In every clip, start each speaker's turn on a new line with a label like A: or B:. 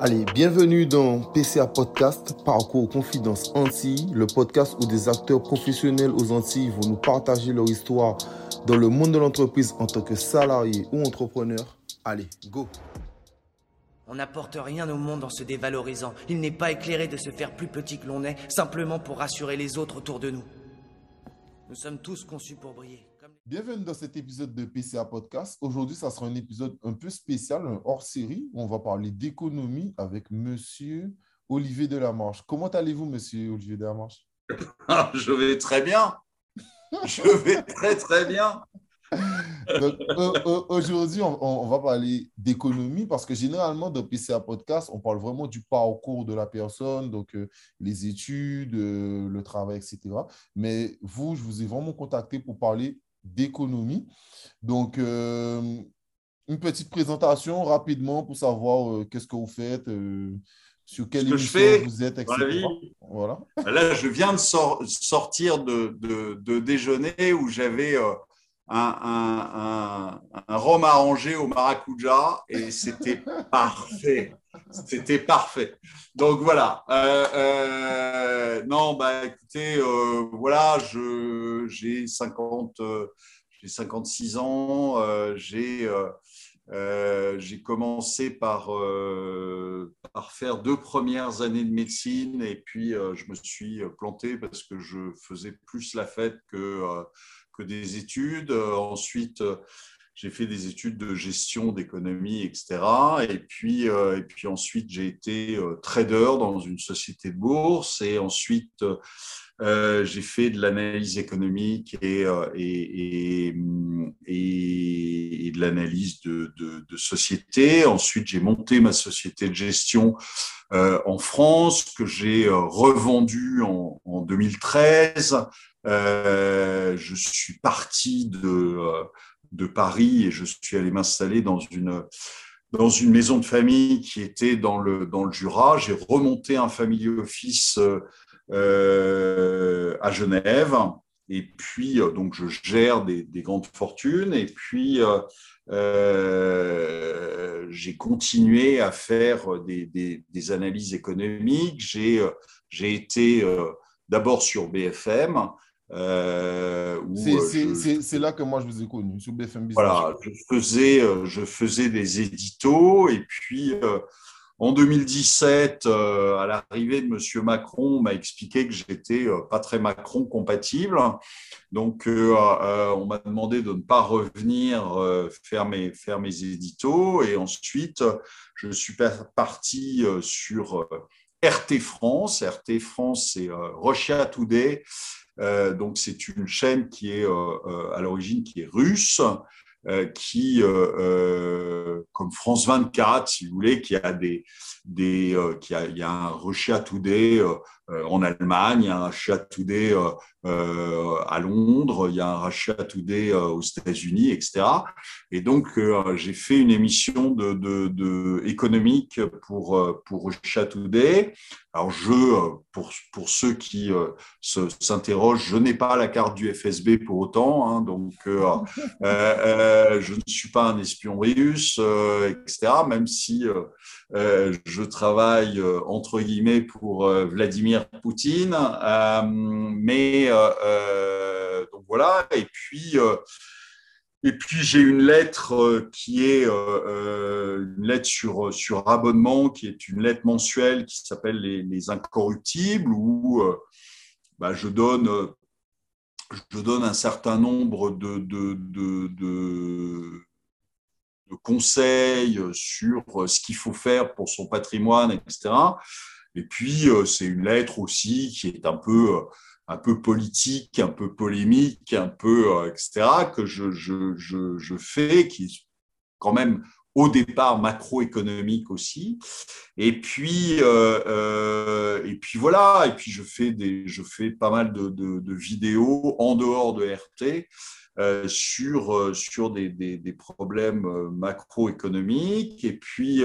A: Allez, bienvenue dans PCA Podcast, Parcours Confidence Antilles, le podcast où des acteurs professionnels aux Antilles vont nous partager leur histoire dans le monde de l'entreprise en tant que salarié ou entrepreneur. Allez, go
B: On n'apporte rien au monde en se dévalorisant. Il n'est pas éclairé de se faire plus petit que l'on est, simplement pour rassurer les autres autour de nous. Nous sommes tous conçus pour briller.
A: Bienvenue dans cet épisode de PCA Podcast. Aujourd'hui, ça sera un épisode un peu spécial, un hors-série, où on va parler d'économie avec Monsieur Olivier Delamarche. Comment allez-vous, Monsieur Olivier Delamarche?
C: Je vais très bien. Je vais très, très bien.
A: Aujourd'hui, on, va parler d'économie parce que généralement, dans PCA Podcast, on parle vraiment du parcours de la personne, donc euh, les études, euh, le travail, etc. Mais vous, je vous ai vraiment contacté pour parler d'économie. Donc, euh, une petite présentation rapidement pour savoir euh, qu'est-ce que vous faites, euh, sur quelle émission vous êtes, etc.
C: Voilà. Là, je viens de sortir de, de, déjeuner où j'avais un, un, rhum arrangé au maracuja et c'était parfait. C'était parfait. Donc voilà. non, bah écoutez, voilà, j'ai 50, j'ai 56 ans, euh, euh, euh, j'ai commencé par, par, faire deux premières années de médecine et puis je me suis planté parce que je faisais plus la fête que, des études. ensuite, j'ai fait des études de gestion, d'économie, etc. Et puis, et puis ensuite, j'ai été trader dans une société de bourse et ensuite euh, j'ai fait de l'analyse économique et, euh, et, et, de l'analyse de, de, de, société. Ensuite, j'ai monté ma société de gestion euh, en France, que j'ai euh, revendue en, en 2013. je suis parti de, de Paris et je suis allé m'installer dans une maison de famille qui était dans le, dans le Jura. J'ai remonté un family office euh, à Genève. Et puis, euh, donc, je gère des, grandes fortunes. Et puis, euh, j'ai continué à faire des, analyses économiques. J'ai été d'abord sur BFM.
A: C'est là que moi je vous ai connu, sur BFM Business.
C: Voilà, je faisais, je faisais des éditos et puis en 2017, euh, à l'arrivée de M. Macron, on m'a expliqué que j'étais euh, pas très Macron compatible. Donc, euh, on m'a demandé de ne pas revenir faire, mes, faire mes éditos. Et ensuite, je suis parti sur RT France. RT France, c'est Russia Today. Donc, c'est une chaîne qui est à l'origine qui est russe euh, qui, euh, euh, comme France 24, si vous voulez, qui a des, des qui a, il y a un en Allemagne, il y a un Russia Today à Londres, il y a un Today aux États-Unis, etc. Et donc, j'ai fait une émission de, économique pour, pour Today. Alors, je, pour, pour ceux qui s'interrogent, je n'ai pas la carte du FSB pour autant, hein, donc euh, je ne suis pas un espion russe, euh, etc., même si euh, je travaille entre guillemets pour Vladimir Poutine. mais donc voilà, et puis. Et puis j'ai une lettre qui est une lettre sur, sur abonnement, qui est une lettre mensuelle qui s'appelle les, les, Incorruptibles, où bah, je donne je donne un certain nombre de, de, de, conseils sur ce qu'il faut faire pour son patrimoine, etc. Et puis, euh, c'est une lettre aussi qui est un peu, euh, un peu politique, un peu polémique, un peu, euh, etc., que je, je, je, je fais, qui quand même au départ macroéconomique aussi. Et puis, euh, euh, et puis voilà, et puis je fais, des, je fais pas mal de, vidéos en dehors de RT euh, sur, sur des, des, des, problèmes macroéconomiques. Et puis,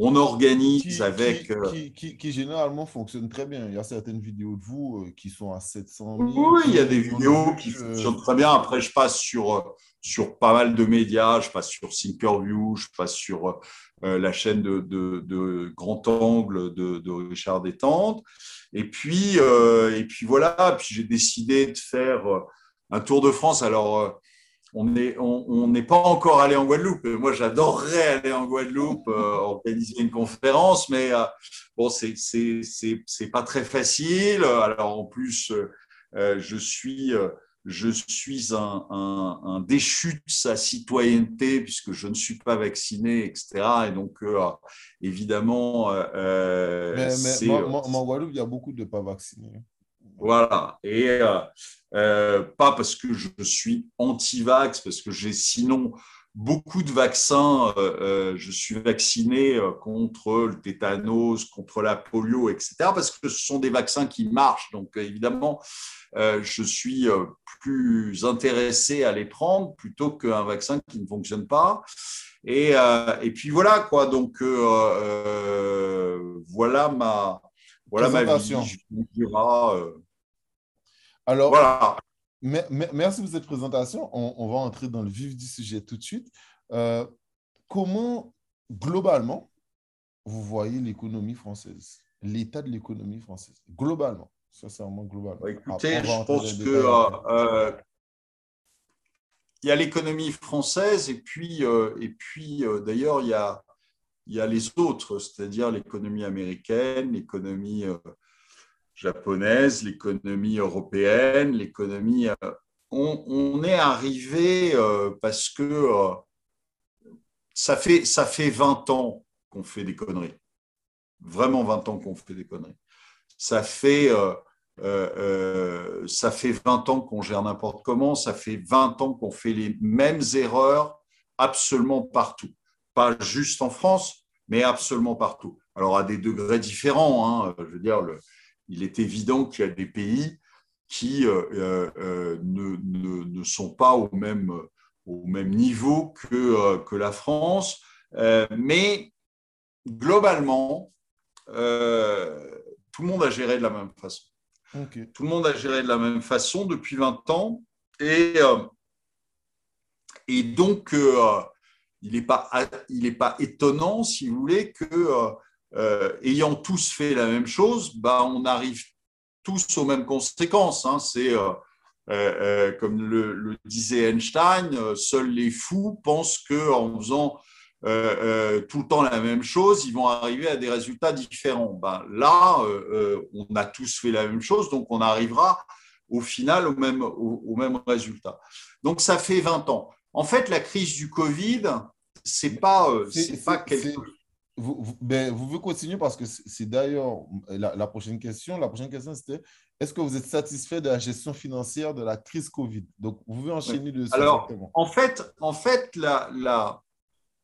C: on organise avec.
A: Qui, qui, généralement fonctionne très bien. Il y a certaines vidéos de vous qui sont à 700 000.
C: Oui, il y a des vidéos qui fonctionnent très bien. Après, je passe sur, sur pas mal de médias. Je passe sur Thinkerview, je passe sur la chaîne de, de, de Grand Angle de, de Richard Détente. Et puis, et puis voilà. Puis j'ai décidé de faire un Tour de France. Alors, euh, on n'est on, pas encore allé en Guadeloupe. Moi, j'adorerais aller en Guadeloupe, euh, organiser une conférence, mais euh, bon, c'est pas très facile. Alors, en plus, je suis je suis un, un, déchu de sa citoyenneté puisque je ne suis pas vacciné, etc. Et donc, évidemment,
A: mais, mais en Guadeloupe, il y a beaucoup de pas vaccinés.
C: Voilà. Et euh, euh, pas parce que je suis anti-vax, parce que j'ai sinon beaucoup de vaccins. Euh, je suis vacciné contre le tétanos, contre la polio, etc. Parce que ce sont des vaccins qui marchent. Donc, évidemment, je suis plus intéressé à les prendre plutôt qu'un vaccin qui ne fonctionne pas. Et, et puis voilà, quoi. Donc, voilà ma. Voilà ma vie. Je
A: alors, voilà. merci pour cette présentation. On, va entrer dans le vif du sujet tout de suite. Euh, comment, globalement, vous voyez l'économie française, l'état de l'économie française, globalement, sincèrement, globalement.
C: Écoutez, je pense que euh, euh, il y a l'économie française et puis, et puis d'ailleurs, il y a, il y a les autres, c'est-à-dire l'économie américaine, l'économie japonaise, l'économie européenne, l'économie... Euh, on, est arrivé euh, parce que euh, ça, fait, ça fait 20 ans qu'on fait des conneries. Vraiment 20 ans qu'on fait des conneries. Ça fait, ça fait 20 ans qu'on gère n'importe comment, ça fait 20 ans qu'on fait les mêmes erreurs absolument partout. Pas juste en France, mais absolument partout. Alors à des degrés différents. Hein, je veux dire, le, il est évident qu'il y a des pays qui euh, euh, euh, ne, sont pas au même, au même niveau que, que la France. mais globalement, tout le monde a géré de la même façon. Tout le monde a géré de la même façon depuis 20 ans. Et, et donc, il n'est pas, pas étonnant, si vous voulez, que euh, ayant tous fait la même chose, bah, on arrive tous aux mêmes conséquences. Hein. C'est euh, euh, comme le, disait Einstein, seuls les fous pensent qu'en faisant tout le temps la même chose, ils vont arriver à des résultats différents. Ben, là, on a tous fait la même chose, donc on arrivera au final au même, au, même résultat. Donc ça fait 20 ans. En fait, la crise du Covid, c'est pas, c'est pas quelque chose
A: vous, vous, ben, vous voulez continuer parce que c'est d'ailleurs la, prochaine question. La prochaine question, c'était est-ce que vous êtes satisfait de la gestion financière de la crise Covid? Donc, vous pouvez enchaîner dessus.
C: Alors, en fait, en fait la, la,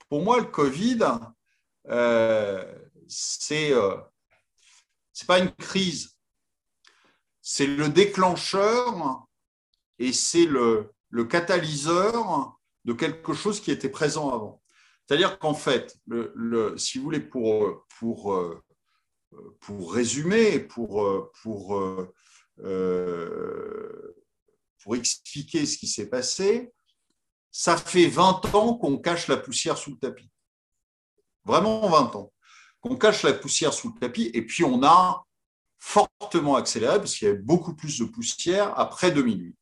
C: pour moi, le Covid, euh, c'est euh, c'est pas une crise, c'est le déclencheur et c'est le, le catalyseur de quelque chose qui était présent avant. C'est-à-dire qu'en fait, si vous voulez, pour, pour, euh, pour résumer, pour, pour, euh, pour expliquer ce qui s'est passé, ça fait 20 ans qu'on cache la poussière sous le tapis. Vraiment 20 ans. Qu'on cache la poussière sous le tapis et puis on a fortement accéléré parce qu'il y avait beaucoup plus de poussière après 2008.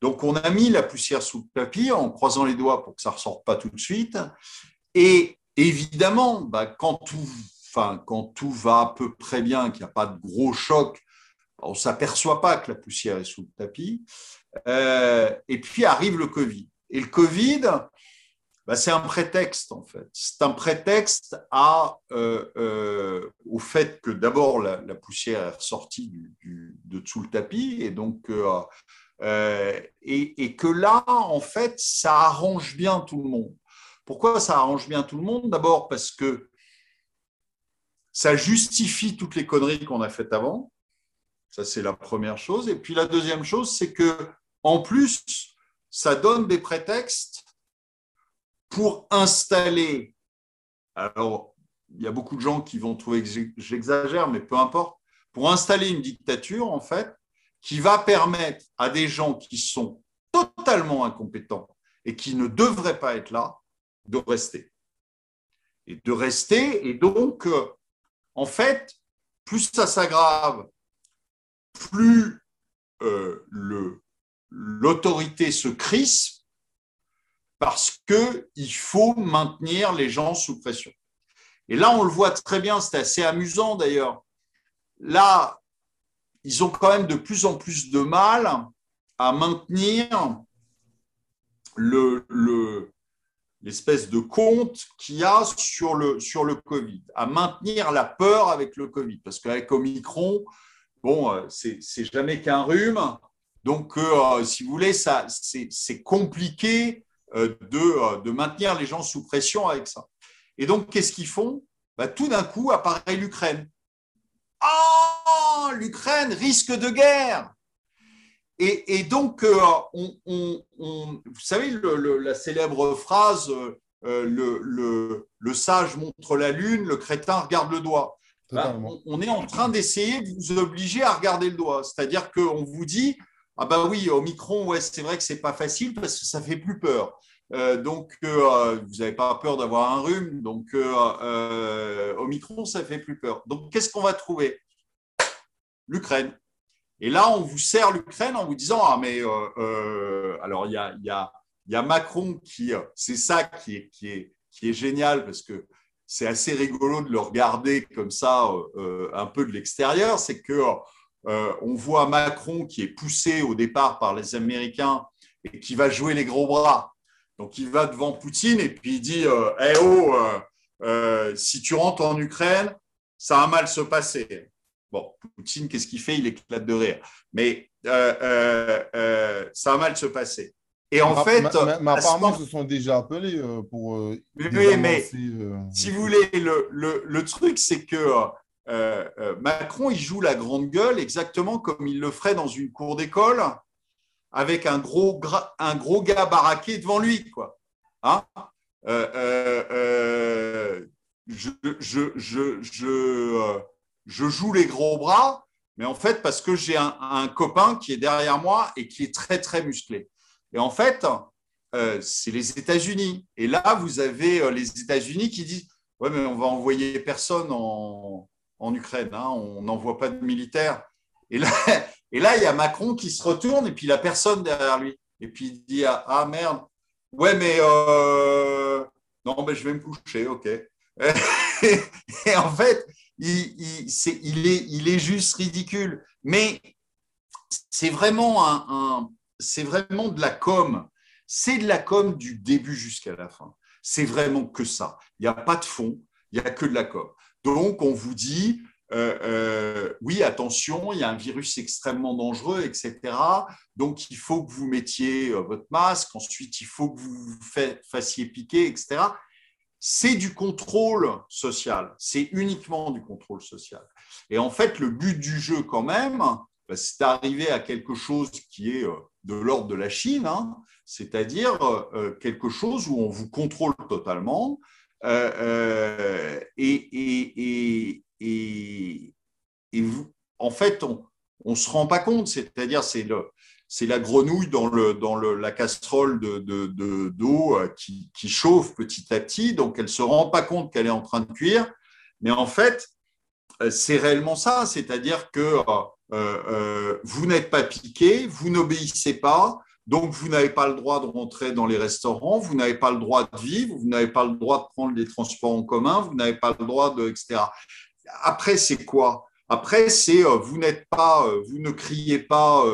C: Donc on a mis la poussière sous le tapis en croisant les doigts pour que ça ne ressorte pas tout de suite. Et évidemment, bah, quand, tout, va à peu près bien, qu'il n'y a pas de gros choc, on ne s'aperçoit pas que la poussière est sous le tapis. Euh, et puis arrive le Covid. Et le Covid, bah, c'est un prétexte, en fait. C'est un prétexte euh, euh, au fait que d'abord, la, poussière est ressortie de dessous le tapis, et donc, et, que là, en fait, ça arrange bien tout le monde. Pourquoi ça arrange bien tout le monde D'abord parce que ça justifie toutes les conneries qu'on a faites avant. Ça, c'est la première chose. Et puis la deuxième chose, c'est que en plus, ça donne des prétextes pour installer. Alors, il y a beaucoup de gens qui vont trouver que j'exagère, mais peu importe, pour installer une dictature, en fait, qui va permettre à des gens qui sont totalement incompétents et qui ne devraient pas être là, de rester. Et de rester, et donc, euh, en fait, plus ça s'aggrave, plus euh, l'autorité se crispe, parce qu'il faut maintenir les gens sous pression. Et là, on le voit très bien, c'est assez amusant d'ailleurs. Là, ils ont quand même de plus en plus de mal à maintenir l'espèce de compte qu'il y a sur le, sur le Covid, à maintenir la peur avec le Covid. Parce qu'avec Omicron, bon, euh, c'est jamais qu'un rhume. Donc, euh, si vous voulez, c'est compliqué euh, de, de, maintenir les gens sous pression avec ça. Et donc, qu'est-ce qu'ils font? Bah, Tout d'un coup, apparaît l'Ukraine. Oh, l'Ukraine risque de guerre. Et, donc, euh, on, vous savez, la célèbre phrase euh, le, le, sage montre la lune, le crétin regarde le doigt. Bah, on, est en train d'essayer de vous obliger à regarder le doigt. C'est-à-dire qu'on vous dit Ah, bah oui, au micron, ouais, c'est vrai que c'est pas facile parce que ça fait plus peur. Euh, donc, vous n'avez pas peur d'avoir un rhume. Donc, au micron, ça fait plus peur. Donc, qu'est-ce qu'on va trouver? L'Ukraine. Et là, on vous sert l'Ukraine en vous disant Ah, mais euh, euh, alors, il y a, Macron qui. C'est ça qui est, génial parce que c'est assez rigolo de le regarder comme ça, euh, un peu de l'extérieur. C'est que on voit Macron qui est poussé au départ par les Américains et qui va jouer les gros bras. Donc, il va devant Poutine et puis il dit Eh oh, si tu rentres en Ukraine, ça va mal se passer. Bon, Poutine, qu'est-ce qu'il fait? Il éclate de rire. Mais euh, euh, euh, ça va mal se passer. Et en fait.
A: Mais, apparemment, ils se sont déjà appelés pour.
C: oui, mais si vous voulez, le, le, truc, c'est que Macron, il joue la grande gueule exactement comme il le ferait dans une cour d'école avec un gros, un gros gars baraqué devant lui. Quoi. Hein? Je, je, je, je je joue les gros bras, mais en fait, parce que j'ai un, copain qui est derrière moi et qui est très, très musclé. Et en fait, euh, c'est les États-Unis. Et là, vous avez euh, les États-Unis qui disent Ouais, mais on va envoyer personne en, Ukraine, hein, on n'envoie pas de militaires. Et là, et là, il y a Macron qui se retourne et puis il n'a personne derrière lui. Et puis il dit Ah, ah merde, ouais, mais euh, non, mais je vais me coucher, ok. et en fait, il, est, juste ridicule. Mais c'est vraiment, un, c'est vraiment de la com. C'est de la com du début jusqu'à la fin. C'est vraiment que ça. Il n'y a pas de fond, il n'y a que de la com. Donc, on vous dit, euh, euh, oui, attention, il y a un virus extrêmement dangereux, etc. Donc, il faut que vous mettiez euh, votre masque. Ensuite, il faut que vous vous fassiez piquer, etc c'est du contrôle social. C'est uniquement du contrôle social. Et en fait, le but du jeu, quand même, bah, c'est d'arriver à quelque chose qui est euh, de l'ordre de la Chine, hein, c'est-à-dire euh, quelque chose où on vous contrôle totalement. Euh, et, en fait, on ne se rend pas compte, c'est-à-dire c'est le, c'est la grenouille dans, la casserole d'eau de, de, euh, qui, qui, chauffe petit à petit, donc elle ne se rend pas compte qu'elle est en train de cuire. Mais en fait, euh, c'est réellement ça, c'est-à-dire que euh, vous n'êtes pas piqué, vous n'obéissez pas, donc vous n'avez pas le droit de rentrer dans les restaurants, vous n'avez pas le droit de vivre, vous n'avez pas le droit de prendre les transports en commun, vous n'avez pas le droit de, etc. Après, c'est quoi? Après, c'est vous n'êtes pas, vous ne criez pas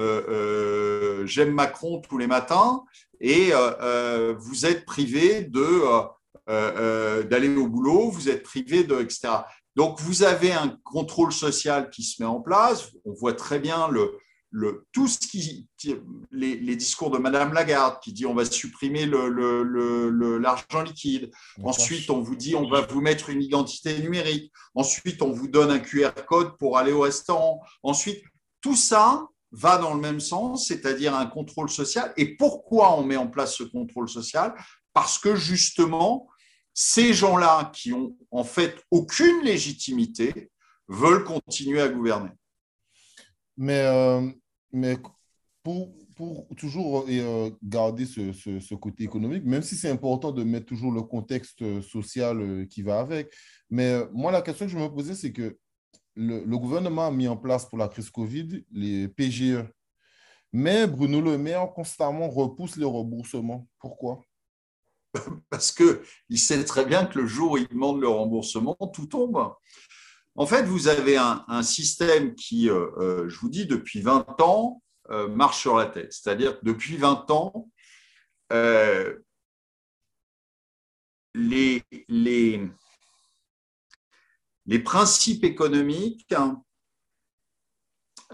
C: euh, euh, j'aime Macron tous les matins et euh, vous êtes privé de d'aller au boulot, vous êtes privé de etc. Donc vous avez un contrôle social qui se met en place. On voit très bien le, le, tout ce qui, les, les, discours de Madame Lagarde qui dit on va supprimer l'argent le, le, liquide. Ensuite, on vous dit on va vous mettre une identité numérique. Ensuite, on vous donne un QR code pour aller au restaurant. Ensuite, tout ça, va dans le même sens, c'est-à-dire un contrôle social. Et pourquoi on met en place ce contrôle social? Parce que justement, ces gens-là qui ont en fait aucune légitimité veulent continuer à gouverner.
A: Mais, euh, mais pour, pour toujours euh, garder ce, ce, côté économique, même si c'est important de mettre toujours le contexte social qui va avec, mais moi, la question que je me posais, c'est que le, gouvernement a mis en place pour la crise Covid les PGE. Mais Bruno Le Maire constamment repousse les remboursements. Pourquoi?
C: Parce qu'il sait très bien que le jour où il demande le remboursement, tout tombe. En fait, vous avez un, système qui, euh, euh, je vous dis, depuis 20 ans, euh, marche sur la tête. C'est-à-dire que depuis 20 ans, les, les, les principes économiques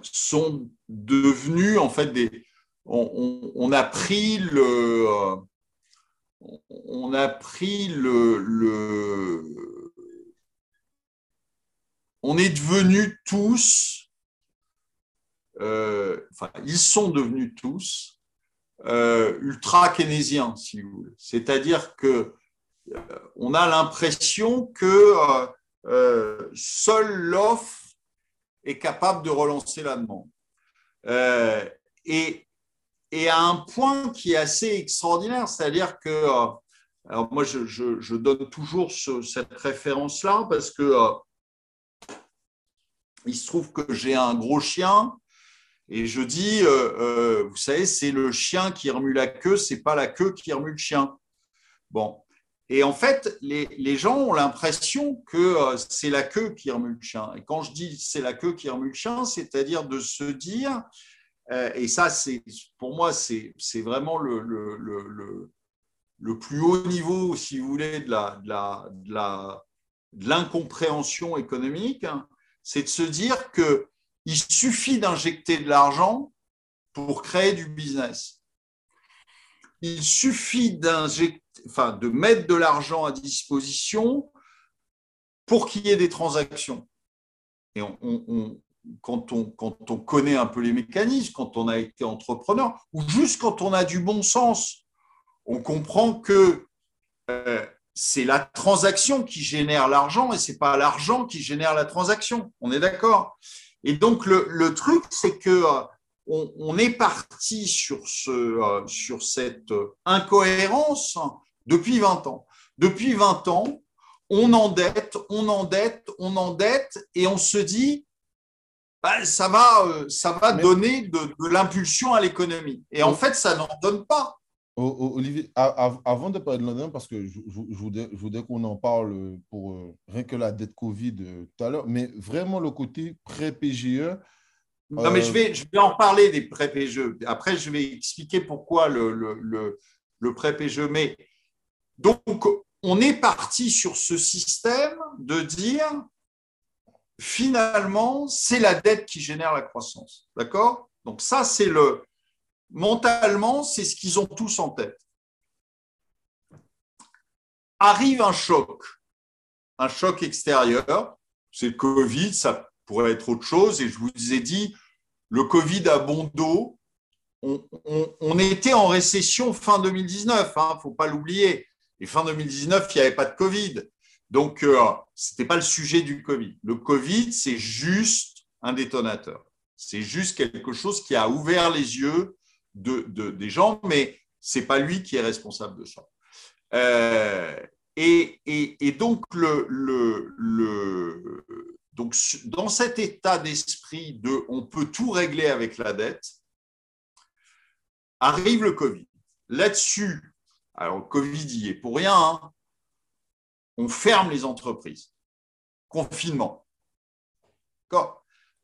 C: sont devenus en fait des. On, a pris le. On a pris le, on est devenus tous, euh, enfin, ils sont devenus tous euh, ultra-keynésiens, si vous voulez. C'est-à-dire que euh, on a l'impression que seule l'offre est capable de relancer la demande. et, et à un point qui est assez extraordinaire, c'est-à-dire que, alors moi je, donne toujours cette référence-là parce que il se trouve que j'ai un gros chien et je dis, euh, euh, vous savez, c'est le chien qui remue la queue, c'est pas la queue qui remue le chien. Bon. Et en fait, les, gens ont l'impression que euh, c'est la queue qui remue le chien. Et quand je dis c'est la queue qui remue le chien, c'est-à-dire de se dire, et ça, c'est pour moi, c'est vraiment le, le, le, plus haut niveau, si vous voulez, de l'incompréhension la, de économique, hein, c'est de se dire qu'il suffit d'injecter de l'argent pour créer du business. Il suffit enfin, de mettre de l'argent à disposition pour qu'il y ait des transactions. Et quand, on, connaît un peu les mécanismes, quand on a été entrepreneur, ou juste quand on a du bon sens, on comprend que euh, c'est la transaction qui génère l'argent et c'est pas l'argent qui génère la transaction. On est d'accord? Et donc le, truc, c'est que euh, on, est parti sur, ce, euh, sur cette incohérence depuis 20 ans. Depuis 20 ans, on endette, on endette, on endette et on se dit bah, ça va, euh, ça va donner de, de l'impulsion à l'économie. Et en fait, ça n'en donne pas.
A: Olivier, avant de parler de London, parce que je, voudrais, qu'on en parle pour euh, rien que la dette Covid euh, tout à l'heure, mais vraiment le côté pré-PGE.
C: Non, mais je vais, je vais en parler des pré-PGE. Après, je vais expliquer pourquoi le, le, le, pré-PGE. Mais donc, on est parti sur ce système de dire finalement, c'est la dette qui génère la croissance. D'accord? Donc, ça, c'est le, mentalement, c'est ce qu'ils ont tous en tête. Arrive un choc, un choc extérieur, c'est le Covid, ça pourrait être autre chose, et je vous ai dit, le Covid a bon dos, on, était en récession fin 2019, il ne faut pas l'oublier, et fin 2019, il n'y avait pas de Covid. Donc, euh, ce n'était pas le sujet du Covid. Le Covid, c'est juste un détonateur. C'est juste quelque chose qui a ouvert les yeux de, des gens, mais ce n'est pas lui qui est responsable de ça. Euh, et, donc, dans cet état d'esprit de on peut tout régler avec la dette, arrive le Covid. Là-dessus, alors le Covid y est pour rien, hein. on ferme les entreprises. Confinement.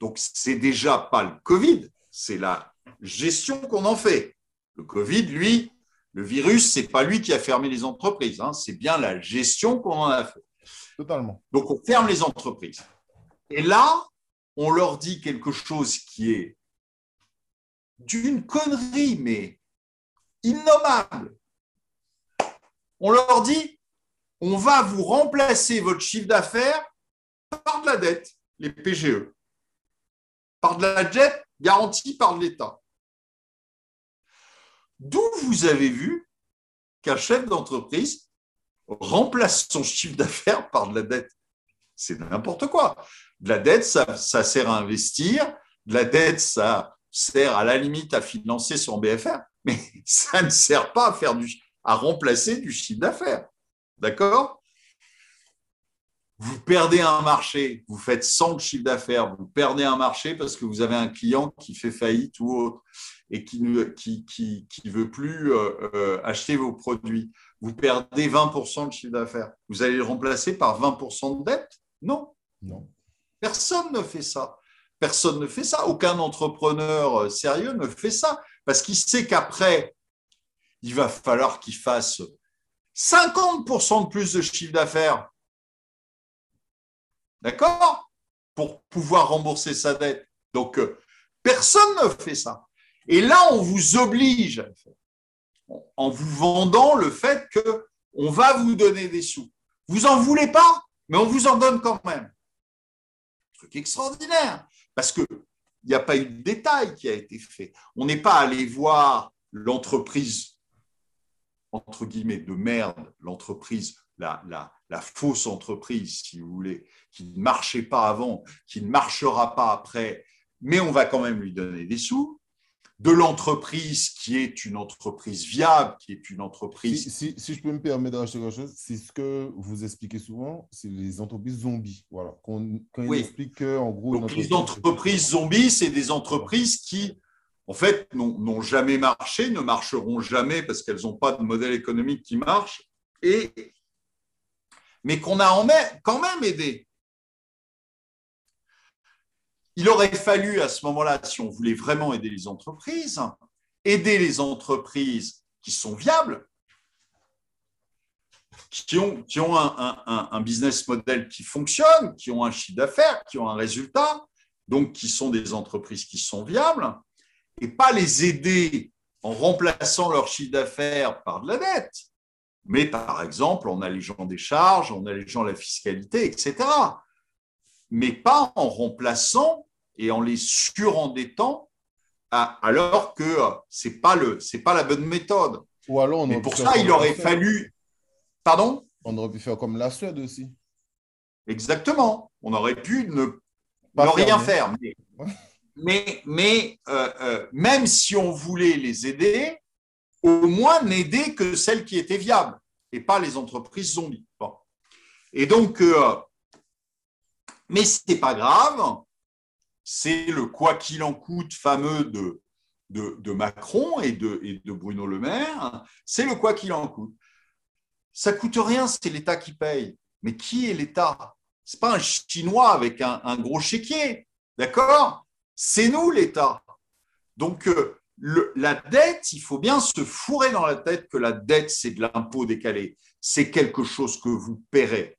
C: Donc, c'est déjà pas le Covid, c'est la gestion qu'on en fait. Le Covid, lui, le virus, c'est pas lui qui a fermé les entreprises, hein. c'est bien la gestion qu'on en a fait.
A: Totalement.
C: Donc on ferme les entreprises. Et là, on leur dit quelque chose qui est d'une connerie, mais innommable. On leur dit, on va vous remplacer votre chiffre d'affaires par de la dette, les PGE, par de la dette garantie par l'État. D'où vous avez vu qu'un chef d'entreprise remplace son chiffre d'affaires par de la dette. C'est n'importe quoi. De la dette, ça, sert à investir. De la dette, ça sert à la limite à financer son BFR. Mais ça ne sert pas à, faire du, à remplacer du chiffre d'affaires. D'accord? Vous perdez un marché, vous faites 100 de chiffre d'affaires, vous perdez un marché parce que vous avez un client qui fait faillite ou autre et qui ne qui, qui, qui veut plus euh, euh, acheter vos produits. Vous perdez 20% de chiffre d'affaires. Vous allez le remplacer par 20% de dette? Non.
A: Non.
C: Personne ne fait ça. Personne ne fait ça. Aucun entrepreneur euh, sérieux ne fait ça parce qu'il sait qu'après, il va falloir qu'il fasse 50% de plus de chiffre d'affaires D'accord? Pour pouvoir rembourser sa dette. Donc, euh, personne ne fait ça. Et là, on vous oblige en vous vendant le fait qu'on va vous donner des sous. Vous en voulez pas, mais on vous en donne quand même. Truc extraordinaire, parce qu'il n'y a pas eu de détail qui a été fait. On n'est pas allé voir l'entreprise, entre guillemets, de merde, l'entreprise, la, la, la fausse entreprise, si vous voulez, qui ne marchait pas avant, qui ne marchera pas après, mais on va quand même lui donner des sous, de l'entreprise qui est une entreprise viable, qui est une entreprise...
A: Si, si, je peux me permettre d'acheter quelque chose, c'est ce que vous expliquez souvent, c'est les entreprises zombies. Voilà. Quand, explique qu'en gros...
C: Donc les entreprises zombies, c'est des entreprises qui, en fait, n'ont jamais marché, ne marcheront jamais parce qu'elles n'ont pas de modèle économique qui marche, mais qu'on a quand même aidé. Il aurait fallu à ce moment-là, si on voulait vraiment aider les entreprises, aider les entreprises qui sont viables, qui ont, un, business model qui fonctionne, qui ont un chiffre d'affaires, qui ont un résultat, donc qui sont des entreprises qui sont viables, et pas les aider en remplaçant leur chiffre d'affaires par de la dette mais par exemple en allégeant des charges, en allégeant la fiscalité, etc. Mais pas en remplaçant et en les surendettant alors que ce n'est pas, pas la bonne méthode.
A: Ou alors
C: Mais pour ça, il aurait fallu... Pardon?
A: On aurait pu faire comme la Suède aussi.
C: Exactement. On aurait pu ne, rien faire. Mais, mais, euh, euh, même si on voulait les aider, au moins n'aider que celles qui étaient viables et pas les entreprises zombies. Et donc, euh, mais ce n'est pas grave, c'est le quoi qu'il en coûte fameux de, de, Macron et de, et de Bruno Le Maire, c'est le quoi qu'il en coûte. Ça coûte rien, c'est l'État qui paye. Mais qui est l'État? Ce n'est pas un Chinois avec un, gros chéquier, d'accord? C'est nous l'État. Donc, euh, la dette, il faut bien se fourrer dans la tête que la dette, c'est de l'impôt décalé. C'est quelque chose que vous paierez.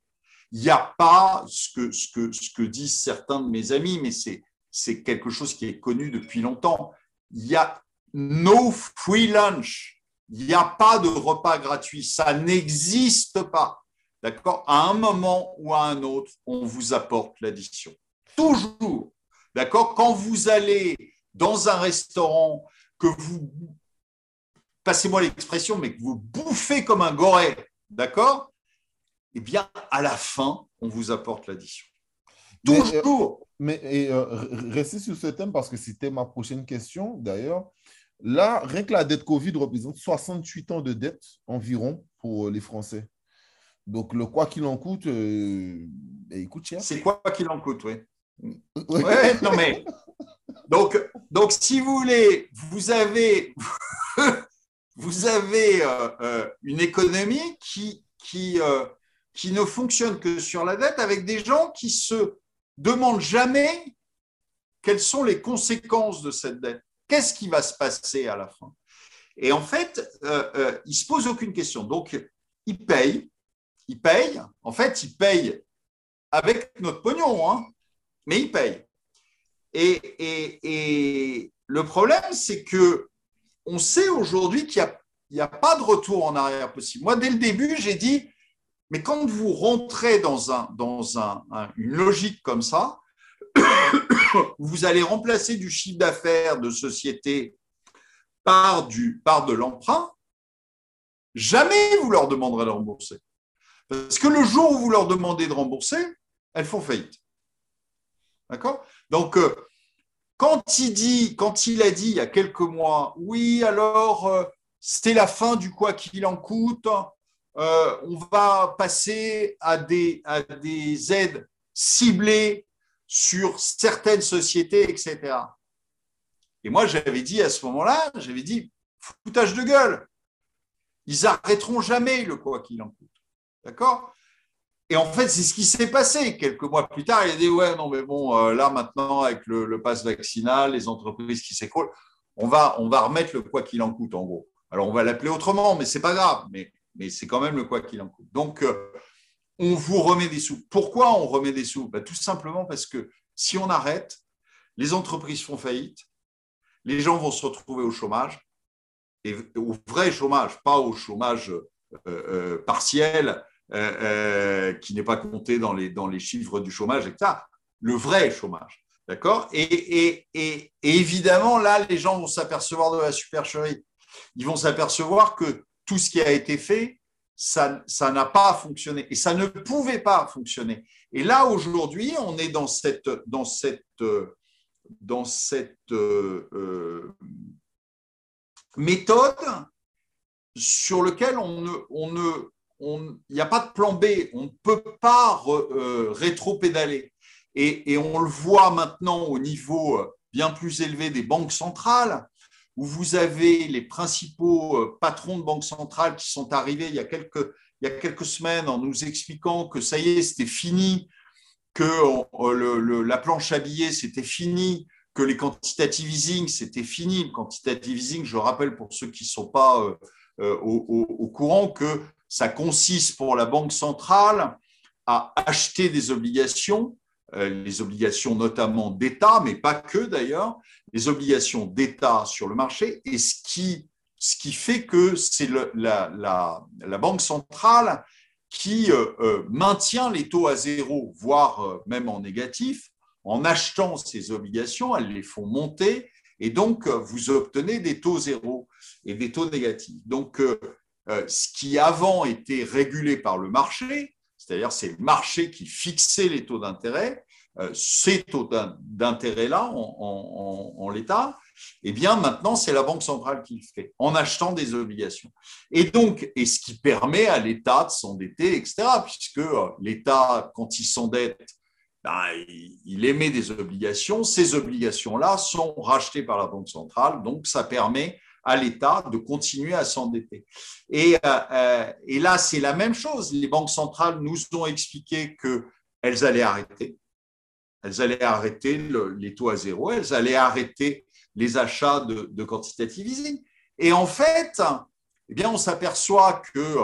C: Il n'y a pas ce que, ce, que, ce que disent certains de mes amis, mais c'est quelque chose qui est connu depuis longtemps. Il y a no free lunch. Il n'y a pas de repas gratuit. Ça n'existe pas. D'accord? À un moment ou à un autre, on vous apporte l'addition. Toujours. D'accord? Quand vous allez dans un restaurant que vous, passez-moi l'expression, mais que vous bouffez comme un goret, d'accord? Eh bien, à la fin, on vous apporte l'addition. Toujours.
A: Mais, euh, restez sur ce thème parce que c'était ma prochaine question d'ailleurs. Là, rien que la dette Covid représente 68 ans de dette environ pour les Français. Donc, le quoi qu'il en coûte, euh, ben, il coûte cher.
C: C'est quoi qu'il en coûte, oui. Ouais, non mais donc, donc, si vous voulez, vous avez, vous avez euh, euh, une économie qui, qui, euh, qui ne fonctionne que sur la dette avec des gens qui se demandent jamais quelles sont les conséquences de cette dette. Qu'est-ce qui va se passer à la fin? Et en fait, ils ne se posent aucune question. Donc, ils payent, ils payent, en fait, ils payent avec notre pognon, hein, mais ils payent. Et, le problème, c'est que on sait aujourd'hui qu'il n'y a, pas de retour en arrière possible. Moi, dès le début, j'ai dit, mais quand vous rentrez dans, un, dans un, une logique comme ça, vous allez remplacer du chiffre d'affaires de société par de l'emprunt, jamais vous leur demanderez de rembourser. Parce que le jour où vous leur demandez de rembourser, elles font faillite. D'accord? Donc, euh, quand il, dit, quand il a dit il y a quelques mois, oui, alors euh, c'était la fin du quoi qu'il en coûte, euh, on va passer à des, à des aides ciblées sur certaines sociétés, etc. Et moi, j'avais dit à ce moment-là, j'avais dit, foutage de gueule. Ils arrêteront jamais le quoi qu'il en coûte. D'accord? Et en fait, c'est ce qui s'est passé. Quelques mois plus tard, il a dit, ouais, non, mais bon, euh, là, maintenant, avec le, le pass vaccinal, les entreprises qui s'écroulent, on va, on va remettre le quoi qu'il en coûte, en gros. Alors, on va l'appeler autrement, mais c'est pas grave. Mais mais c'est quand même le quoi qu'il en coûte. Donc, euh, on vous remet des sous. Pourquoi on remet des sous? Bah, Tout simplement parce que si on arrête, les entreprises font faillite, les gens vont se retrouver au chômage, et au vrai chômage, pas au chômage euh, partiel qui n'est pas compté dans les, dans les chiffres du chômage, etc. Le vrai chômage. D'accord? Et, et, et, évidemment, là, les gens vont s'apercevoir de la supercherie. Ils vont s'apercevoir que tout ce qui a été fait, ça n'a pas fonctionné et ça ne pouvait pas fonctionner. Et là, aujourd'hui, on est dans cette, dans cette, dans cette euh, méthode sur laquelle on ne, il n'y a pas de plan B, on ne peut pas euh, rétro-pédaler. Et, on le voit maintenant au niveau bien plus élevé des banques centrales, où vous avez les principaux euh, patrons de banques centrales qui sont arrivés il y a quelques, semaines en nous expliquant que ça y est, c'était fini, que euh, la planche à billets, c'était fini, que les quantitative easing, c'était fini. Quantitative easing, je rappelle pour ceux qui ne sont pas euh, au, au, courant, que ça consiste pour la Banque centrale à acheter des obligations euh, les obligations notamment d'État, mais pas que d'ailleurs, les obligations d'État sur le marché, et ce qui, ce qui fait que c'est la, la, Banque centrale qui euh, euh, maintient les taux à zéro, voire même en négatif, en achetant ces obligations, elles les font monter, et donc vous obtenez des taux zéro et des taux négatifs. Donc, ce qui avant était régulé par le marché, c'est-à-dire c'est le marché qui fixait les taux d'intérêt, euh, ces taux d'intérêt-là en, l'état, eh bien maintenant c'est la Banque centrale qui le fait en achetant des obligations. Et donc, et ce qui permet à l'État de s'endetter, etc., puisque euh, l'État, quand il s'endette, ben, il émet des obligations. Ces obligations-là sont rachetées par la Banque centrale, donc ça permet à l'État de continuer à s'endetter. Et, euh, euh, et, là, c'est la même chose. Les banques centrales nous ont expliqué qu'elles allaient arrêter. Elles allaient arrêter les taux à zéro, elles allaient arrêter les achats de, quantitative easing. Et en fait, eh bien, on s'aperçoit que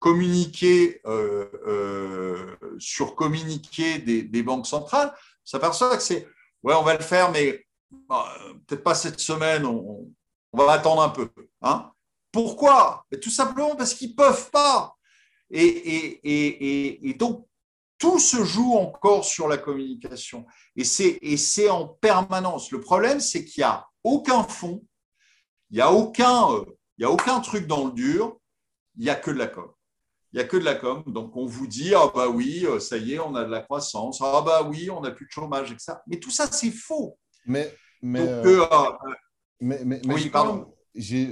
C: communiquer euh, sur communiquer des, des banques centrales, on s'aperçoit que c'est ouais, on va le faire, mais bah, peut-être pas cette semaine, on, va attendre un peu. Hein Pourquoi? Tout simplement parce qu'ils ne peuvent pas. Et, donc, tout se joue encore sur la communication. Et c'est en permanence. Le problème, c'est qu'il n'y a aucun fond, il n'y a, aucun, euh, a aucun truc dans le dur, il n'y a que de la com. Il n'y a que de la com. Donc, on vous dit, ah bah oui, euh, ça y est, on a de la croissance. Ah bah oui, on n'a plus de chômage, etc. Mais tout ça, c'est faux.
A: Mais euh, mais, mais, mais, oui, pardon.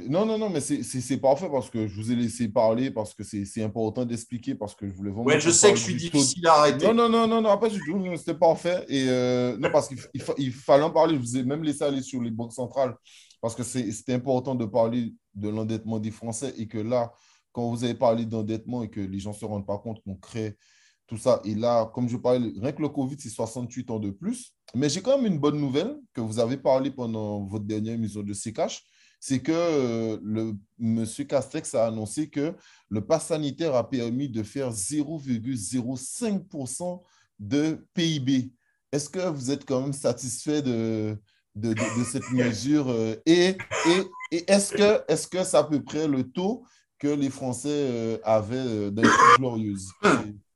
A: Non, non, non, mais c'est parfait parce que je vous ai laissé parler, parce que c'est important d'expliquer, parce que je voulais
C: vraiment. Ouais, je sais que je suis difficile à arrêter.
A: Non, non, non, non, non, pas du tout, c'était parfait. Et euh, non, parce qu'il il, fallait en parler, je vous ai même laissé aller sur les banques centrales, parce que c'était important de parler de l'endettement des Français et que là, quand vous avez parlé d'endettement et que les gens ne se rendent pas compte qu'on crée tout ça. Et là, comme je parlais, rien que le Covid, c'est 68 ans de plus. Mais j'ai quand même une bonne nouvelle que vous avez parlé pendant votre dernière émission de CKH. C'est que euh, le monsieur Castex a annoncé que le pass sanitaire a permis de faire 0,05% de PIB. Est-ce que vous êtes quand même satisfait de, de, cette mesure? Euh, et, et, et est-ce que, est -ce que c'est à peu près le taux que les Français euh, avaient euh, dans les glorieuses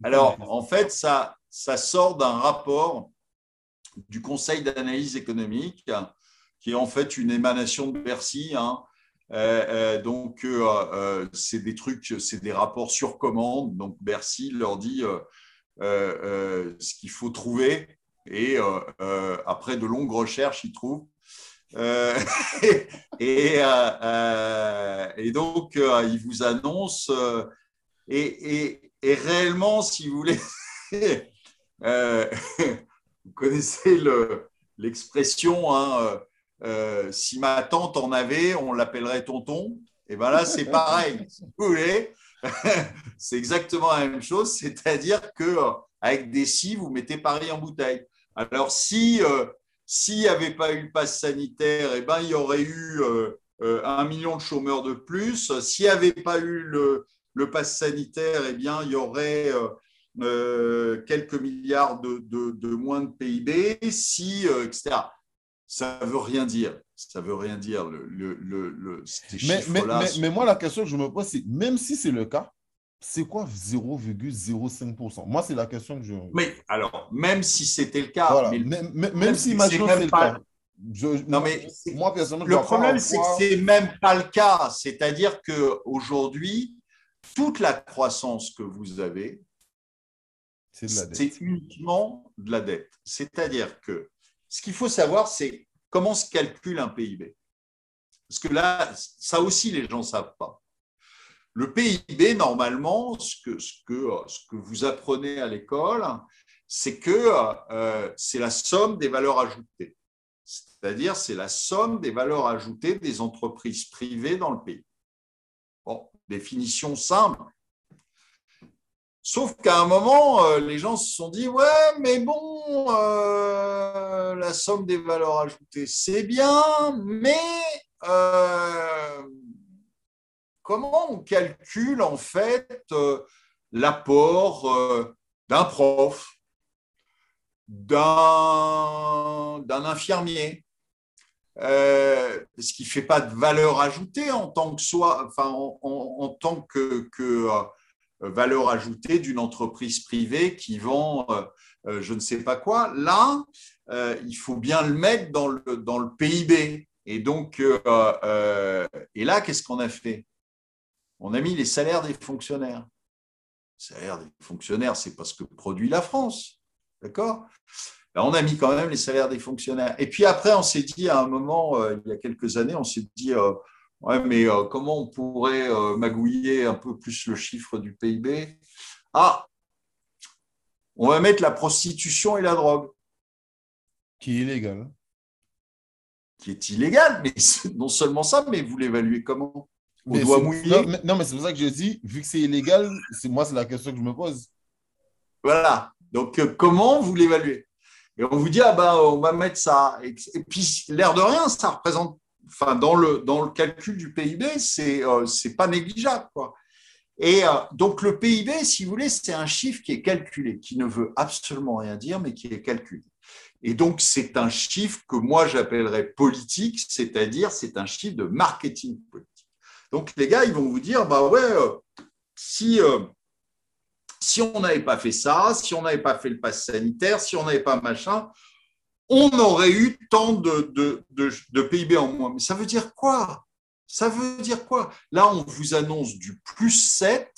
C: Alors, en fait, ça, ça sort d'un rapport du Conseil d'analyse économique, qui est en fait une émanation de Bercy, hein, donc, c'est des trucs, c'est des rapports sur commande. Donc, Bercy leur dit ce qu'il faut trouver. Et après de longues recherches, ils trouvent. et, et, donc, ils vous annoncent. et, réellement, si vous voulez, euh, vous connaissez l'expression hein, euh, euh, si ma tante en avait, on l'appellerait tonton. Et bien là, c'est pareil. si vous voulez, c'est exactement la même chose, c'est-à-dire que avec des si, vous mettez Paris en bouteille. Alors, si s'il n'y avait pas eu le pass sanitaire, eh ben, il y aurait eu un million de chômeurs de plus. S'il n'y avait pas eu le, le pass sanitaire, eh bien, il y aurait euh, euh, quelques milliards de, moins de PIB, si, euh, etc. Ça ne veut rien dire. Ça veut rien dire, le, le,
A: mais, mais, moi, la question que je me pose, c'est même si c'est le cas, c'est quoi 0,05% Moi, c'est la question que je.
C: Mais alors, même si c'était le cas.
A: même, si, imaginons c'est le cas.
C: non, mais moi, personnellement, le problème, c'est que c'est même pas le cas. C'est-à-dire qu'aujourd'hui, toute la croissance que vous avez, c'est uniquement de la dette. C'est-à-dire que ce qu'il faut savoir, c'est comment se calcule un PIB. Parce que là, ça aussi, les gens ne savent pas. Le PIB, normalement, ce que, vous apprenez à l'école, c'est que euh, c'est la somme des valeurs ajoutées. C'est-à-dire, c'est la somme des valeurs ajoutées des entreprises privées dans le pays. Bon, définition simple. Sauf qu'à un moment, euh, les gens se sont dit, ouais, mais bon, euh, la somme des valeurs ajoutées, c'est bien, mais comment on calcule en fait l'apport d'un prof, d'un infirmier, euh, ce qui ne fait pas de valeur ajoutée en tant que, euh, valeur ajoutée d'une entreprise privée qui vend euh, je ne sais pas quoi. Là, il faut bien le mettre dans le, dans le PIB. Et donc, et là, qu'est-ce qu'on a fait? On a mis les salaires des fonctionnaires. Les salaires des fonctionnaires, c'est parce que produit la France. D'accord? Ben, on a mis quand même les salaires des fonctionnaires. Et puis après, on s'est dit à un moment, euh, il y a quelques années, on s'est dit, euh, ouais, mais euh, comment on pourrait magouiller un peu plus le chiffre du PIB Ah, on va mettre la prostitution et la drogue.
A: Qui est illégale.
C: Qui est illégale, mais non seulement ça, mais vous l'évaluez comment? On doit mouiller.
A: Non, mais, c'est pour ça que je dis, vu que c'est illégal, c'est moi, c'est la question que je me pose.
C: Voilà. Donc, comment vous l'évaluez? Et on vous dit, ah ben, on va mettre ça. Et, puis, l'air de rien, ça représente, enfin, dans le, dans le calcul du PIB, c'est euh, pas négligeable. Quoi. Et euh, donc, le PIB, si vous voulez, c'est un chiffre qui est calculé, qui ne veut absolument rien dire, mais qui est calculé. Et donc, c'est un chiffre que moi, j'appellerais politique, c'est-à-dire c'est un chiffre de marketing politique. Donc, les gars, ils vont vous dire, bah ouais, euh, si si on n'avait pas fait ça, si on n'avait pas fait le pass sanitaire, si on n'avait pas machin, on aurait eu tant de, de, PIB en moins. Mais ça veut dire quoi? Ça veut dire quoi? Là, on vous annonce du plus 7.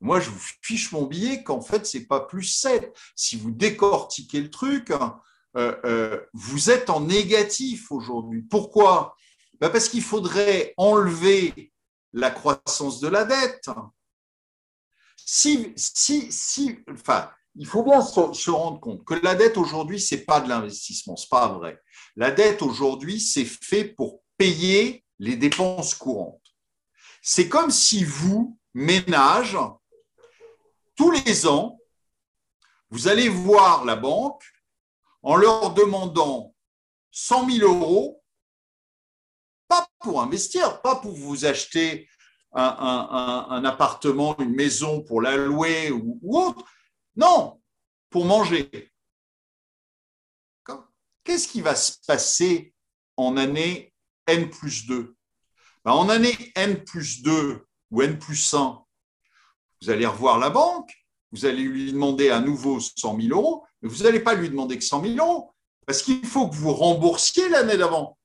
C: Moi, je vous fiche mon billet qu'en fait, ce n'est pas plus 7. Si vous décortiquez le truc, hein, euh, euh, vous êtes en négatif aujourd'hui. Pourquoi? Ben, Parce qu'il faudrait enlever la croissance de la dette si, si, si, enfin, il faut bien se, rendre compte que la dette aujourd'hui, ce n'est pas de l'investissement, ce n'est pas vrai. La dette aujourd'hui, c'est fait pour payer les dépenses courantes. C'est comme si vous, ménage, tous les ans, vous allez voir la banque en leur demandant 100 000 euros, pour investir, pas pour vous acheter un, appartement, une maison pour la louer ou, autre. Non, pour manger. Qu'est-ce qui va se passer en année N plus 2 ben, En année N plus 2 ou N plus 1, vous allez revoir la banque, vous allez lui demander à nouveau 100 000 euros, mais vous n'allez pas lui demander que 100 000 euros, parce qu'il faut que vous remboursiez l'année d'avant.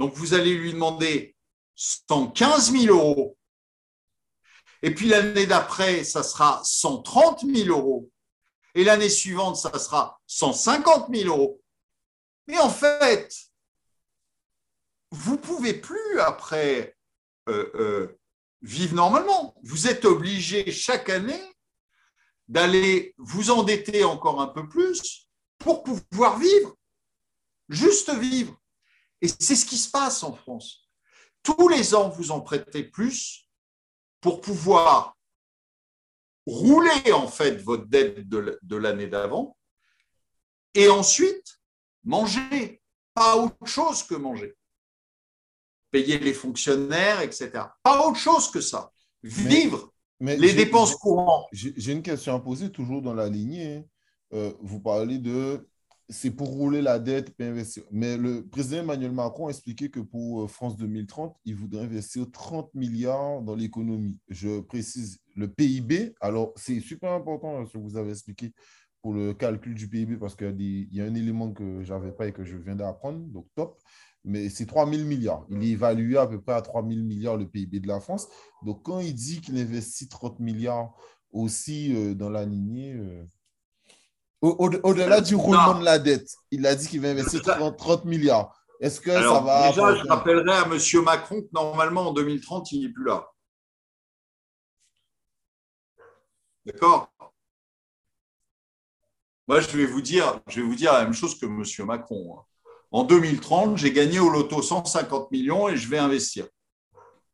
C: Donc, vous allez lui demander 115 000 euros. Et puis l'année d'après, ça sera 130 000 euros. Et l'année suivante, ça sera 150 000 euros. Mais en fait, vous ne pouvez plus après euh, euh, vivre normalement. Vous êtes obligé chaque année d'aller vous endetter encore un peu plus pour pouvoir vivre, juste vivre. Et c'est ce qui se passe en France. Tous les ans, vous en prêtez plus pour pouvoir rouler en fait votre dette de l'année d'avant et ensuite manger, pas autre chose que manger. Payer les fonctionnaires, etc. Pas autre chose que ça. Vivre les dépenses courantes.
A: J'ai une question à poser toujours dans la lignée. Euh, vous parlez de c'est pour rouler la dette et investir. Mais le président Emmanuel Macron a expliqué que pour euh, France 2030, il voudrait investir 30 milliards dans l'économie. Je précise le PIB. Alors, c'est super important ce que vous avez expliqué pour le calcul du PIB parce qu'il y a un élément que je n'avais pas et que je viens d'apprendre. Donc, top. Mais c'est 3 000 milliards. Il est évalué à peu près à 3 000 milliards le PIB de la France. Donc, quand il dit qu'il investit 30 milliards aussi euh, dans la lignée, au-delà du roulement de la dette, il a dit qu'il va investir 30, milliards. Est-ce que ça va.
C: Déjà, je rappellerai à M. Macron que normalement, en 2030, il n'est plus là. D'accord? Moi, je vais, vous dire, je vais vous dire la même chose que M. Macron. Hein. En 2030, j'ai gagné au loto 150 millions et je vais investir.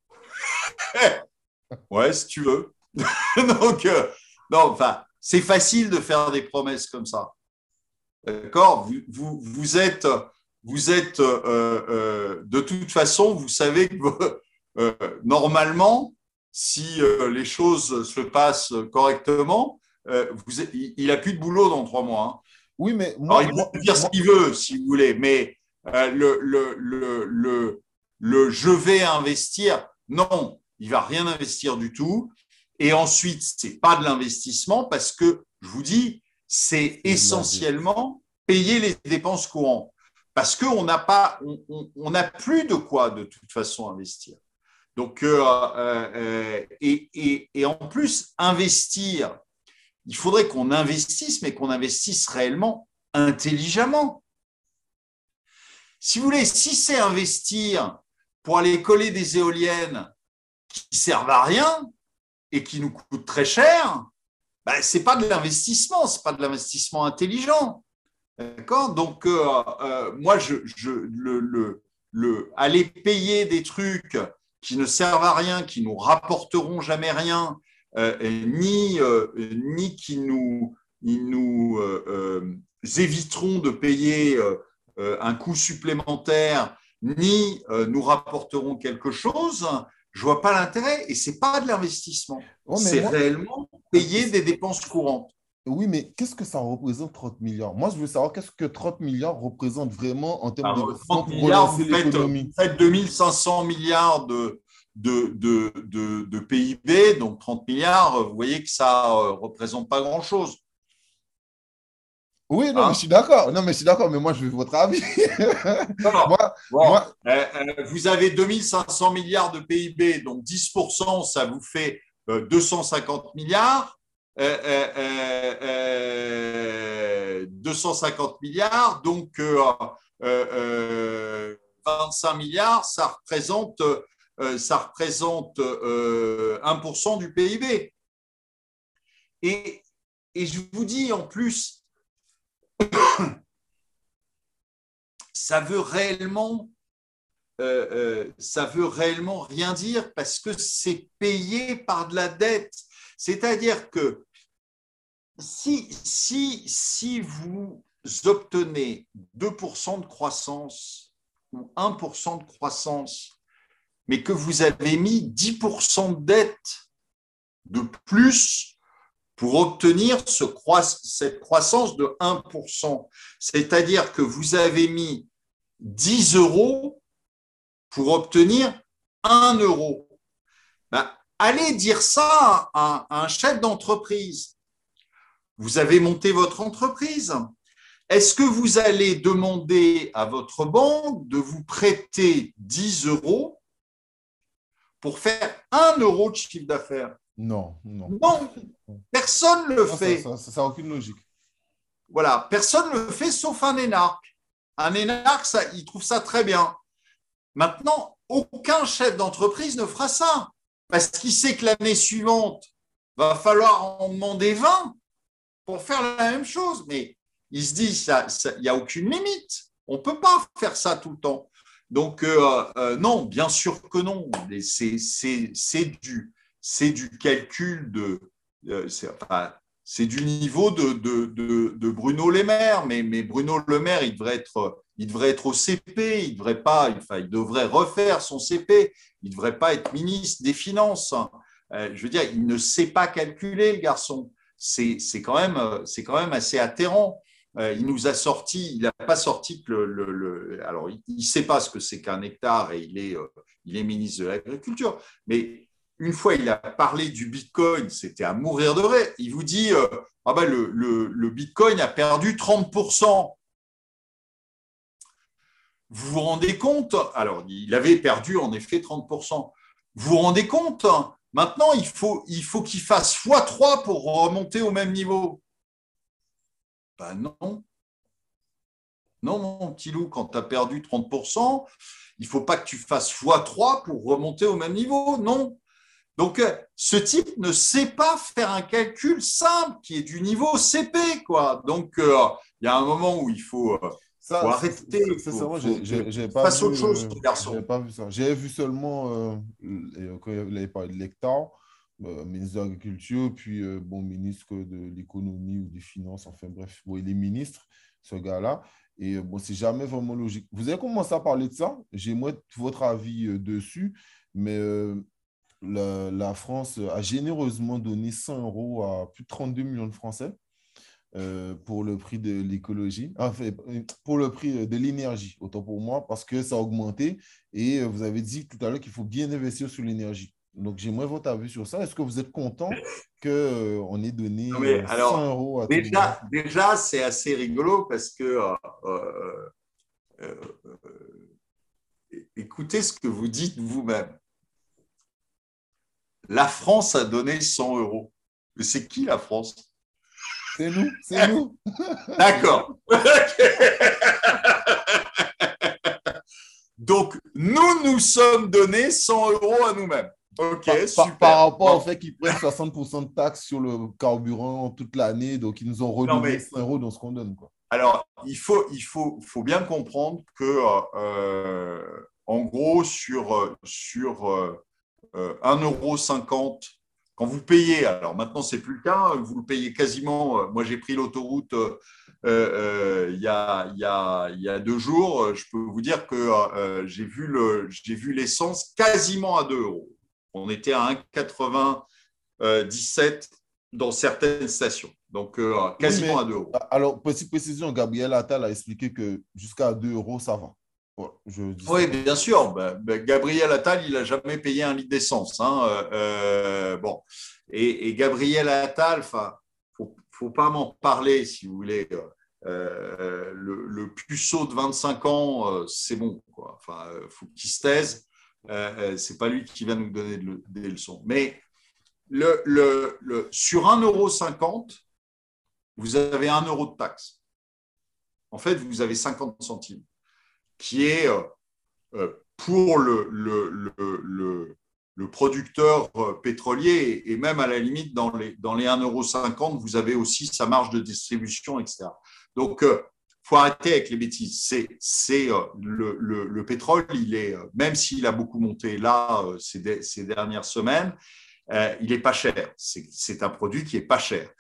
C: ouais, si tu veux. Donc, euh, non, enfin, c'est facile de faire des promesses comme ça. D'accord? Vous, vous, êtes, vous êtes euh, euh, de toute façon, vous savez que euh, normalement, si les choses se passent correctement, vous, il n'a plus de boulot dans trois mois. Hein.
A: Oui, mais
C: moi, il peut dire ce qu'il veut, si vous voulez, mais le, le, le, le, je vais investir, non, il va rien investir du tout. Et ensuite, ce n'est pas de l'investissement parce que, je vous dis, c'est essentiellement payer les dépenses courantes. Parce qu'on n'a pas, on plus de quoi de toute façon investir. Donc, euh, euh, euh, et, et, en plus, investir, il faudrait qu'on investisse, mais qu'on investisse réellement intelligemment. Si vous voulez, si c'est investir pour aller coller des éoliennes qui servent à rien, et qui nous coûte très cher, ben, ce n'est pas de l'investissement, ce n'est pas de l'investissement intelligent. D'accord? Donc, euh, euh, moi, je, le, le, le, aller payer des trucs qui ne servent à rien, qui nous rapporteront jamais rien, euh, ni, ni qui nous, nous éviteront de payer un coût supplémentaire, ni nous rapporteront quelque chose, je vois pas l'intérêt et c'est pas de l'investissement. Oh, c'est réellement payer des dépenses courantes.
A: Oui, mais qu'est-ce que ça représente 30 milliards? Moi, je veux savoir qu'est-ce que 30 milliards représente vraiment en termes de
C: 30 milliards, vous faites, vous faites 2500 milliards de, de, de, de, PIB, donc 30 milliards, vous voyez que ça ne euh, représente pas grand-chose.
A: Oui, non, mais hein? je suis d'accord. Non, mais je suis d'accord, mais moi, je veux votre avis.
C: moi, euh, euh, vous avez 2500 milliards de PIB, donc 10%, ça vous fait 250 euh, milliards. 250 milliards, donc 25 milliards, ça représente, ça représente 1% du PIB. Et, et je vous dis en plus, ça veut réellement euh, euh, ça veut réellement rien dire parce que c'est payé par de la dette. C'est-à-dire que si, si, si vous obtenez 2% de croissance ou 1% de croissance, mais que vous avez mis 10% de dette de plus pour obtenir ce cette croissance de 1%. C'est-à-dire que vous avez mis 10 euros pour obtenir 1 euro. Ben, allez dire ça à, un chef d'entreprise. Vous avez monté votre entreprise. Est-ce que vous allez demander à votre banque de vous prêter 10 euros pour faire un euro de chiffre d'affaires?
A: Non, non.
C: Non, personne ne le fait.
A: Ça n'a aucune logique.
C: Voilà, personne ne le fait sauf un énarque. Un énarque, ça, il trouve ça très bien. Maintenant, aucun chef d'entreprise ne fera ça parce qu'il sait que l'année suivante, va falloir en demander 20 pour faire la même chose. Mais il se dit, il ça, n'y a aucune limite. On ne peut pas faire ça tout le temps. Donc, euh, euh, non, bien sûr que non. C'est du, du calcul de. Euh, c'est du niveau de, de, Bruno Le Maire, mais, mais, Bruno Le Maire, il devrait être, il devrait être au CP, il devrait pas, enfin, il devrait refaire son CP, il devrait pas être ministre des Finances. je veux dire, il ne sait pas calculer, le garçon. C'est quand même, c'est quand même assez atterrant. Euh, il nous a sorti, il n'a pas sorti le, alors il ne sait pas ce que c'est qu'un hectare et il est, euh, il est ministre de l'Agriculture, mais une fois il a parlé du Bitcoin, c'était à mourir de rire. Il vous dit, euh, ah ben le, le, Bitcoin a perdu 30%. Vous vous rendez compte Alors, il avait perdu en effet 30%. Vous vous rendez compte Maintenant, il faut qu'il faut fasse x3 pour remonter au même niveau. Ben non. Non, mon petit loup, quand tu as perdu 30%, il ne faut pas que tu fasses x3 pour remonter au même niveau. Non. Donc, euh, ce type ne sait pas faire un calcul simple qui est du niveau CP. Quoi. Donc, euh, il y a un moment où il faut, euh, arrêter.
A: C'est ça, j'ai pas
C: autre chose,
A: garçon. Pas vu ça. J'ai vu seulement, quand il avait parlé de l'hectare, euh, ministre de l'Agriculture, puis euh, bon, ministre de l'Économie ou des Finances, enfin bref, il est ministre, ce gars-là. Et euh, bon, c'est jamais vraiment logique. Vous avez commencé à parler de ça, j'ai moi votre avis dessus, mais la, la, France a généreusement donné 100 euros à plus de 32 millions de Français. pour le prix de l'écologie, enfin, pour le prix de l'énergie, autant pour moi, parce que ça a augmenté. Et vous avez dit tout à l'heure qu'il faut bien investir sur l'énergie. Donc, j'aimerais votre avis sur ça. Est-ce que vous êtes content qu'on euh, ait donné 100 euh, euros à
C: Déjà, déjà c'est assez rigolo parce que euh, écoutez ce que vous dites vous-même. La France a donné 100 euros. Mais c'est qui la France?
A: C'est nous, c'est nous.
C: D'accord. Donc, nous nous sommes donné 100 euros à nous-mêmes. Ok,
A: par, super. Par, rapport au fait qu'ils prennent 60% de taxes sur le carburant toute l'année, donc ils nous ont redonné 100 euros dans ce qu'on donne. Quoi.
C: Alors, il faut, il faut, faut bien comprendre que, euh, en gros, sur, sur euh, 1,50 quand vous payez, alors maintenant, c'est plus le cas, vous le payez quasiment. Euh, moi, j'ai pris l'autoroute euh, euh, il, y a, il, y a, il y a deux jours. Je peux vous dire que j'ai vu l'essence quasiment à 2 euros. On était à 1,97 dans certaines stations. Donc, euh, quasiment à 2 euros.
A: Alors, petite précision, Gabriel Attal a expliqué que jusqu'à 2 euros, ça va.
C: Oui, bien sûr. Ben, ben, Gabriel Attal, il n'a jamais payé un litre d'essence. Hein. Euh, euh, bon. Et, Gabriel Attal, il ne faut, pas m'en parler, si vous voulez. le, le, puceau de 25 ans, c'est bon. Enfin, faut qu'il se taise. Euh, euh, c'est pas lui qui va nous donner des leçons. Mais le, le, sur 1,50€, vous avez 1 euro de taxe. En fait, vous avez 50 centimes, qui est euh, pour le, le, le, producteur pétrolier, et même à la limite, dans les, dans les 1,50€, vous avez aussi sa marge de distribution, etc. Donc, faut arrêter avec les bêtises. C'est, euh, le, pétrole, il est, euh, même s'il a beaucoup monté là euh, ces, dernières semaines, il est pas cher. C'est, un produit qui est pas cher.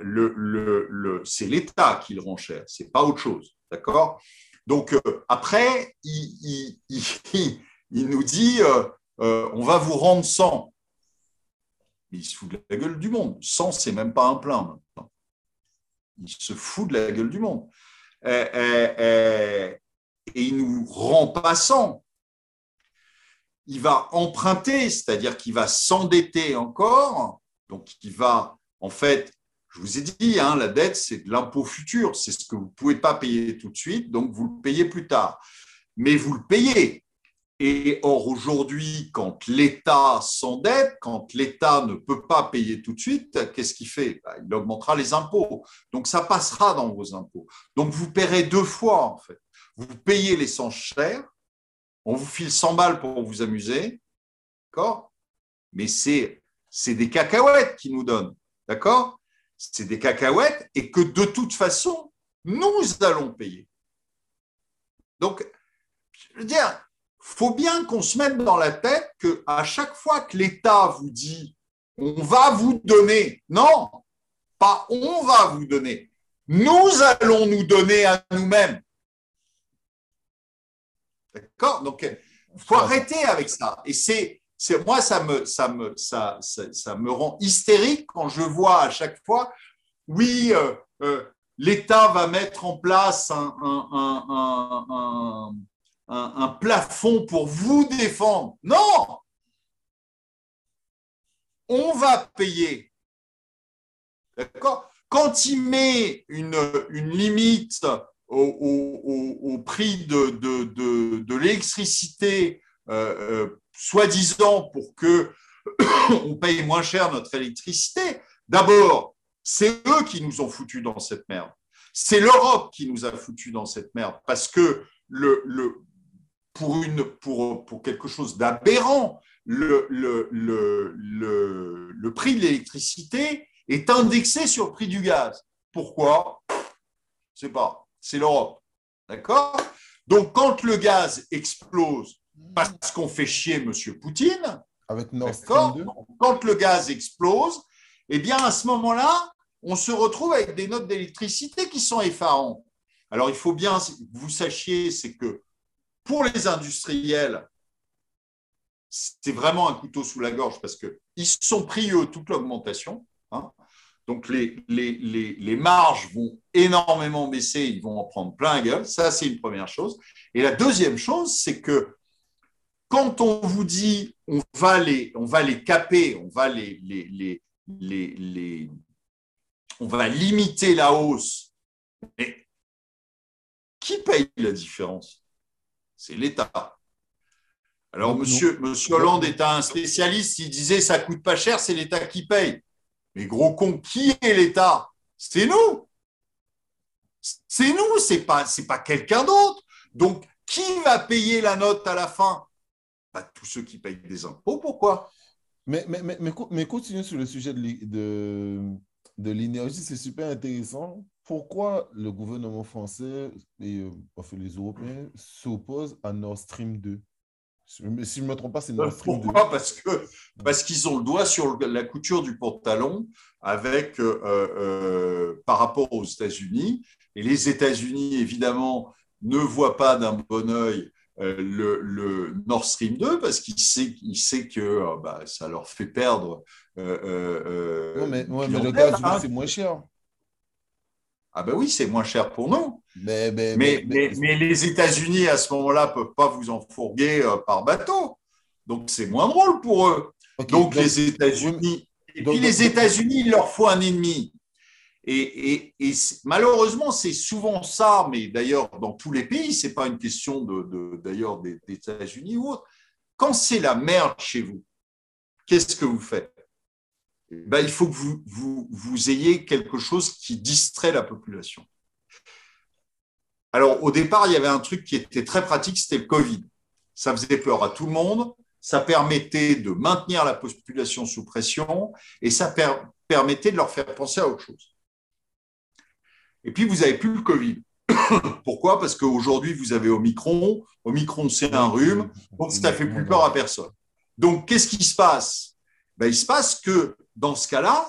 C: le, c'est l'État qui le rend cher. C'est pas autre chose. D'accord? Donc après, il, nous dit on va vous rendre 100. Il se fout de la gueule du monde. 100, c'est même pas un plein maintenant. Il se fout de la gueule du monde. Euh, euh, euh, et il nous rend passant. Il va emprunter, c'est-à-dire qu'il va s'endetter encore, donc il va, en fait, je vous ai dit, hein, la dette, c'est de l'impôt futur, c'est ce que vous ne pouvez pas payer tout de suite, donc vous le payez plus tard. Mais vous le payez. Et or, aujourd'hui, quand l'État s'endette, quand l'État ne peut pas payer tout de suite, qu'est-ce qu'il fait? Bah, Il augmentera les impôts. Donc, ça passera dans vos impôts. Donc, vous paierez deux fois, en fait. Vous payez l'essence chère, on vous file 100 balles pour vous amuser, d'accord? Mais c'est des cacahuètes qui nous donnent, d'accord? C'est des cacahuètes et que de toute façon, nous allons payer. Donc, je veux dire, faut bien qu'on se mette dans la tête que à chaque fois que l'État vous dit on va vous donner, non, pas on va vous donner, nous allons nous donner à nous-mêmes. D'accord? Donc, il faut arrêter avec ça. Et c'est, moi, ça me, ça, me, ça, ça, me rend hystérique quand je vois à chaque fois, oui, euh, euh, l'État va mettre en place un, plafond pour vous défendre. Non On va payer. D'accord? Quand il met une, limite au, prix de, l'électricité, euh, soi-disant pour que on paye moins cher notre électricité, d'abord, c'est eux qui nous ont foutus dans cette merde. C'est l'Europe qui nous a foutus dans cette merde parce que pour, une, pour, quelque chose d'aberrant, le, prix de l'électricité est indexé sur le prix du gaz. Pourquoi? Je sais pas. C'est l'Europe. D'accord? Donc, quand le gaz explose, parce qu'on fait chier M. Poutine,
A: avec Nord
C: quand le gaz explose, eh bien, à ce moment-là, on se retrouve avec des notes d'électricité qui sont effarantes. Alors, il faut bien que vous sachiez, c'est que pour les industriels, c'est vraiment un couteau sous la gorge parce qu'ils sont pris, eux, toute l'augmentation. Hein. Donc, les, les, marges vont énormément baisser, ils vont en prendre plein la gueule. Ça, c'est une première chose. Et la deuxième chose, c'est que quand on vous dit on va les, on va les caper, on va les, les, les, on va limiter la hausse, mais qui paye la différence? C'est l'État. Alors, monsieur, monsieur Hollande est un spécialiste, il disait ça coûte pas cher, c'est l'État qui paye. Mais gros con, qui est l'État? C'est nous. C'est nous, c'est pas, pas quelqu'un d'autre. Donc, qui va payer la note à la fin? Bah, Tous ceux qui payent des impôts. Pourquoi?
A: Mais, mais, mais, mais, continue sur le sujet de, de, de l'énergie, c'est super intéressant pourquoi le gouvernement français et euh, enfin, les Européens s'opposent à Nord Stream 2 Si je ne me trompe pas, c'est Nord Stream
C: pourquoi? Parce que parce qu'ils ont le doigt sur la couture du pantalon avec euh, euh, par rapport aux États-Unis. Et les États-Unis, évidemment, ne voient pas d'un bon oeil le, le, Nord Stream 2 parce qu'il sait, il sait que bah, ça leur fait perdre.
A: non, mais, le gaz, hein. c'est moins cher.
C: Ah ben oui, c'est moins cher pour nous. Mais, mais, mais, mais les États-Unis, à ce moment-là, ne peuvent pas vous enfourguer euh, par bateau. Donc, c'est moins drôle pour eux. donc, les États-Unis... Et puis, les États-Unis, il leur faut un ennemi. Et, malheureusement, c'est souvent ça, mais d'ailleurs, dans tous les pays, ce n'est pas une question de, d'ailleurs des, des États-Unis ou autre. Quand c'est la merde chez vous, qu'est-ce que vous faites? Ben, il faut que vous, ayez quelque chose qui distrait la population. Alors, au départ, il y avait un truc qui était très pratique, c'était le Covid. Ça faisait peur à tout le monde, ça permettait de maintenir la population sous pression et ça permettait de leur faire penser à autre chose. Et puis, vous n'avez plus le Covid. Pourquoi? Parce qu'aujourd'hui, vous avez Omicron. Omicron, c'est un rhume, donc ça ne fait plus peur à personne. Donc, qu'est-ce qui se passe? Ben, Il se passe que dans ce cas-là,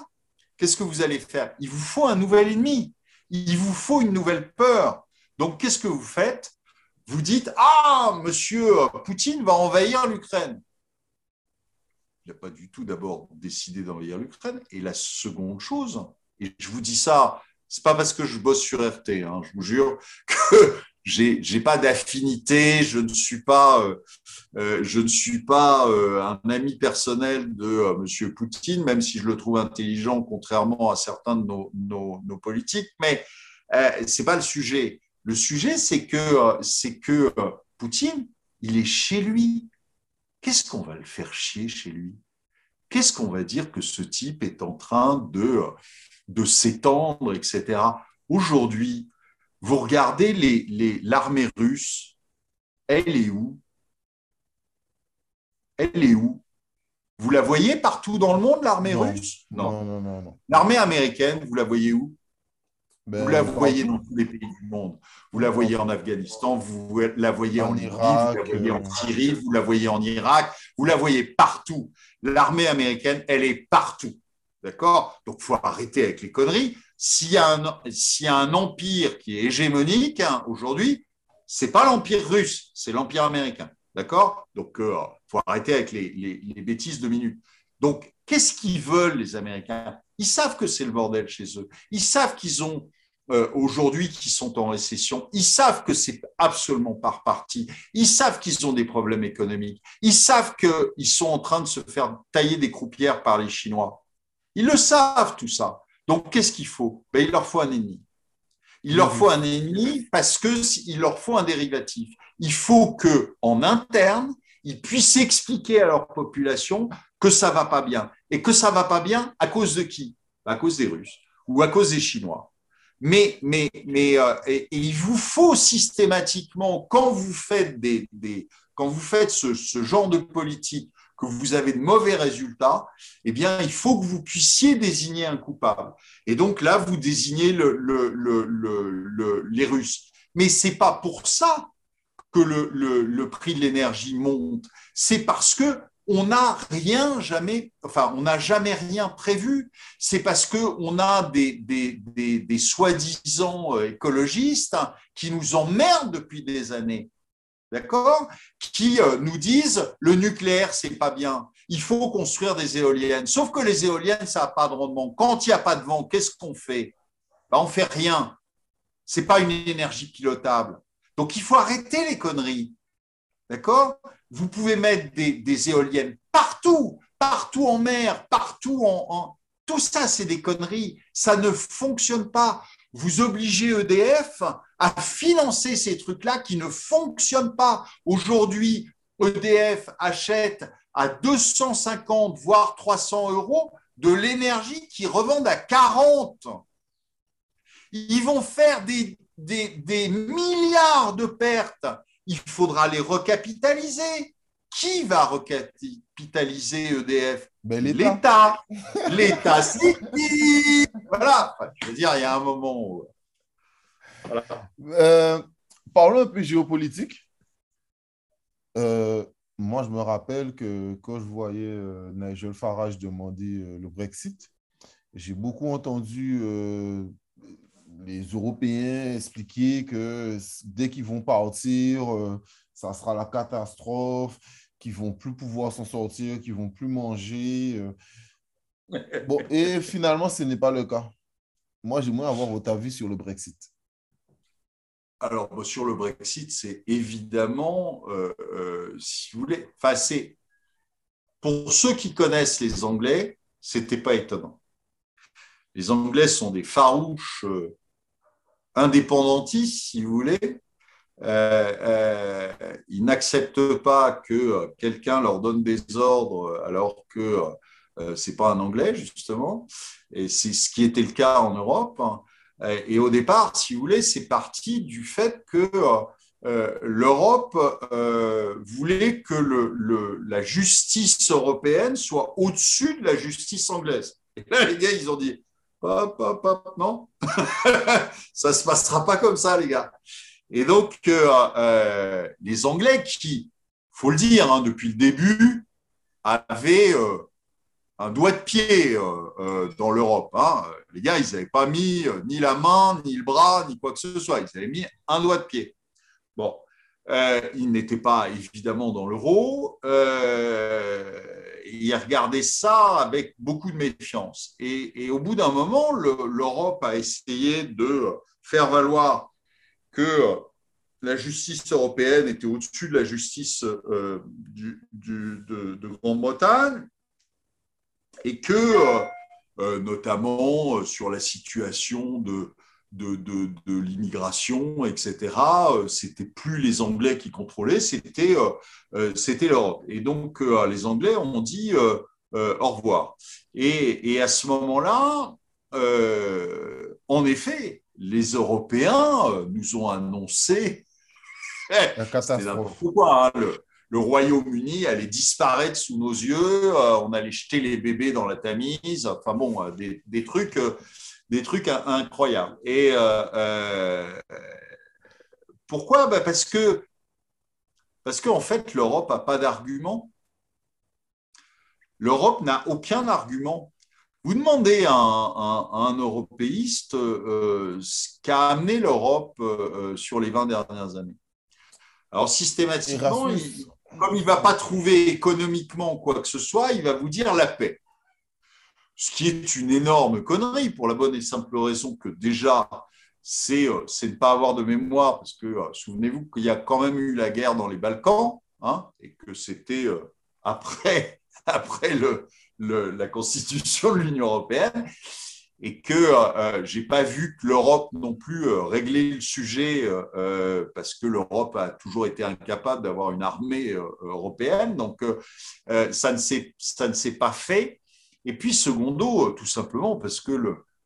C: qu'est-ce que vous allez faire? Il vous faut un nouvel ennemi. Il vous faut une nouvelle peur. Donc, qu'est-ce que vous faites? Vous dites Ah, monsieur Poutine va envahir l'Ukraine. Il n'a pas du tout d'abord décidé d'envahir l'Ukraine. Et la seconde chose, et je vous dis ça, c'est pas parce que je bosse sur RT, hein, je vous jure que j'ai j'ai pas d'affinité, je ne suis pas euh, euh, je ne suis pas euh, un ami personnel de Monsieur Poutine, même si je le trouve intelligent, contrairement à certains de nos, nos, nos politiques. Mais c'est pas le sujet. Le sujet, c'est que c'est que Poutine, il est chez lui. Qu'est-ce qu'on va le faire chier chez lui? Qu'est-ce qu'on va dire que ce type est en train de, de s'étendre, etc. Aujourd'hui, vous regardez l'armée les, russe, elle est où? Elle est où? Vous la voyez partout dans le monde, l'armée russe?
A: Non. Non, non, non.
C: L'armée américaine, vous la voyez où? Ben, Vous la voyez dans tous les pays du monde. Vous la voyez en Afghanistan, vous la voyez en, Irak, vous la voyez en euh, Syrie, vous la voyez en Irak, vous la voyez partout. L'armée américaine, elle est partout. D'accord? Donc, il faut arrêter avec les conneries. S'il y, a un, empire qui est hégémonique hein, aujourd'hui, ce n'est pas l'empire russe, c'est l'empire américain. D'accord? Donc, il euh, faut arrêter avec les, bêtises de minutes. Donc, qu'est-ce qu'ils veulent, les Américains? Ils savent que c'est le bordel chez eux. Ils savent qu'ils ont euh, aujourd'hui qui sont en récession, ils savent que c'est absolument par parti. Ils savent qu'ils ont des problèmes économiques. Ils savent qu'ils sont en train de se faire tailler des croupières par les Chinois. Ils le savent tout ça. Donc qu'est-ce qu'il faut? Ben, Il leur faut un ennemi. Il leur faut un ennemi parce qu'il leur faut un dérivatif. Il faut que en interne, ils puissent expliquer à leur population que ça va pas bien et que ça va pas bien à cause de qui? À cause des Russes ou à cause des Chinois. Mais, mais, mais euh, et, il vous faut systématiquement, quand vous faites, des, quand vous faites ce, genre de politique, que vous avez de mauvais résultats, eh bien, il faut que vous puissiez désigner un coupable. Et donc là, vous désignez le, le, le, les Russes. Mais c'est pas pour ça que le, prix de l'énergie monte. C'est parce que on n'a rien jamais, enfin, on n'a jamais rien prévu. C'est parce que on a des, des, des, soi-disant euh, écologistes qui nous emmerdent depuis des années, d'accord? Qui euh, nous disent le nucléaire c'est pas bien, il faut construire des éoliennes. Sauf que les éoliennes ça n'a pas de rendement. Quand il n'y a pas de vent, qu'est-ce qu'on fait? Ben, On fait rien. C'est pas une énergie pilotable. Donc il faut arrêter les conneries. D'accord? Vous pouvez mettre des, éoliennes partout, partout en mer, partout en. Tout ça, c'est des conneries. Ça ne fonctionne pas. Vous obligez EDF à financer ces trucs-là qui ne fonctionnent pas. Aujourd'hui, EDF achète à 250, voire 300 euros de l'énergie qu'ils revendent à 40. Ils vont faire des, des milliards de pertes il faudra les recapitaliser. Qui va recapitaliser EDF
A: ben,
C: L'État. L'État, c'est qui Voilà. je veux dire, il y a un moment
A: euh, parlons un peu géopolitique. Euh, moi, je me rappelle que quand je voyais euh, Nigel Farage demander le Brexit, j'ai beaucoup entendu les Européens expliquaient que dès qu'ils vont partir, euh, ça sera la catastrophe, qu'ils vont plus pouvoir s'en sortir, qu'ils vont plus manger. Euh. Bon, et finalement, ce n'est pas le cas. Moi, j'aimerais avoir votre avis sur le Brexit.
C: Alors, sur le Brexit, c'est évidemment, euh, si vous voulez, enfin, pour ceux qui connaissent les Anglais, c'était pas étonnant. Les Anglais sont des farouches indépendantistes, si vous voulez. Euh, euh, ils n'acceptent pas que quelqu'un leur donne des ordres alors que euh, c'est pas un Anglais, justement. Et c'est ce qui était le cas en Europe. Et au départ, si vous voulez, c'est parti du fait que l'Europe voulait que la justice européenne soit au-dessus de la justice anglaise. Et là, les gars, ils ont dit hop, hop, hop, non, ça se passera pas comme ça, les gars. Et donc, euh, euh, les Anglais qui, faut le dire, hein, depuis le début, avaient euh, un doigt de pied dans l'Europe. Hein. Les gars, ils n'avaient pas mis ni la main, ni le bras, ni quoi que ce soit. Ils avaient mis un doigt de pied. Bon, ils n'étaient pas évidemment dans l'euro il regardait ça avec beaucoup de méfiance. Et, au bout d'un moment, l'Europe a essayé de faire valoir que la justice européenne était au-dessus de la justice euh, de, Grande-Bretagne et que, euh, notamment sur la situation de, de, de, l'immigration, etc. C'était plus les Anglais qui contrôlaient, c'était c'était l'Europe. Et donc, les Anglais ont dit au revoir. Et, et à ce moment-là, en effet, les Européens nous ont annoncé
A: la catastrophe.
C: Quoi, hein, le, le Royaume-Uni allait disparaître sous nos yeux, euh, on allait jeter les bébés dans la Tamise, enfin bon, euh, des, trucs, euh, des trucs incroyables. Et pourquoi? Bah, Parce que parce qu'en fait, l'Europe n'a pas d'argument. L'Europe n'a aucun argument. Vous demandez à un, européiste ce qu'a amené l'Europe sur les 20 dernières années. Alors systématiquement, comme il ne va pas trouver économiquement quoi que ce soit, il va vous dire la paix. Ce qui est une énorme connerie pour la bonne et simple raison que déjà, c'est euh, ne pas avoir de mémoire, parce que euh, souvenez-vous qu'il y a quand même eu la guerre dans les Balkans, hein, et que c'était euh, après, après le, la constitution de l'Union européenne et que euh, je n'ai pas vu que l'Europe non plus euh, réglait le sujet euh, parce que l'Europe a toujours été incapable d'avoir une armée européenne. Donc, ça ne s'est pas fait. Et puis, secondo, tout simplement parce que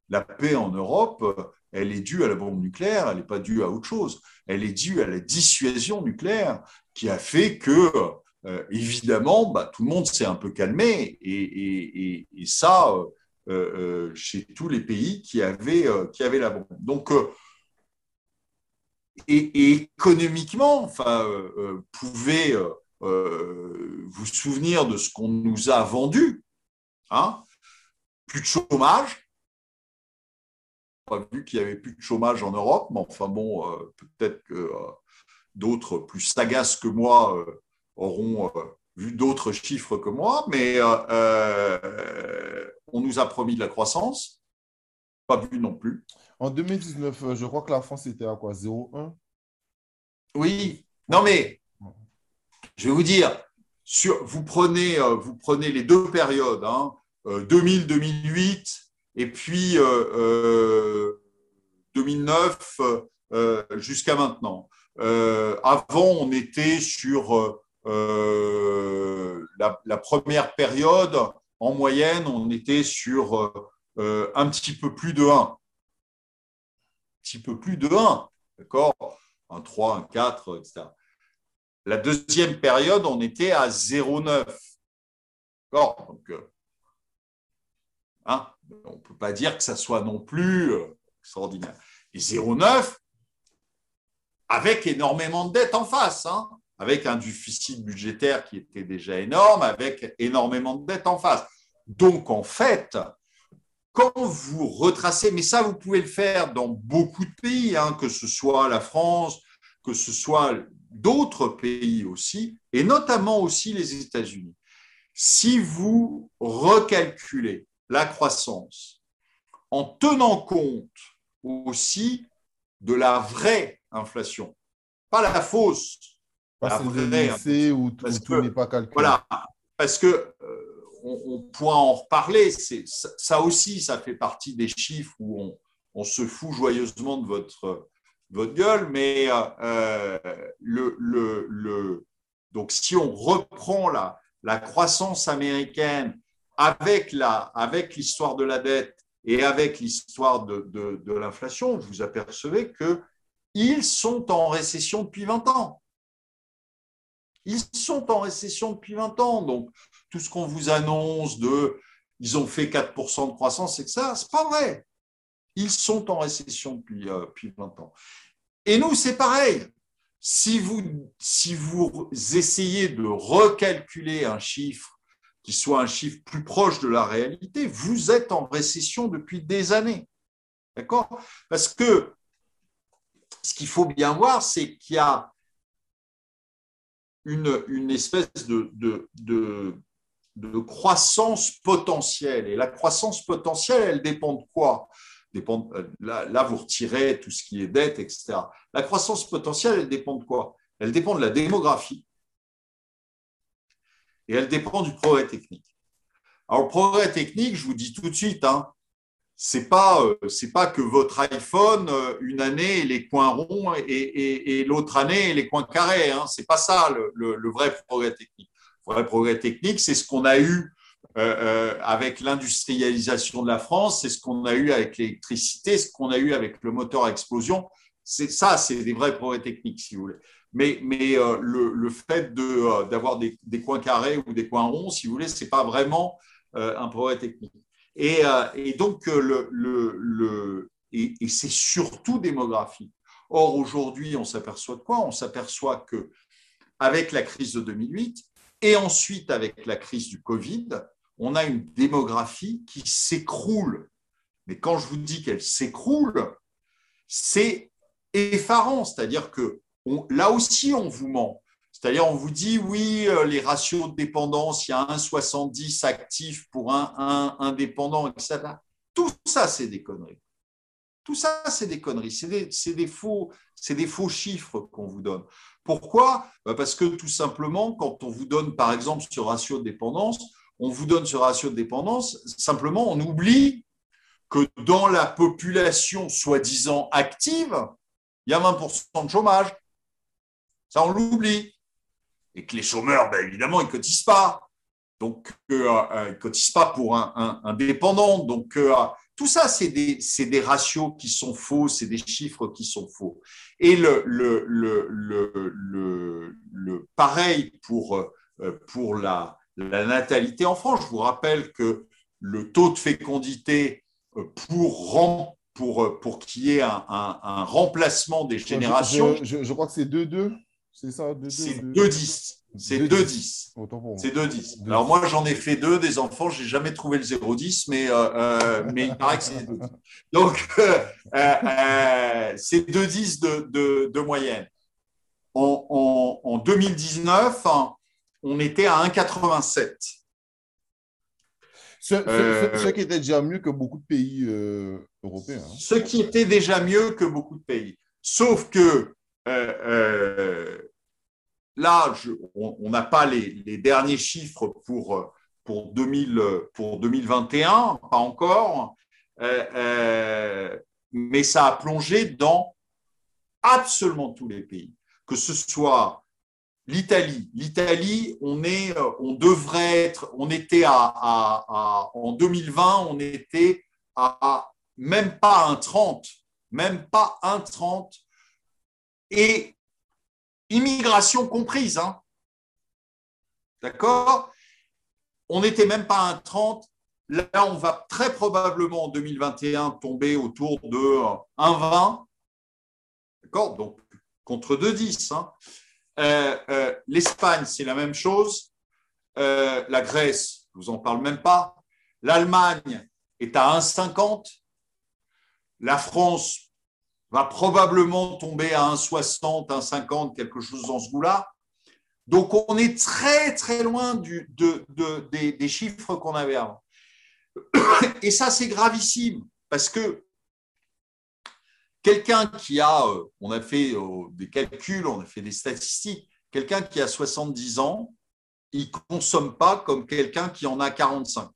C: la paix en Europe, elle est due à la bombe nucléaire, elle n'est pas due à autre chose. Elle est due à la dissuasion nucléaire qui a fait que, évidemment, bah, tout le monde s'est un peu calmé. Et, ça euh, euh, chez tous les pays qui avaient, euh, la bombe. Donc, économiquement, enfin, pouvez vous souvenir de ce qu'on nous a vendu. Hein plus de chômage. A vu qu'il n'y avait plus de chômage en Europe, mais enfin bon, peut-être que d'autres plus sagaces que moi auront vu d'autres chiffres que moi, mais on nous a promis de la croissance, pas vu non plus.
A: En 2019, euh, je crois que la France était à quoi? 0,1
C: Oui, non mais je vais vous dire, sur, vous, prenez, euh, vous prenez les deux périodes, 2000-2008 hein, euh, et puis 2009 jusqu'à maintenant. avant, on était sur la, la, première période en moyenne, on était sur euh, euh, un petit peu plus de 1. Un petit peu plus de 1, d'accord? Un 3, un 4, etc. La deuxième période, on était à 0,9. D'accord? Donc, euh, hein, on ne peut pas dire que ça soit non plus extraordinaire. Et 0,9, avec énormément de dettes en face. Hein avec un déficit budgétaire qui était déjà énorme, avec énormément de dettes en face. Donc, en fait, quand vous retracez, mais ça, vous pouvez le faire dans beaucoup de pays, hein, que ce soit la France, que ce soit d'autres pays aussi, et notamment aussi les États-Unis. Si vous recalculez la croissance en tenant compte aussi de la vraie inflation, pas la fausse,
A: parce que où, tout n'est pas calculé.
C: Voilà, parce que euh, on, pourra en reparler. Ça, ça, aussi, ça fait partie des chiffres où on, on se fout joyeusement de votre, votre gueule, mais euh, le, le, le, donc si on reprend la, la croissance américaine avec l'histoire avec de la dette et avec l'histoire de, de, de l'inflation, vous apercevez qu'ils sont en récession depuis 20 ans. Ils sont en récession depuis 20 ans. Donc, tout ce qu'on vous annonce de ils ont fait 4% de croissance, c'est que ça, c'est pas vrai. Ils sont en récession depuis, euh, depuis 20 ans. Et nous, c'est pareil. Si vous, si vous essayez de recalculer un chiffre qui soit un chiffre plus proche de la réalité, vous êtes en récession depuis des années. D'accord? Parce que ce qu'il faut bien voir, c'est qu'il y a une, espèce de, croissance potentielle. Et la croissance potentielle, elle dépend de quoi? Dépend, là, vous retirez tout ce qui est dette, etc. La croissance potentielle, elle dépend de quoi? Elle dépend de la démographie et elle dépend du progrès technique. Alors, progrès technique, je vous dis tout de suite, hein, c'est pas euh, c'est pas que votre iPhone euh, une année les coins ronds et, l'autre année les coins carrés. Hein. C'est pas ça le, vrai progrès technique. Le vrai progrès technique, c'est ce qu'on a eu euh, avec l'industrialisation de la France, c'est ce qu'on a eu avec l'électricité, ce qu'on a eu avec le moteur à explosion. C'est ça, c'est des vrais progrès techniques, si vous voulez. Mais, le, fait d'avoir des, des, coins carrés ou des coins ronds, si vous voulez, c'est pas vraiment un progrès technique. Euh, et, donc, euh, le, le, et, c'est surtout démographique. Or, aujourd'hui, on s'aperçoit de quoi? On s'aperçoit que avec la crise de 2008 et ensuite avec la crise du Covid, on a une démographie qui s'écroule. Mais quand je vous dis qu'elle s'écroule, c'est effarant. C'est-à-dire que là aussi, on vous ment. C'est-à-dire, on vous dit, oui, euh, les ratios de dépendance, il y a 1,70 actifs pour un, indépendant, etc. Tout ça, c'est des conneries. Tout ça, c'est des conneries. C'est des, faux, des faux chiffres qu'on vous donne. Pourquoi? Bah, Parce que tout simplement, quand on vous donne, par exemple, ce ratio de dépendance, on vous donne ce ratio de dépendance, simplement, on oublie que dans la population soi-disant active, il y a 20% de chômage. Ça, on l'oublie et que les chômeurs, ben, évidemment, ils ne cotisent pas. Donc, euh, euh, ils ne cotisent pas pour un, dépendant. Donc, euh, tout ça, c'est des, des, ratios qui sont faux, c'est des chiffres qui sont faux. Et le, le, le, le pareil pour, pour la, la, natalité en France. Je vous rappelle que le taux de fécondité pour, pour, pour qu'il y ait un, un, remplacement des générations.
A: Je, je crois que c'est 2-2.
C: C'est ça, 2-10. C'est 2-10. C'est 2-10. Alors moi, j'en ai fait deux des enfants. Je n'ai jamais trouvé le 0-10, mais, euh, euh, mais il paraît que c'est 2 Donc, euh, c'est 2-10 de, de, de, moyenne. En, en, 2019, on était à 1,87.
A: Ce, ce, qui était déjà mieux que beaucoup de pays européens. Hein.
C: Ce qui était déjà mieux que beaucoup de pays. Sauf que euh, euh, là, on n'a pas les, derniers chiffres pour, pour, 2000, pour 2021, pas encore, euh, mais ça a plongé dans absolument tous les pays, que ce soit l'Italie. L'Italie, on devrait être, on était à, en 2020, on était à même pas un 30, même pas un 30 et immigration comprise. Hein. D'accord? On n'était même pas à un 30. Là, on va très probablement en 2021 tomber autour de 1,20. D'accord? Donc, contre 2,10. Hein. Euh, euh, L'Espagne, c'est la même chose. Euh, la Grèce, je vous en parle même pas. L'Allemagne est à 1,50. La France, va probablement tomber à 1,60, 1,50, quelque chose dans ce goût-là. Donc, on est très, très loin du, de, des, chiffres qu'on avait avant. Et ça, c'est gravissime, parce que quelqu'un qui a, euh, on a fait euh, des calculs, on a fait des statistiques, quelqu'un qui a 70 ans, il ne consomme pas comme quelqu'un qui en a 45.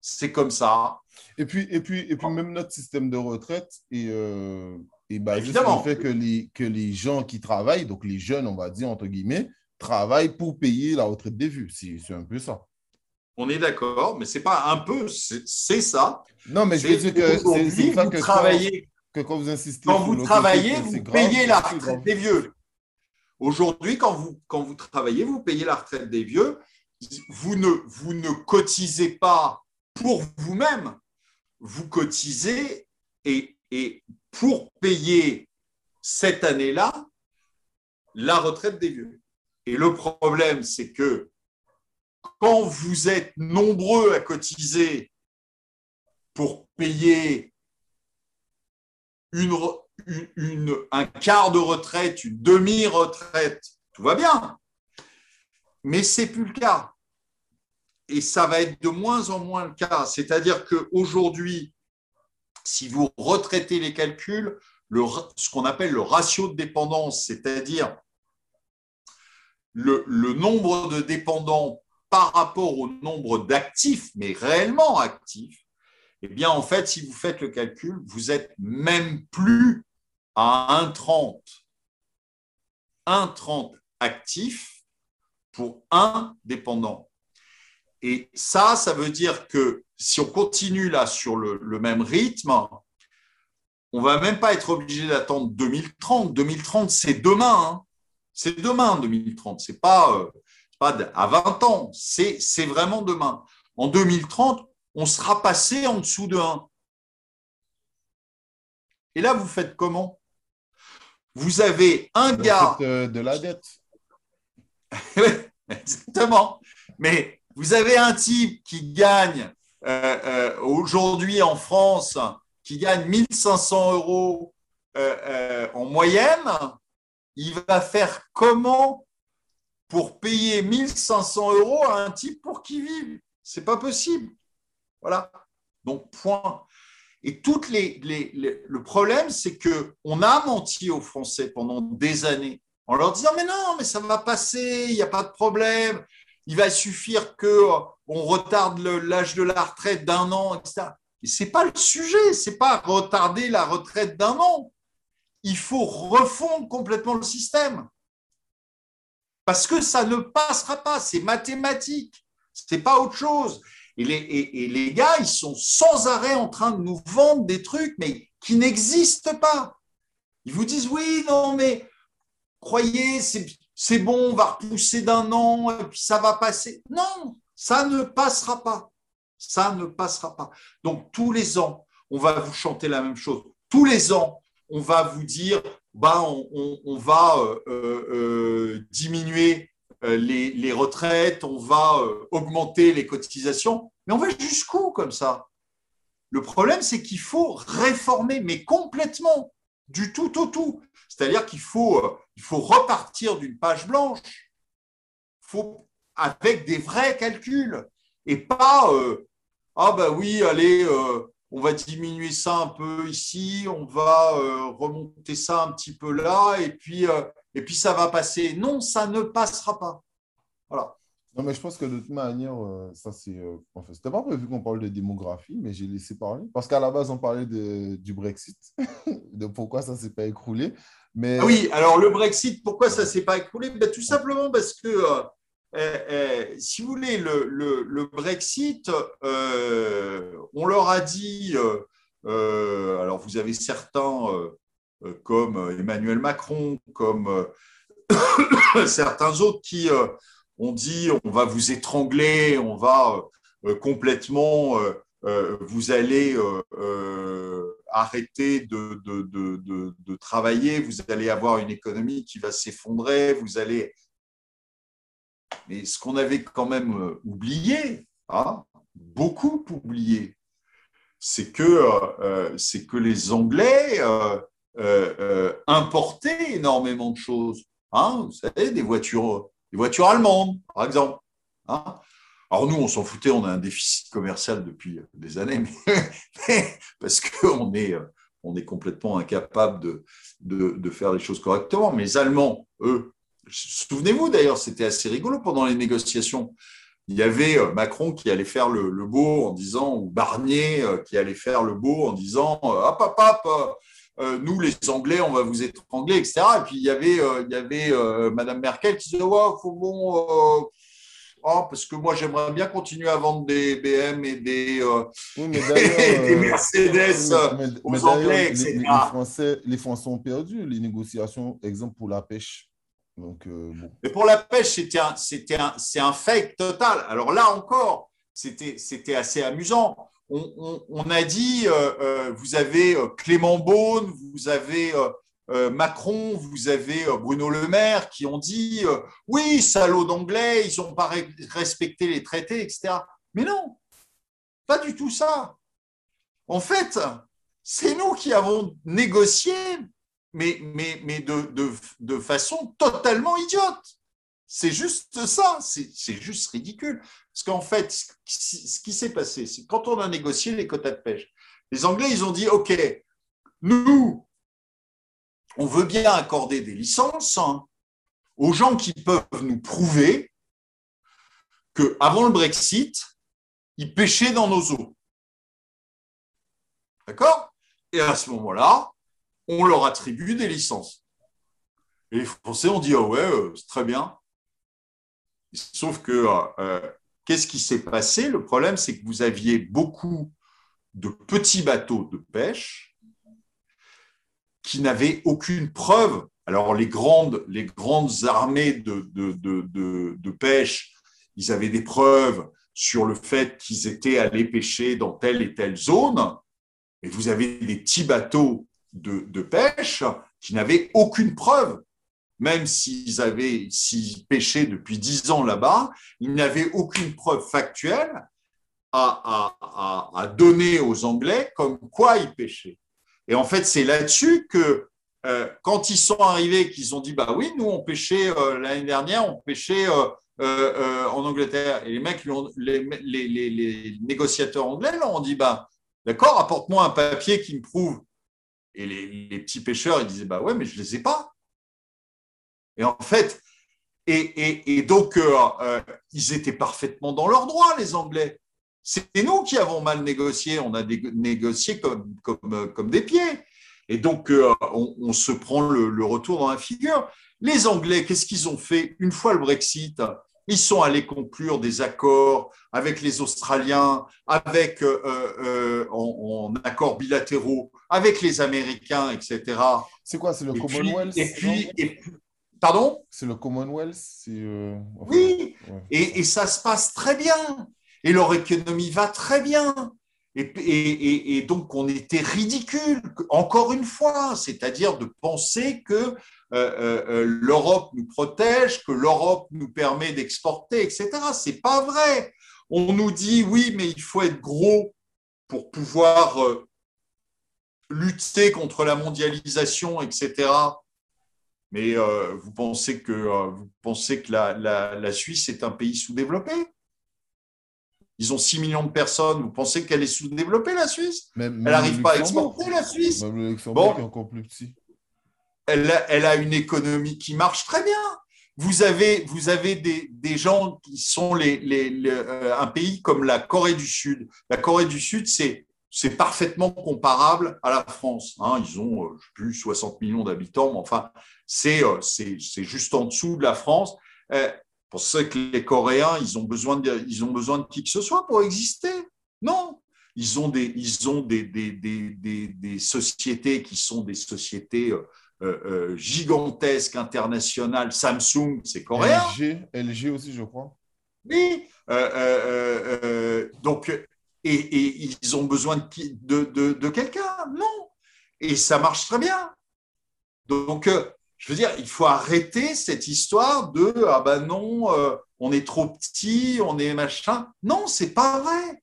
C: C'est comme ça.
A: Et puis, et puis, et puis même notre système de retraite est, euh, est basé sur le fait que les, que les gens qui travaillent, donc les jeunes, on va dire, entre guillemets, travaillent pour payer la retraite des vues. C'est un peu ça.
C: On est d'accord, mais c'est pas un peu, c'est ça.
A: Non, mais je veux dire que c'est ça que,
C: travaillez,
A: que quand vous insistez.
C: Quand vous travaillez, vous payez la retraite des vieux. Aujourd'hui, quand vous, quand vous travaillez, vous payez la retraite des vieux. Vous ne, vous ne cotisez pas pour vous-même vous cotisez et, pour payer cette année-là la retraite des vieux. Et le problème, c'est que quand vous êtes nombreux à cotiser pour payer un quart de retraite, une demi-retraite, tout va bien. Mais ce n'est plus le cas et ça va être de moins en moins le cas. C'est-à-dire qu'aujourd'hui, si vous retraitez les calculs, ce qu'on appelle le ratio de dépendance, c'est-à-dire le, nombre de dépendants par rapport au nombre d'actifs, mais réellement actifs, Eh bien, en fait, si vous faites le calcul, vous êtes même plus à 1,30. 1,30 actif pour un dépendant. Et ça, ça veut dire que si on continue là sur le, même rythme, on va même pas être obligé d'attendre 2030. 2030, c'est demain. Hein. C'est demain, 2030. C'est pas, euh, pas à 20 ans. C'est vraiment demain. En 2030, on sera passé en dessous de 1. Et là, vous faites comment? Vous avez un gars.
A: Euh, de la dette.
C: exactement. Mais vous avez un type qui gagne euh, euh, aujourd'hui en France, qui gagne 1500 euros en moyenne. Il va faire comment pour payer 1500 euros à un type pour qui vive? C'est pas possible. Voilà. Donc, point. Et toutes les, le problème, c'est qu'on a menti aux Français pendant des années en leur disant Mais non, mais ça va passer, il n'y a pas de problème, il va suffire qu'on retarde l'âge de la retraite d'un an, etc. Et ce n'est pas le sujet, ce n'est pas retarder la retraite d'un an. Il faut refondre complètement le système. Parce que ça ne passera pas, c'est mathématique, ce n'est pas autre chose. Et les, et, les, gars, ils sont sans arrêt en train de nous vendre des trucs, mais qui n'existent pas. Ils vous disent, oui, non, mais croyez, c'est bon, on va repousser d'un an, et puis ça va passer. Non, ça ne passera pas. Ça ne passera pas. Donc, tous les ans, on va vous chanter la même chose. Tous les ans, on va vous dire, bah, on, va euh, euh, euh, diminuer les, retraites, on va augmenter les cotisations, mais on va jusqu'où comme ça? Le problème, c'est qu'il faut réformer, mais complètement, du tout au tout. C'est-à-dire qu'il faut, il faut repartir d'une page blanche, avec des vrais calculs, et pas ah ben oui, allez, on va diminuer ça un peu ici, on va remonter ça un petit peu là, et puis et puis ça va passer. Non, ça ne passera pas. Voilà.
A: Non, mais je pense que de toute manière, euh, ça c'est. Euh, enfin, c'était pas prévu qu'on parle de démographie, mais j'ai laissé parler. Parce qu'à la base, on parlait de, du Brexit, de pourquoi ça s'est pas écroulé. Mais...
C: Ah oui, alors le Brexit, pourquoi ça s'est pas écroulé? Ben, Tout simplement parce que, euh, si vous voulez, le, le, le Brexit, on leur a dit. alors, vous avez certains comme Emmanuel Macron, comme certains autres qui ont dit on va vous étrangler, on va complètement, vous allez arrêter de, travailler, vous allez avoir une économie qui va s'effondrer, vous allez... Mais ce qu'on avait quand même oublié, hein, beaucoup oublié, c'est que, les Anglais euh, euh, importer énormément de choses. Hein, vous savez, des voitures, des voitures allemandes, par exemple. Hein. Alors nous, on s'en foutait, on a un déficit commercial depuis des années, mais, parce qu'on est, on est complètement incapable de, de, faire les choses correctement. Mais les Allemands, eux, souvenez-vous d'ailleurs, c'était assez rigolo pendant les négociations. Il y avait euh, Macron qui allait faire le, beau en disant, ou Barnier qui allait faire le beau en disant, hop, hop, hop, euh, nous, les Anglais, on va vous étrangler, etc. Et puis, il y avait, euh, il y avait euh, Madame Merkel qui disait, ouais, faut bon, oh, parce que moi, j'aimerais bien continuer à vendre des BM et des, Mercedes aux Anglais, etc.
A: Les, Français, les Français ont perdu les négociations, exemple pour la pêche. Donc,
C: Mais pour la pêche, c'était un, c'était un, c'est un fake total. Alors là encore, c'était, c'était assez amusant on, a dit, euh, euh, vous avez euh, Clément Beaune, vous avez Macron, vous avez Bruno Le Maire qui ont dit, oui, salauds d'anglais, ils n'ont pas respecté les traités, etc. Mais non, pas du tout ça. En fait, c'est nous qui avons négocié, mais, de façon totalement idiote. C'est juste ça, c'est juste ridicule. Parce qu'en fait, ce qui s'est passé, c'est quand on a négocié les quotas de pêche, les Anglais, ils ont dit, OK, nous, on veut bien accorder des licences hein, aux gens qui peuvent nous prouver qu'avant le Brexit, ils pêchaient dans nos eaux. D'accord? Et à ce moment-là, on leur attribue des licences. Et les Français ont dit, ah ouais, euh, c'est très bien. Sauf que, euh, qu'est-ce qui s'est passé? Le problème, c'est que vous aviez beaucoup de petits bateaux de pêche qui n'avaient aucune preuve. Alors, les grandes, les grandes armées de, de, pêche, ils avaient des preuves sur le fait qu'ils étaient allés pêcher dans telle et telle zone. Et vous avez des petits bateaux de, pêche qui n'avaient aucune preuve. Même s'ils avaient, pêchaient depuis dix ans là-bas, ils n'avaient aucune preuve factuelle à, donner aux Anglais comme quoi ils pêchaient. Et en fait, c'est là-dessus que euh, quand ils sont arrivés, qu'ils ont dit bah oui, nous on pêchait euh, l'année dernière, on pêchait euh, en Angleterre, et les mecs, les, négociateurs anglais leur ont dit bah d'accord, apporte-moi un papier qui me prouve. Et les, petits pêcheurs, ils disaient bah ouais, mais je les ai pas. Et en fait, et, donc ils étaient parfaitement dans leurs droits, les Anglais. C'est nous qui avons mal négocié, on a négocié comme, comme, comme des pieds. Et donc, euh, on, se prend le, retour dans la figure. Les Anglais, qu'est-ce qu'ils ont fait une fois le Brexit? Ils sont allés conclure des accords avec les Australiens, avec euh, euh, en, accords bilatéraux, avec les Américains, etc.
A: C'est quoi C'est le Commonwealth
C: Et puis, pardon?
A: C'est le Commonwealth
C: Oui, et, et ça se passe très bien et leur économie va très bien. Et, donc, on était ridicule, encore une fois, c'est-à-dire de penser que euh, euh, euh, l'Europe nous protège, que l'Europe nous permet d'exporter, etc. C'est pas vrai. On nous dit oui, mais il faut être gros pour pouvoir lutter contre la mondialisation, etc. Mais vous pensez que, vous pensez que la Suisse est un pays sous-développé? Ils ont 6 millions de personnes. Vous pensez qu'elle est sous-développée, la Suisse? Elle n'arrive pas à exporter, la Suisse.
A: Même le Luxembourg est encore plus petit.
C: Elle a, elle a, une économie qui marche très bien. Vous avez, vous avez des, des gens qui sont les, les, euh, un pays comme la Corée du Sud. La Corée du Sud, c'est c'est parfaitement comparable à la France. Hein. ils ont, euh, plus, 60 millions d'habitants, mais enfin, euh, c'est c'est juste en dessous de la France pour ça que les Coréens, ils ont besoin de, ils ont besoin de qui que ce soit pour exister? Non, ils ont des, ils ont des, des, des, des sociétés qui sont des sociétés euh, euh, gigantesques, internationales. Samsung, c'est coréen.
A: LG, LG aussi, je crois.
C: Oui. Euh, donc, et, et, ils ont besoin de, de, de, de quelqu'un? Non. Et ça marche très bien. Donc, je veux dire, il faut arrêter cette histoire de ah ben non, euh, on est trop petit, on est machin. Non, c'est pas vrai.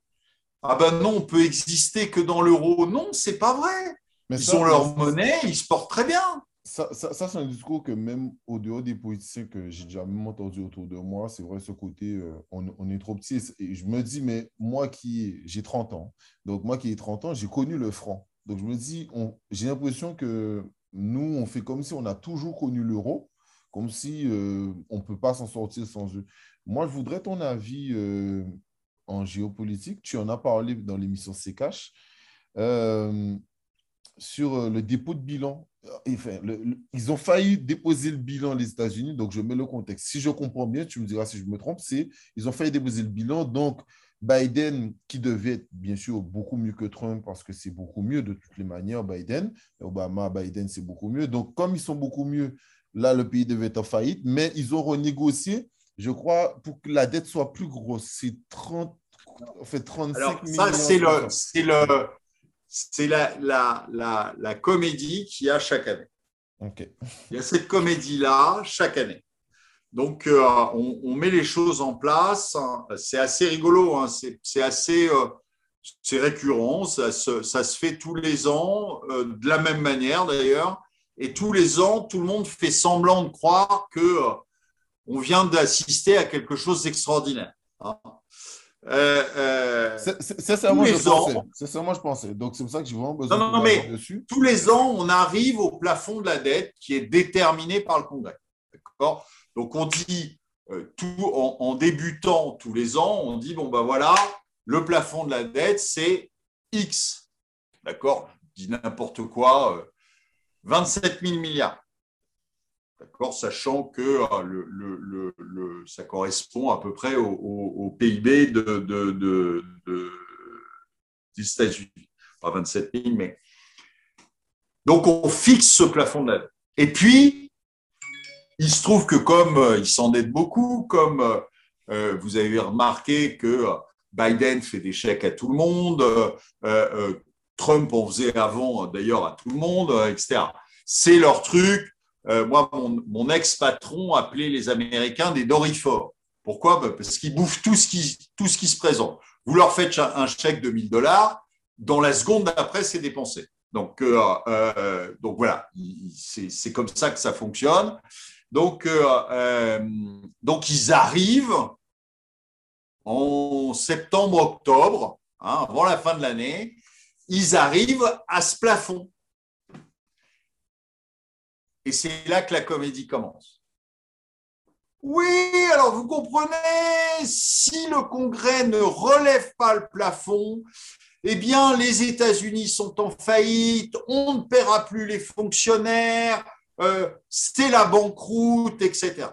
C: Ah ben non, on peut exister que dans l'euro. Non, c'est pas vrai. ils ont leur monnaie, ils se portent très bien.
A: Ça, c'est un discours que même au dehors des politiciens que j'ai déjà même entendu autour de moi, c'est vrai ce côté, euh, on, est trop petit. Et je me dis, mais moi qui j'ai 30 ans, donc moi qui ai 30 ans, j'ai connu le franc. Donc je me dis, j'ai l'impression que nous, on fait comme si on a toujours connu l'euro, comme si euh, on ne peut pas s'en sortir sans eux. Moi, je voudrais ton avis euh, en géopolitique. Tu en as parlé dans l'émission euh, sur le dépôt de bilan. Enfin, ils ont failli déposer le bilan les États-Unis, donc je mets le contexte. Si je comprends bien, tu me diras si je me trompe, c'est ils ont failli déposer le bilan, donc Biden, qui devait être bien sûr beaucoup mieux que Trump, parce que c'est beaucoup mieux de toutes les manières, Biden. Obama, Biden, c'est beaucoup mieux. Donc, comme ils sont beaucoup mieux, là, le pays devait être en faillite, mais ils ont renégocié, je crois, pour que la dette soit plus grosse. C'est 30, fait 35 Alors,
C: ça, c'est le, c'est le, c'est la, la, la, la, comédie qu'il y a chaque année.
A: Ok.
C: Il y a cette comédie-là chaque année. Donc, euh, on, met les choses en place. C'est assez rigolo, hein. c'est assez euh, c'est récurrent, ça se, ça se, fait tous les ans, euh, de la même manière d'ailleurs. Et tous les ans, tout le monde fait semblant de croire que on vient d'assister à quelque chose d'extraordinaire. Hein.
A: C'est ça, moi, je pensais. C'est ça, moi, je pensais. Donc, c'est pour ça que j'ai vraiment besoin
C: non, non, mais dessus. Tous les ans, on arrive au plafond de la dette qui est déterminé par le Congrès. D'accord? Donc on dit, euh, tout, en, débutant tous les ans, on dit, bon ben voilà, le plafond de la dette, c'est X. d'accord? Je dis n'importe quoi, 27 000 milliards. Sachant que euh, ça correspond à peu près au, PIB de, des États-Unis. Pas 27 000, mais. Donc, on fixe ce plafond de Et puis, il se trouve que comme euh, il s'endette beaucoup, comme euh, vous avez remarqué que Biden fait des chèques à tout le monde, Trump en faisait avant d'ailleurs à tout le monde, etc. C'est leur truc euh, moi, mon, ex-patron appelait les Américains des dorifores. Pourquoi? Bah, Parce qu'ils bouffent tout ce, qui, se présente. Vous leur faites un chèque de 1000 dollars, dans la seconde d'après, c'est dépensé. Donc, euh, euh, voilà, c'est comme ça que ça fonctionne. Donc, donc ils arrivent en septembre-octobre, hein, avant la fin de l'année, ils arrivent à ce plafond. Et c'est là que la comédie commence. Oui, alors vous comprenez, si le Congrès ne relève pas le plafond, eh bien, les États-Unis sont en faillite, on ne paiera plus les fonctionnaires, euh, c'est la banqueroute, etc.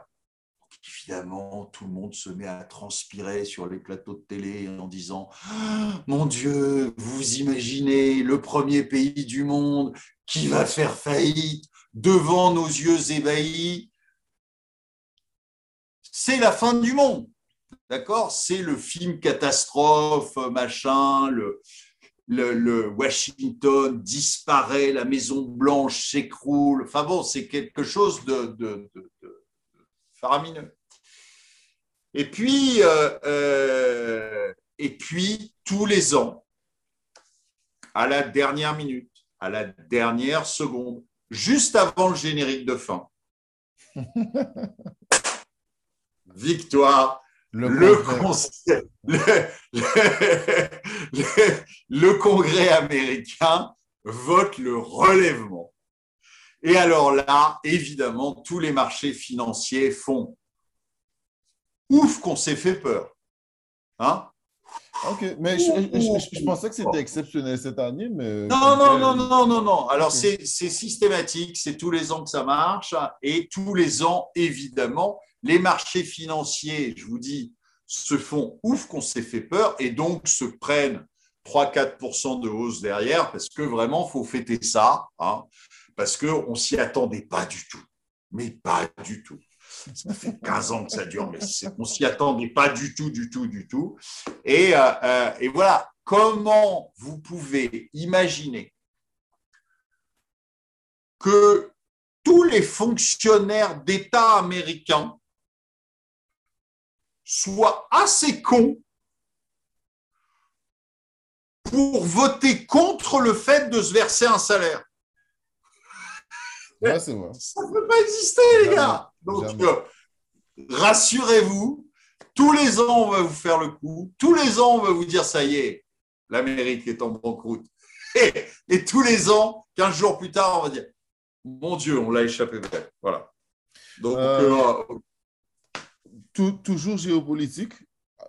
C: évidemment, tout le monde se met à transpirer sur les plateaux de télé en disant ah, Mon Dieu, vous imaginez le premier pays du monde qui va faire faillite devant nos yeux ébahis, c'est la fin du monde. D'accord? C'est le film catastrophe, machin, le, Washington disparaît, la Maison Blanche s'écroule. Enfin bon, c'est quelque chose de, faramineux. Et puis, euh, euh, et puis, tous les ans, à la dernière minute, à la dernière seconde, juste avant le générique de fin. Victoire. Le, le, Congrès américain vote le relèvement. Et alors là, évidemment, tous les marchés financiers font ouf qu'on s'est fait peur. Hein?
A: Ok, mais je, pensais que c'était exceptionnel cette année, mais...
C: Non, non, non, non, non, non. Alors, c'est systématique, c'est tous les ans que ça marche, et tous les ans, évidemment, les marchés financiers, je vous dis, se font ouf qu'on s'est fait peur, et donc se prennent 3-4% de hausse derrière, parce que vraiment, il faut fêter ça, hein, parce qu'on ne s'y attendait pas du tout, mais pas du tout. Ça fait 15 ans que ça dure, mais on s'y attendait pas du tout, du tout, du tout. Et, euh, euh, et voilà, comment vous pouvez imaginer que tous les fonctionnaires d'État américains soient assez cons pour voter contre le fait de se verser un salaire?
A: Ouais,
C: Ça ne peut pas exister, les gars. Donc, euh, rassurez-vous, tous les ans, on va vous faire le coup. Tous les ans, on va vous dire, ça y est, l'Amérique est en banqueroute. Et, tous les ans, 15 jours plus tard, on va dire, mon Dieu, on l'a échappé Voilà. Donc, euh,
A: euh, toujours géopolitique,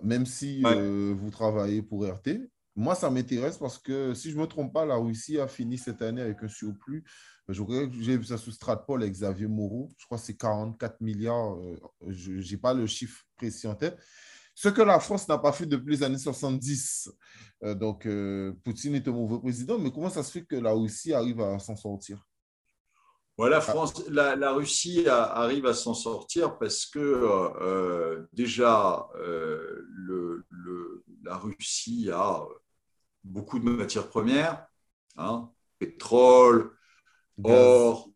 A: même si vous travaillez pour RT. Moi, ça m'intéresse parce que, si je ne me trompe pas, la Russie a fini cette année avec un surplus j'ai vu ça sous Stratpol avec Xavier Moreau. Je crois que c'est 44 milliards. Euh, je n'ai pas le chiffre précis en tête. Ce que la France n'a pas fait depuis les années 70. Euh, donc, euh, Poutine est un mauvais président, mais comment ça se fait que la Russie arrive à s'en sortir?
C: La, France, la, Russie arrive à s'en sortir parce que déjà, le, la Russie a beaucoup de matières premières, hein, pétrole, or,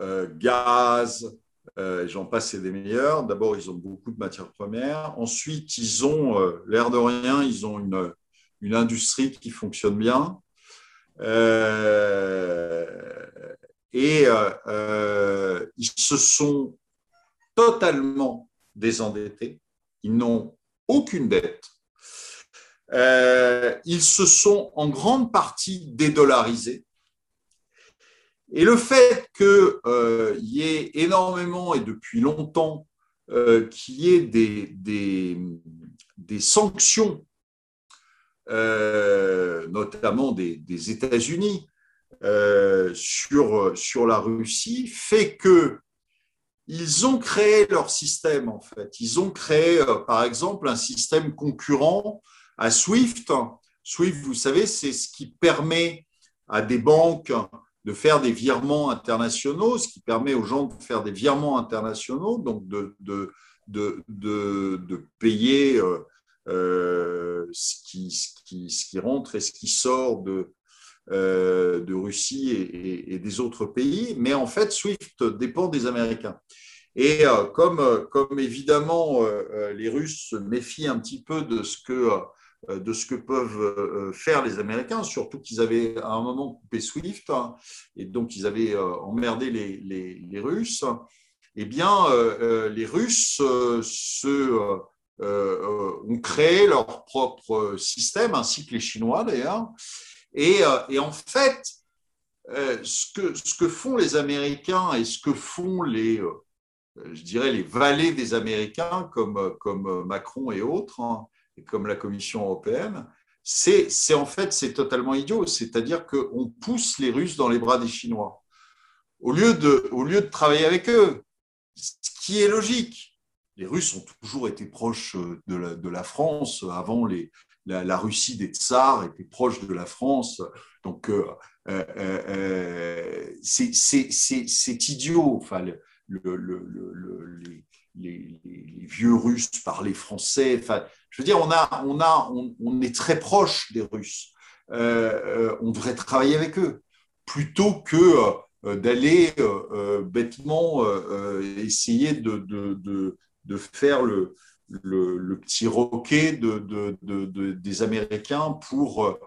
C: euh, gaz, euh, j'en passe, c'est des meilleurs. D'abord, ils ont beaucoup de matières premières. Ensuite, ils ont, euh, l'air de rien, ils ont une, une industrie qui fonctionne bien. et ils se sont totalement désendettés. Ils n'ont aucune dette. ils se sont en grande partie dédollarisés. Et le fait qu'il euh, y ait énormément et depuis longtemps euh, qu'il y ait des, des, sanctions notamment des, États-Unis, sur, sur la Russie, fait que ils ont créé leur système, en fait. Ils ont créé, par exemple, un système concurrent à SWIFT. SWIFT, vous savez, c'est ce qui permet à des banques de faire des virements internationaux, ce qui permet aux gens de faire des virements internationaux, donc de, de, de, de, payer euh, euh, ce, qui, ce, qui, rentre et ce qui sort de, euh, de Russie et, des autres pays. Mais en fait, SWIFT dépend des Américains. Et comme, comme évidemment les Russes se méfient un petit peu de ce que de ce que peuvent euh, faire les Américains, surtout qu'ils avaient à un moment coupé SWIFT hein, et donc ils avaient euh, emmerdé les, les, Russes. Eh bien, les Russes se, ont créé leur propre système, ainsi que les Chinois d'ailleurs. Et, et, en fait, ce, que, ce que font les Américains et ce que font les, je dirais, les valets des Américains, comme, comme Macron et autres, hein, comme la Commission européenne, c'est en fait c'est totalement idiot. C'est-à-dire qu'on pousse les Russes dans les bras des Chinois au lieu de, au lieu de travailler avec eux, ce qui est logique. Les Russes ont toujours été proches de la, France avant les, la, Russie des tsars était proche de la France. Donc, euh, euh, euh c'est idiot. Enfin, le, le, le, les, vieux Russes parlaient français. Enfin, je veux dire, on, a, on, a, on, est très proche des Russes. Euh, euh, on devrait travailler avec eux plutôt que euh, d'aller bêtement essayer de, de, de, faire le, le, petit roquet de, des Américains pour,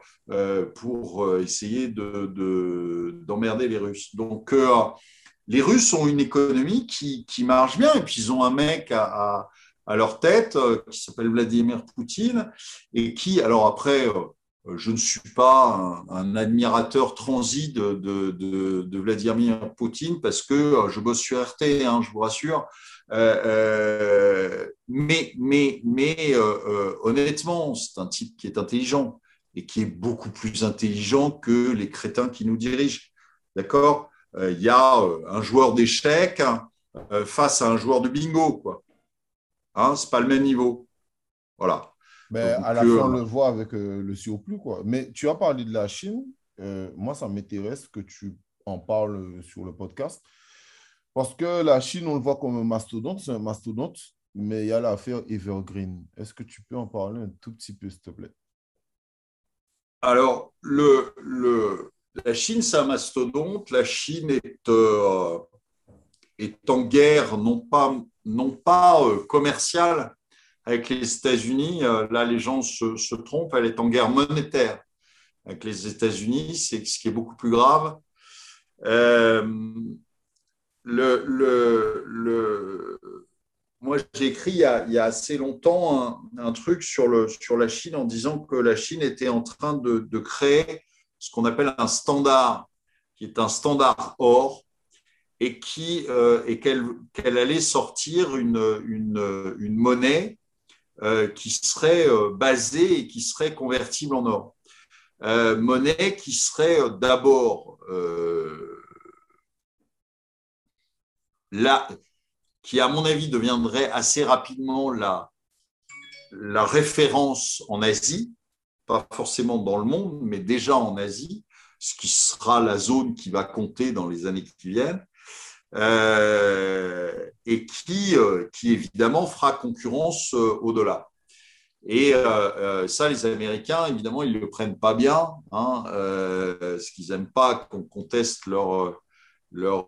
C: pour essayer d'emmerder les Russes. Donc, les Russes ont une économie qui, marche bien, et puis ils ont un mec à, leur tête euh, qui s'appelle Vladimir Poutine, et qui, alors après, euh, je ne suis pas un, admirateur transi de, Vladimir Poutine, parce que euh, je bosse sur RT, hein, je vous rassure, mais, mais, mais honnêtement, c'est un type qui est intelligent, et qui est beaucoup plus intelligent que les crétins qui nous dirigent. D'accord? euh, il y a euh, un joueur d'échecs euh, face à un joueur de bingo. Quoi. Hein, Ce n'est pas le même niveau. Voilà.
A: Mais à la fin, on le voit avec le surplus. Quoi. Mais tu as parlé de la Chine. moi, ça m'intéresse que tu en parles sur le podcast. Parce que la Chine, on le voit comme un mastodonte, c'est un mastodonte, mais il y a l'affaire Evergreen. Est-ce que tu peux en parler un tout petit peu, s'il te plaît?
C: Alors, le, le, la Chine, c'est un mastodonte. La Chine est, euh, en guerre, non pas, non pas euh, commerciale avec les États-Unis. Euh, là, les gens se, trompent. Elle est en guerre monétaire avec les États-Unis, c'est ce qui est beaucoup plus grave. moi, j'ai écrit il y, a, assez longtemps un, truc sur, la Chine en disant que la Chine était en train de créer ce qu'on appelle un standard, qui est un standard or, et euh, qu'elle allait sortir une, une, une monnaie euh, qui serait euh, basée et qui serait convertible en or. monnaie qui serait d'abord là, qui à mon avis deviendrait assez rapidement la, la référence en Asie, pas forcément dans le monde, mais déjà en Asie, ce qui sera la zone qui va compter dans les années qui viennent, euh, et qui, euh, qui évidemment fera concurrence euh, au dollar. Et ça, les Américains, évidemment, ils ne le prennent pas bien, hein, parce qu'ils n'aiment pas qu'on conteste leur, leur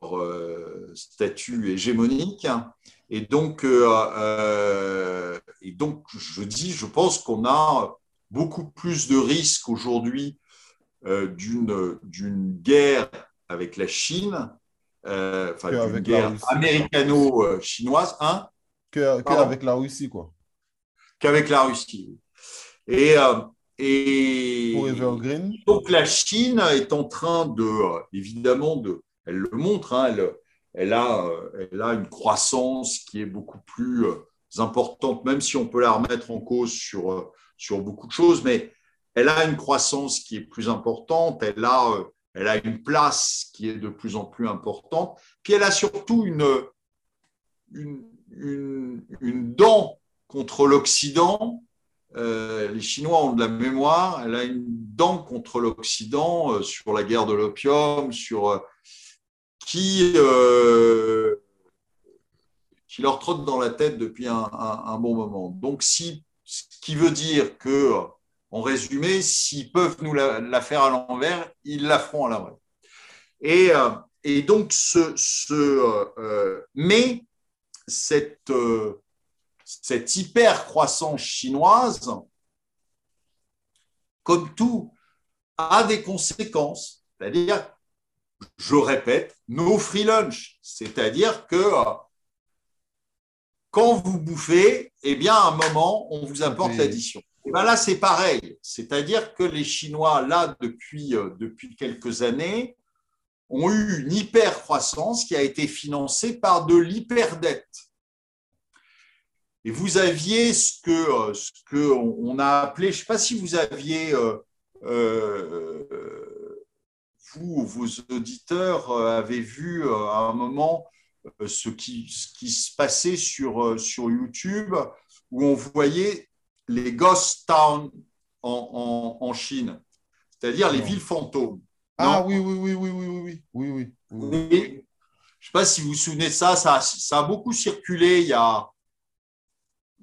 C: statut hégémonique. Et donc, et donc, je dis, je pense qu'on a beaucoup plus de risques aujourd'hui euh, d'une guerre avec la Chine, euh, enfin d'une guerre américano-chinoise, hein?
A: Qu'avec la Russie, quoi.
C: Qu'avec la Russie. Et, euh,
A: et
C: donc la Chine est en train de, évidemment, de, elle le montre, hein, elle, elle, a, elle a une croissance qui est beaucoup plus importante, même si on peut la remettre en cause sur sur beaucoup de choses, mais elle a une croissance qui est plus importante, elle a, elle a une place qui est de plus en plus importante, puis elle a surtout une, une, dent contre l'Occident. Euh, les Chinois ont de la mémoire, elle a une dent contre l'Occident euh, sur la guerre de l'opium, sur euh, qui, qui leur trotte dans la tête depuis un, un, bon moment. Donc, si, ce qui veut dire que, en résumé, s'ils peuvent nous la, faire à l'envers, ils la feront à l'envers. Et, et donc, ce, ce mais cette, euh, cette hyper-croissance chinoise, comme tout, a des conséquences. C'est-à-dire, je répète, no free lunch. C'est-à-dire que quand vous bouffez, eh bien, à un moment, on vous apporte l'addition. Et bien là, c'est pareil. C'est-à-dire que les Chinois, là, depuis, euh, depuis quelques années, ont eu une hyper-croissance qui a été financée par de l'hyper-dette. Et vous aviez ce que euh, ce que on a appelé, je ne sais pas si vous aviez euh, euh, vous, vos auditeurs avaient vu à un moment ce qui, ce qui se passait sur, sur YouTube où on voyait les ghost towns en, en, en Chine, c'est-à-dire les villes fantômes.
A: Ah oui, oui, oui, oui, oui, oui, oui, oui.
C: je ne sais pas si vous vous souvenez de ça, ça, ça a beaucoup circulé il y a,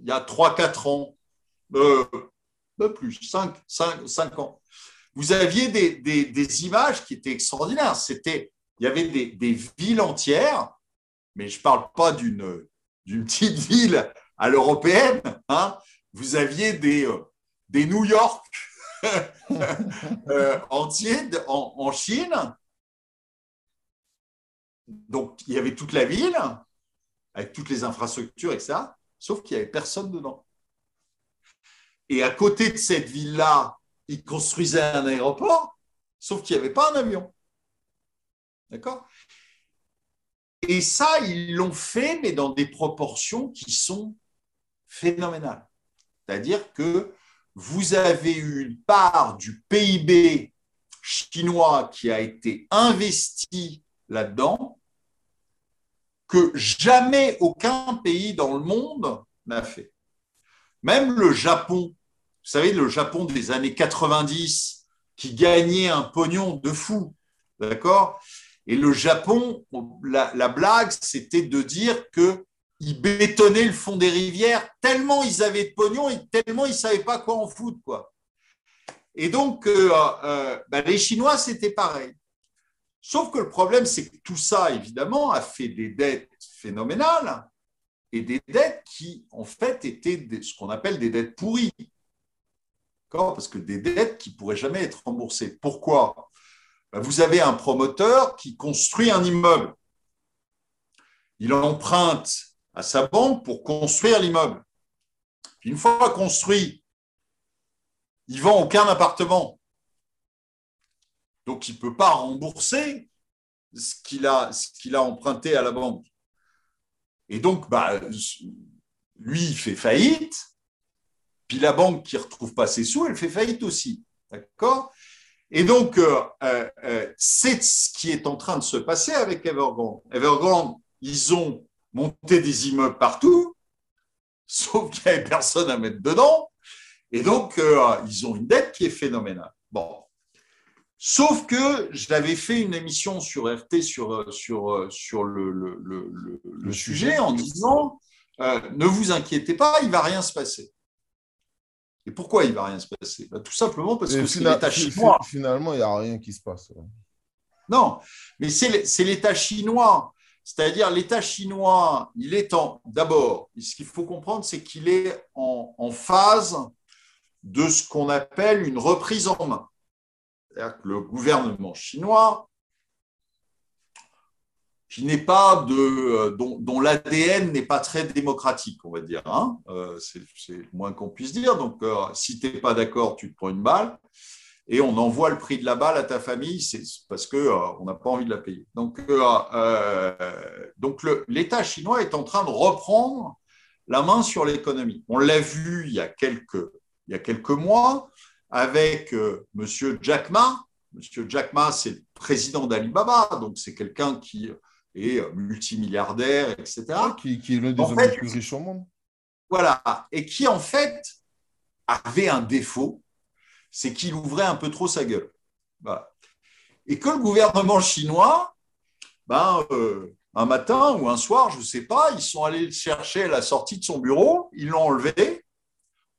C: il y a 3-4 ans, euh, plus, 5, 5, 5, ans, vous aviez des, des, des images qui étaient extraordinaires. C'était, il y avait des, des villes entières, mais je ne parle pas d'une, petite ville à l'européenne. Hein. Vous aviez des, euh, des New York euh, entiers en, en Chine. Donc, il y avait toute la ville, avec toutes les infrastructures, etc sauf qu'il n'y avait personne dedans. Et à côté de cette ville-là, ils construisaient un aéroport, sauf qu'il n'y avait pas un avion. D'accord? Et ça, ils l'ont fait, mais dans des proportions qui sont phénoménales. C'est-à-dire que vous avez eu une part du PIB chinois qui a été investi là-dedans, que jamais aucun pays dans le monde n'a fait. Même le Japon, vous savez, le Japon des années 90, qui gagnait un pognon de fou, d'accord? Et le Japon, la, blague, c'était de dire qu'ils bétonnaient le fond des rivières tellement ils avaient de pognon et tellement ils savaient pas quoi en foutre, quoi. Et donc, euh, euh, bah, les Chinois, c'était pareil. Sauf que le problème, c'est que tout ça, évidemment, a fait des dettes phénoménales et des dettes qui, en fait, étaient ce qu'on appelle des dettes pourries. Parce que des dettes qui ne pourraient jamais être remboursées. Pourquoi? ben, Vous avez un promoteur qui construit un immeuble. Il emprunte à sa banque pour construire l'immeuble. Une fois construit, il vend aucun appartement. Donc, il ne peut pas rembourser ce qu'il a, emprunté à la banque. Et donc, bah, lui, il fait faillite, puis la banque qui ne retrouve pas ses sous, elle fait faillite aussi. D'accord? Et donc, euh, euh, euh, c'est ce qui est en train de se passer avec Evergrande. Evergrande, ils ont monté des immeubles partout, sauf qu'il n'y avait personne à mettre dedans. Et donc, ils ont une dette qui est phénoménale. Bon, Sauf que j'avais fait une émission sur RT sur, sur, sur le, le, le, sujet en disant ne vous inquiétez pas, il ne va rien se passer. Et pourquoi il ne va rien se passer? Bah, Tout simplement parce que c'est l'État chinois.
A: Finalement, il n'y a rien qui se passe.
C: Non, mais c'est l'État chinois. C'est-à-dire l'État chinois, il est en. D'abord, ce qu'il faut comprendre, c'est qu'il est en, en phase de ce qu'on appelle une reprise en main. C'est-à-dire que le gouvernement chinois, qui n'est pas de, euh, dont, l'ADN n'est pas très démocratique, on va dire. Hein. Euh, c'est le moins qu'on puisse dire. Donc, euh, si tu n'es pas d'accord, tu te prends une balle et on envoie le prix de la balle à ta famille, c'est parce on n'a pas envie de la payer. Donc, donc l'État chinois est en train de reprendre la main sur l'économie. On l'a vu il y a quelques, il y a quelques mois avec Monsieur Jack Ma. Monsieur Jack Ma, c'est le président d'Alibaba, donc c'est quelqu'un qui est multimilliardaire, etc.
A: qui, est l'un des hommes les plus riches au monde.
C: Voilà, et qui en fait avait un défaut, c'est qu'il ouvrait un peu trop sa gueule. Et que le gouvernement chinois, ben, euh, un matin ou un soir, je ne sais pas, ils sont allés le chercher à la sortie de son bureau, ils l'ont enlevé.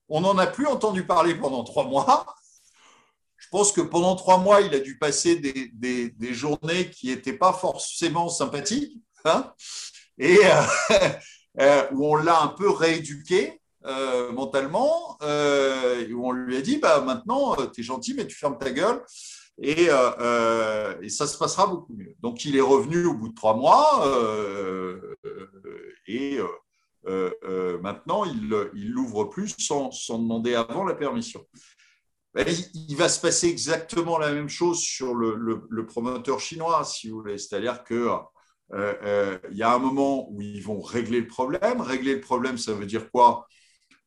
C: On n'en a plus entendu parler pendant trois mois. Pense que pendant trois mois, il a dû passer des, journées qui n'étaient pas forcément sympathiques, hein, et euh, euh, où on l'a un peu rééduqué. Euh, mentalement, où on lui a dit bah, maintenant, tu es gentil, mais tu fermes ta gueule et, et, ça se passera beaucoup mieux. Donc, il est revenu au bout de trois mois et maintenant, il l'ouvre plus sans, sans, demander avant la permission. Ben, il va se passer exactement la même chose sur le, promoteur chinois, si vous voulez. C'est-à-dire qu'il euh, euh, y a un moment où ils vont régler le problème. Régler le problème, ça veut dire quoi?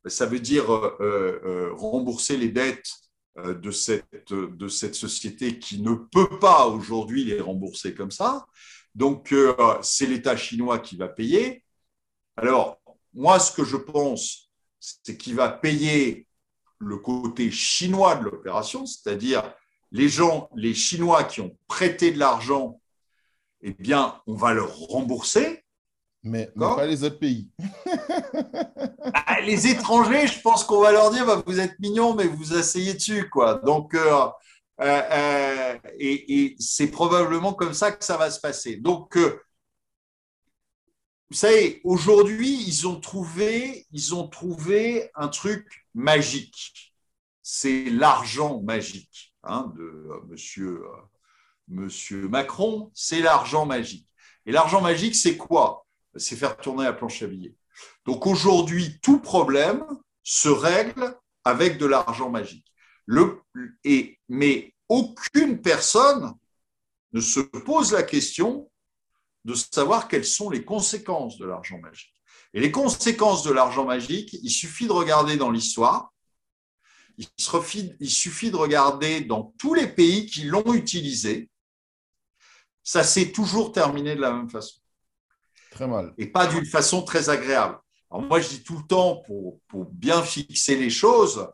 C: Ça veut dire euh, rembourser les dettes de cette, de cette société qui ne peut pas aujourd'hui les rembourser comme ça. Donc, c'est l'État chinois qui va payer. Alors, moi, ce que je pense, c'est qu'il va payer le côté chinois de l'opération, c'est-à-dire les gens, les Chinois qui ont prêté de l'argent, eh bien, on va leur rembourser.
A: Mais, pas les autres pays.
C: Ah, les étrangers, je pense qu'on va leur dire bah, vous êtes mignons, mais vous asseyez dessus. Quoi. Donc, euh, euh, euh, et, c'est probablement comme ça que ça va se passer. Donc, vous savez, aujourd'hui, ils ont trouvé, ils ont trouvé un truc magique. C'est l'argent magique hein, de euh, monsieur, euh, monsieur Macron. C'est l'argent magique. Et l'argent magique, c'est quoi? C'est faire tourner la planche à billets. Donc aujourd'hui, tout problème se règle avec de l'argent magique. Et, mais aucune personne ne se pose la question de savoir quelles sont les conséquences de l'argent magique. Et les conséquences de l'argent magique, il suffit de regarder dans l'histoire, il, suffit de regarder dans tous les pays qui l'ont utilisé, ça s'est toujours terminé de la même façon.
A: Très mal.
C: Et pas d'une façon très agréable. Alors moi, je dis tout le temps, pour, bien fixer les choses,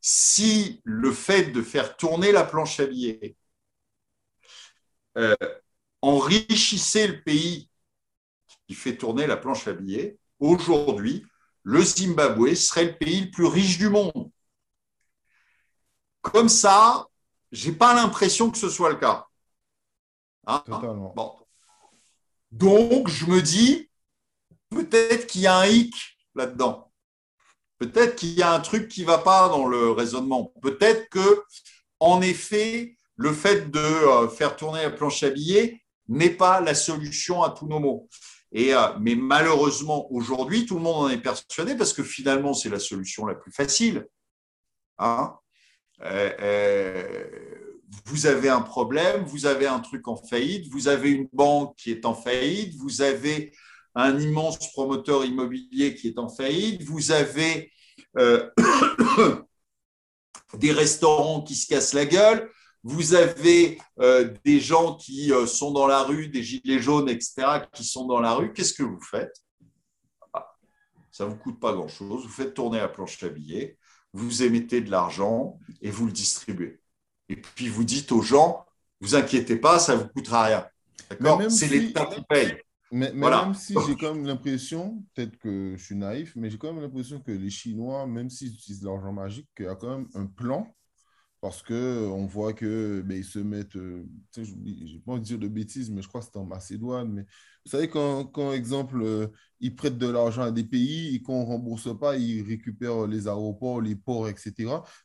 C: si le fait de faire tourner la planche à billets euh, enrichissait le pays qui fait tourner la planche à billets, aujourd'hui, le Zimbabwe serait le pays le plus riche du monde. Comme ça, je n'ai pas l'impression que ce soit le cas.
A: Hein
C: Donc, je me dis, peut-être qu'il y a un hic là-dedans. Peut-être qu'il y a un truc qui ne va pas dans le raisonnement. Peut-être que, en effet, le fait de euh, faire tourner la planche à billets n'est pas la solution à tous nos maux. Et, euh, mais malheureusement, aujourd'hui, tout le monde en est persuadé parce que finalement, c'est la solution la plus facile. Hein euh, euh, vous avez un problème, vous avez un truc en faillite, vous avez une banque qui est en faillite, vous avez un immense promoteur immobilier qui est en faillite, vous avez des restaurants qui se cassent la gueule, vous avez euh, des gens qui euh, sont dans la rue, des gilets jaunes, etc., qui sont dans la rue. Qu'est-ce que vous faites? Ah, Ça ne vous coûte pas grand-chose. Vous faites tourner la planche à billets, vous émettez de l'argent et vous le distribuez. Et puis vous dites aux gens, vous inquiétez pas, ça ne vous coûtera rien. D'accord? C'est l'État qui paye.
A: Mais, même si j'ai quand même l'impression, peut-être que je suis naïf, mais j'ai quand même l'impression que les Chinois, même s'ils utilisent l'argent magique, qu'il y a quand même un plan parce qu'on voit que ben, ils se mettent, euh, je n'ai pas envie de dire de bêtises, mais je crois que c'était en Macédoine. Mais vous savez, quand, quand exemple, euh, ils prêtent de l'argent à des pays et qu'on ne rembourse pas, ils récupèrent les aéroports, les ports, etc.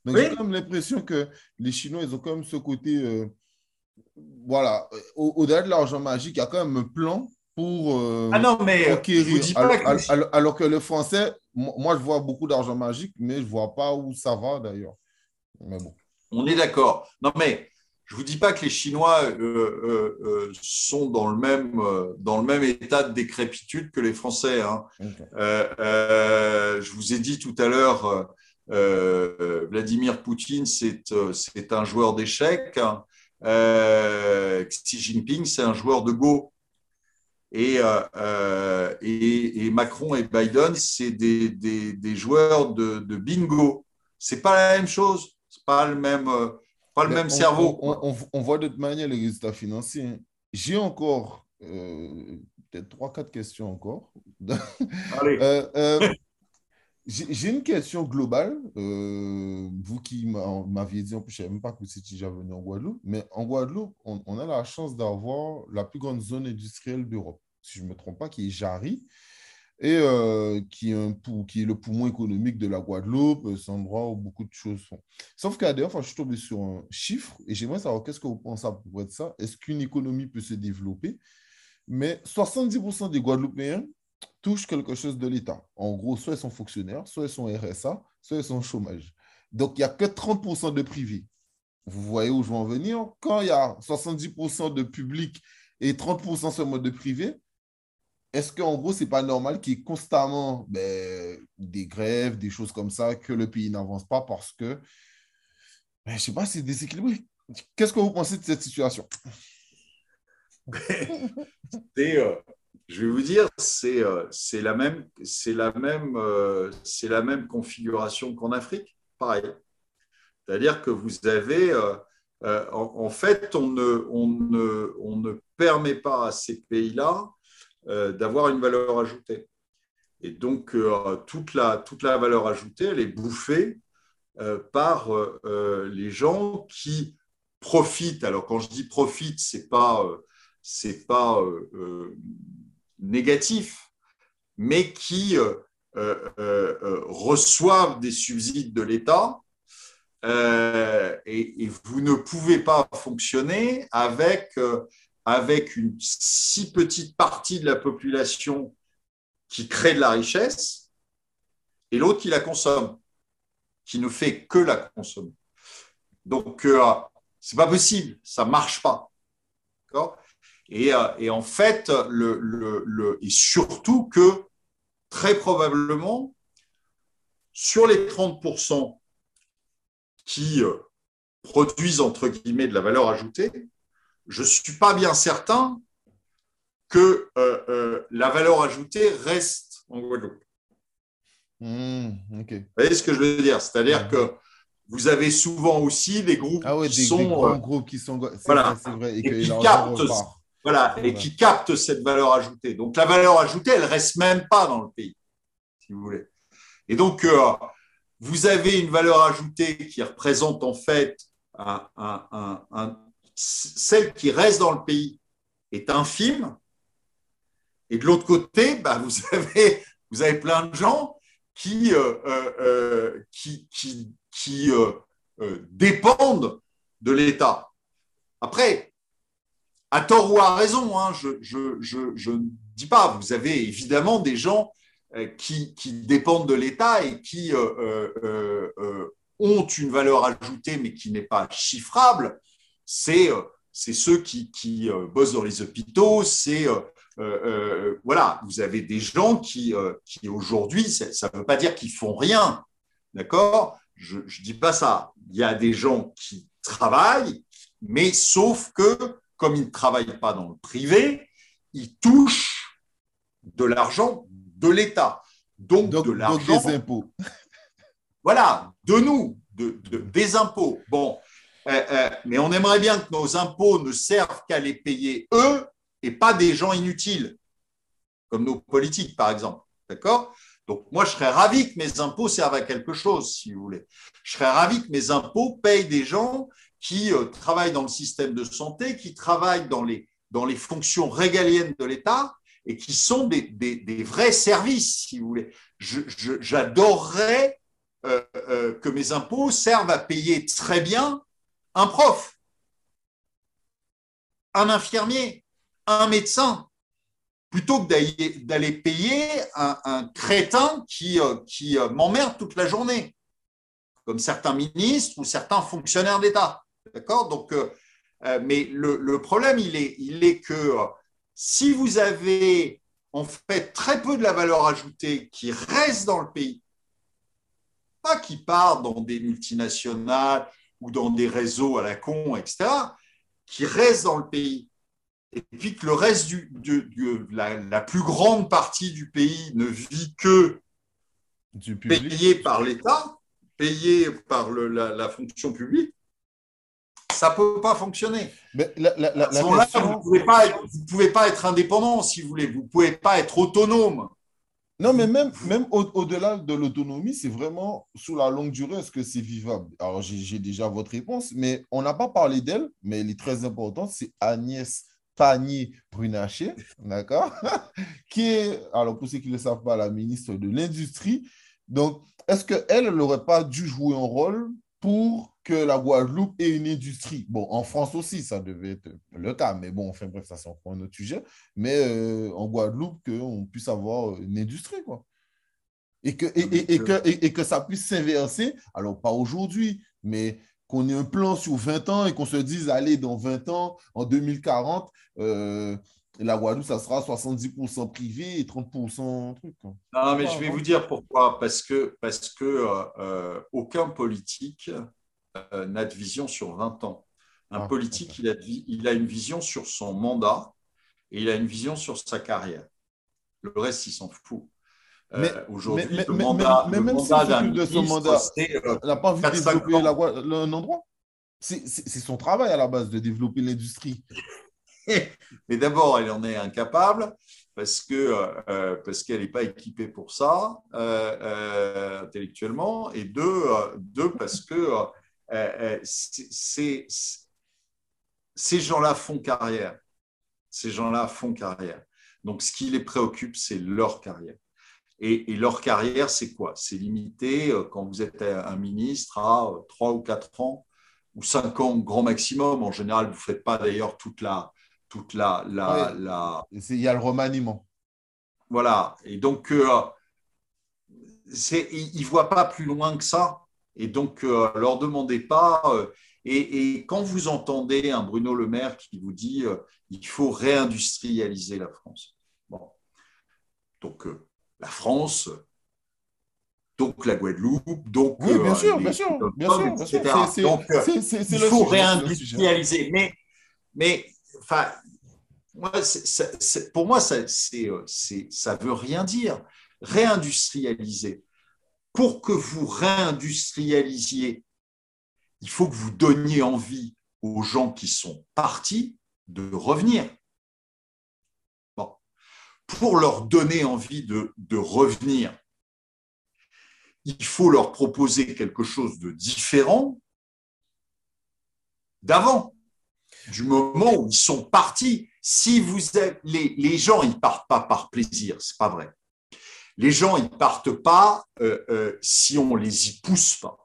A: Donc j'ai quand même l'impression que les Chinois, ils ont quand même ce côté, euh, voilà, au-delà de l'argent magique, il y a quand même un plan pour
C: ah non, mais
A: conquérir. alors, alors, que le français, moi, je vois beaucoup d'argent magique, mais je ne vois pas où ça va d'ailleurs. Mais bon.
C: On est d'accord. Non, mais je ne vous dis pas que les Chinois euh, euh, euh, sont dans le, même, dans le même état de décrépitude que les Français. Hein. je vous ai dit tout à l'heure Vladimir Poutine, c'est un joueur d'échecs. Hein. Xi Jinping, c'est un joueur de Go. Et, et, Macron et Biden, c'est des, des, joueurs de, de bingo. C'est pas la même chose. Pas le même pas le même cerveau.
A: On, voit de toute manière les résultats financiers. J'ai encore euh, peut-être trois, quatre questions encore. Allez. Euh, euh, j'ai une question globale. vous qui m'aviez dit, en plus, je ne savais même pas que vous étiez déjà venu en Guadeloupe, mais en Guadeloupe, on, on a la chance d'avoir la plus grande zone industrielle d'Europe. Si je ne me trompe pas, qui est Jarry et euh, qui, est le poumon économique de la Guadeloupe. C'est un endroit où beaucoup de choses sont. Sauf qu'à d'ailleurs, je suis tombé sur un chiffre et j'aimerais savoir qu'est-ce que vous pensez à propos de ça. Est-ce qu'une économie peut se développer? Mais 70% des Guadeloupéens touchent quelque chose de l'État. En gros, soit ils sont fonctionnaires, soit ils sont RSA, soit ils sont chômage. Donc, il n'y a que 30% de privés. Vous voyez où je veux en venir? Quand il y a 70% de public et 30% seulement de privé, est-ce qu'en gros, ce n'est pas normal qu'il y ait constamment ben, des grèves, des choses comme ça, que le pays n'avance pas parce que, ben, je sais pas, c'est déséquilibré. Qu'est-ce que vous pensez de cette situation?
C: Euh, Je vais vous dire, c'est euh, la, même, la, euh, la même configuration qu'en Afrique, pareil. C'est-à-dire que vous avez, en, fait, on ne, on, ne, on ne permet pas à ces pays-là euh, d'avoir une valeur ajoutée. Et donc, euh, toute, la, toute la valeur ajoutée, elle est bouffée euh, par les gens qui profitent. Alors, quand je dis profite, ce n'est pas, c'est pas négatif, mais qui reçoivent des subsides de l'État et, vous ne pouvez pas fonctionner avec avec une si petite partie de la population qui crée de la richesse et l'autre qui la consomme, qui ne fait que la consommer. Donc, euh, c'est pas possible, ça marche pas. Et, euh, et, en fait, et surtout que très probablement, sur les 30% qui euh, produisent entre guillemets de la valeur ajoutée, je ne suis pas bien certain que euh, euh, la valeur ajoutée reste en Guadeloupe.
A: Hmm,
C: vous voyez ce que je veux dire? C'est-à-dire que vous avez souvent aussi des groupes
A: ah qui
C: sont
A: grands euh, groupes qui sont
C: voilà, et, qui captent voilà, et qui captent cette valeur ajoutée. Donc la valeur ajoutée, elle reste même pas dans le pays, si vous voulez. Et donc vous avez une valeur ajoutée qui représente en fait un, un celle qui reste dans le pays est infime. Et de l'autre côté, bah, vous, avez, vous avez plein de gens qui, euh, euh, euh, dépendent de l'État. Après, à tort ou à raison, hein, je, ne dis pas, vous avez évidemment des gens qui dépendent de l'État et qui ont une valeur ajoutée mais qui n'est pas chiffrable c'est euh, ceux qui, qui euh, bossent dans les hôpitaux, c'est euh, voilà, vous avez des gens qui, qui aujourd'hui, ça ne veut pas dire qu'ils font rien, d'accord? Je ne dis pas ça. Il y a des gens qui travaillent, mais sauf que comme ils ne travaillent pas dans le privé, ils touchent de l'argent de l'État, donc, de l'argent
A: des impôts.
C: Voilà, de nous, de, des impôts. Bon, euh, euh, mais on aimerait bien que nos impôts ne servent qu'à les payer eux et pas des gens inutiles, comme nos politiques, par exemple. D'accord? Donc, moi, je serais ravi que mes impôts servent à quelque chose, si vous voulez. Je serais ravi que mes impôts payent des gens qui euh, travaillent dans le système de santé, qui travaillent dans les, dans les fonctions régaliennes de l'État et qui sont des, des, vrais services, si vous voulez. J'adorerais que mes impôts servent à payer très bien un prof, un infirmier, un médecin, plutôt que d'aller payer un, crétin qui, euh, qui euh, m'emmerde toute la journée, comme certains ministres ou certains fonctionnaires d'État. Euh, mais le, problème, il est, que si vous avez en fait très peu de la valeur ajoutée qui reste dans le pays, pas qu'ils partent dans des multinationales ou dans des réseaux à la con, etc., qui restent dans le pays. Et puis que le reste du, la, plus grande partie du pays ne vit que du payé par l'État, payé par la, fonction publique, ça ne peut pas fonctionner. Mais la, vous ne pouvez, pouvez, pas être indépendant si vous voulez, vous ne pouvez pas être autonome.
A: Non, mais même, au-delà de l'autonomie, c'est vraiment sous la longue durée, est-ce que c'est vivable? Alors, j'ai déjà votre réponse, mais on n'a pas parlé d'elle, mais elle est très importante, c'est Agnès Pannier-Brunacher, d'accord? Qui est, alors pour ceux qui ne le savent pas, la ministre de l'Industrie. Donc, est-ce qu'elle n'aurait pas dû jouer un rôle pour que la Guadeloupe ait une industrie. Bon, en France aussi, ça devait être le cas, mais bon, enfin bref, ça c'est encore un autre sujet. Mais euh, en Guadeloupe, qu'on puisse avoir une industrie, quoi. Et que, et, que, et, que ça puisse s'inverser, alors pas aujourd'hui, mais qu'on ait un plan sur 20 ans et qu'on se dise, allez, dans 20 ans, en 2040, euh, la Guadeloupe, ça sera 70% privé et 30% truc.
C: Quoi. Non, mais je vais vous dire pourquoi. Parce que, parce que euh, aucun politique euh, n'a de vision sur 20 ans. Un ah, politique, il a, il a une vision sur son mandat et il a une vision sur sa carrière. Le reste, il s'en fout.
A: Euh, aujourd'hui, le mandat, mais, même s'il de son mandat, euh, n'a pas envie de développer un endroit. C'est son travail à la base de développer l'industrie.
C: mais d'abord, elle en est incapable parce que parce qu'elle n'est pas équipée pour ça intellectuellement, et deux, deux parce que euh, euh, ces gens-là font carrière. Ces gens-là font carrière. Donc, ce qui les préoccupe, c'est leur carrière. Et, leur carrière, c'est quoi? C'est limité, euh, quand vous êtes un ministre, à 3 ou 4 ans, ou 5 ans grand maximum. En général, vous ne faites pas d'ailleurs toute la... Toute la, la, la...
A: Il y a le remaniement.
C: Voilà. Et donc, euh, ils ne voient pas plus loin que ça. Et donc, euh, leur demandez pas. Euh, et, quand vous entendez un Bruno Le Maire qui vous dit euh, il faut réindustrialiser la France. Bon. Donc, la France, donc la Guadeloupe, donc.
A: Oui, bien sûr, bien sûr, bien sûr.
C: Donc, il faut réindustrialiser. Mais, mais enfin, moi, pour moi, ça ne veut rien dire. Réindustrialiser pour que vous réindustrialisiez, il faut que vous donniez envie aux gens qui sont partis de revenir. Pour leur donner envie de revenir, il faut leur proposer quelque chose de différent d'avant, du moment où ils sont partis. Si vous êtes, les, les gens, ils partent pas par plaisir, c'est pas vrai. Les gens, ils partent pas euh, euh, si on les y pousse pas.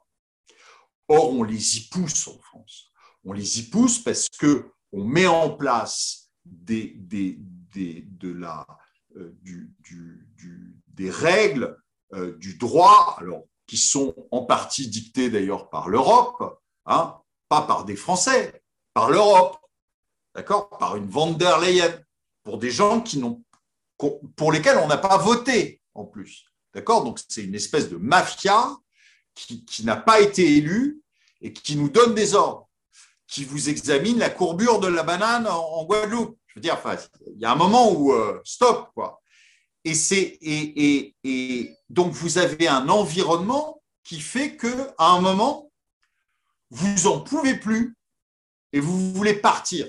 C: Or, on les y pousse en France. On les y pousse parce que on met en place des, des, des de la, euh, du, du, des règles du droit, alors qui sont en partie dictées d'ailleurs par l'Europe, hein, pas par des Français, par l'Europe, d'accord, par une von der Leyen, pour des gens qui n'ont, pour lesquels on n'a pas voté en plus. D'accord Donc, c'est une espèce de mafia qui, n'a pas été élue et qui nous donne des ordres, qui vous examine la courbure de la banane en, Guadeloupe. Je veux dire, il y a un moment où euh, stop, quoi. Et, c'est, et, donc, vous avez un environnement qui fait qu'à un moment, vous en pouvez plus et vous voulez partir.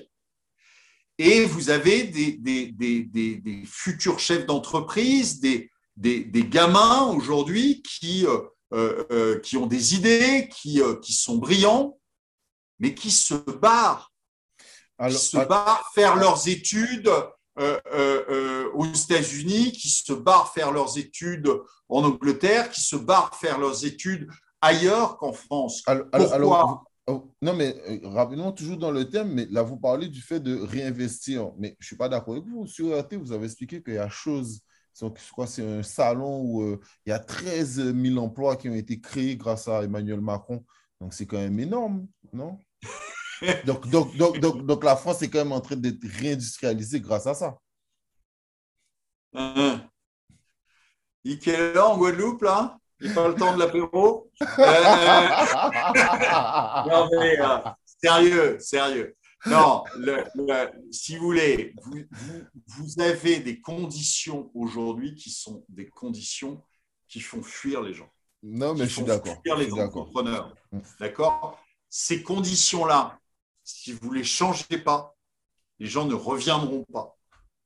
C: Et vous avez des, des, des, des futurs chefs d'entreprise, des, gamins aujourd'hui qui, euh, euh, euh, qui ont des idées, qui, qui sont brillants, mais qui se barrent. qui se barrent faire leurs études aux États-Unis, qui se barrent faire leurs études en Angleterre, qui se barrent faire leurs études ailleurs qu'en France. Pourquoi
A: oh, non, mais rapidement, toujours dans le thème, mais là, vous parlez du fait de réinvestir. Mais je ne suis pas d'accord avec vous. Sur RT, vous avez expliqué qu'il y a chose je crois c'est un salon où euh, il y a 13 000 emplois qui ont été créés grâce à Emmanuel Macron. Donc, c'est quand même énorme, non? Donc, donc, donc, donc, donc, la France est quand même en train d'être réindustrialisée grâce à ça.
C: Il est là en Guadeloupe, là? J'ai pas le temps de l'apéro. Non, mais sérieux, sérieux. Non, si vous voulez, vous, avez des conditions aujourd'hui qui sont des conditions qui font fuir les gens.
A: Non, mais je suis d'accord.
C: Fuir les entrepreneurs. Mm. D'accord? Ces conditions-là, si vous ne les changez pas, les gens ne reviendront pas.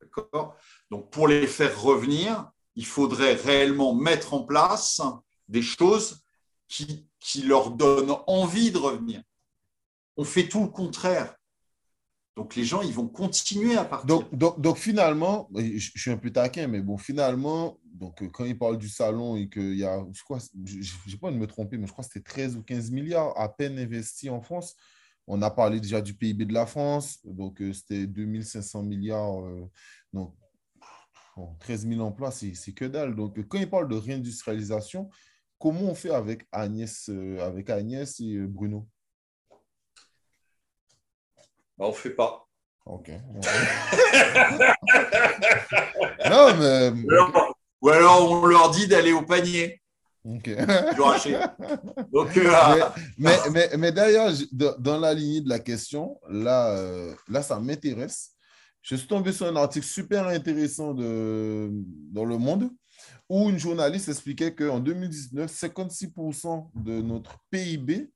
C: D'accord? Donc, pour les faire revenir, il faudrait réellement mettre en place des choses qui, leur donnent envie de revenir. On fait tout le contraire. Donc les gens, ils vont continuer à partir.
A: Donc, finalement, je, suis un peu taquin, mais bon, finalement, donc, euh, quand il parle du salon et qu'il y a, je crois, je n'ai pas de me tromper, mais je crois que c'était 13 ou 15 milliards à peine investis en France. On a parlé déjà du PIB de la France, donc euh, c'était 2500 milliards. Euh, donc, 13 000 emplois, c'est que dalle. Donc, quand il parle de réindustrialisation, comment on fait avec Agnès, avec Agnès et Bruno?
C: Bah, on ne fait pas.
A: Ok. non, mais.
C: ou alors on leur dit d'aller au panier.
A: Ok.
C: Donc, euh,
A: mais, mais, mais, d'ailleurs, dans la lignée de la question, là, euh, là ça m'intéresse. Je suis tombé sur un article super intéressant de, dans Le Monde où une journaliste expliquait qu'en 2019, 56% de notre PIB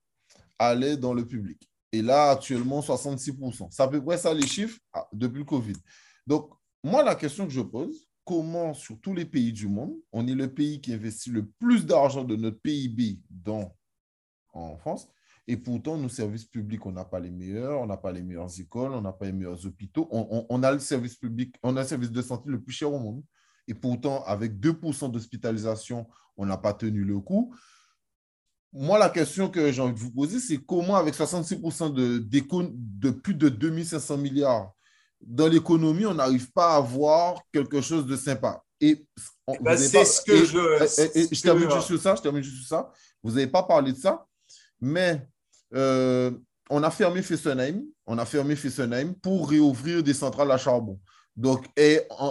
A: allait dans le public. Et là, actuellement, 66%. C'est à peu près ça les chiffres? Ah, depuis le Covid. Donc, moi, la question que je pose, comment sur tous les pays du monde, on est le pays qui investit le plus d'argent de notre PIB dans, en France, et pourtant, nos services publics, on n'a pas les meilleurs, on n'a pas les meilleures écoles, on n'a pas les meilleurs hôpitaux, on, on, a le service public, on a le service de santé le plus cher au monde. Et pourtant, avec 2% d'hospitalisation, on n'a pas tenu le coup moi, la question que j'ai envie de vous poser, c'est comment, avec 66% de, de plus de 2500 milliards dans l'économie, on n'arrive pas à avoir quelque chose de sympa? Et
C: bah, c'est ce que je.
A: je termine juste sur ça. Je termine juste sur ça. Vous n'avez pas parlé de ça, mais euh, on a fermé Fessenheim. On a fermé Fessenheim pour réouvrir des centrales à charbon. Donc,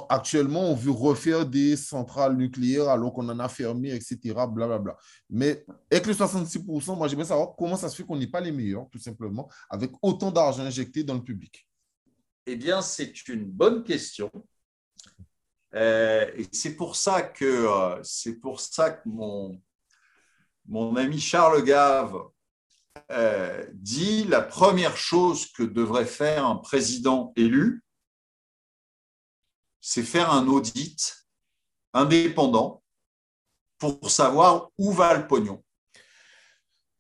A: actuellement, on veut refaire des centrales nucléaires alors qu'on en a fermé, etc. Blablabla. Mais avec les 66%, moi, j'aimerais savoir comment ça se fait qu'on n'est pas les meilleurs, tout simplement, avec autant d'argent injecté dans le public.
C: Eh bien, c'est une bonne question. Euh, et c'est pour ça que, euh, mon ami Charles Gave euh, dit la première chose que devrait faire un président élu, c'est faire un audit indépendant pour savoir où va le pognon.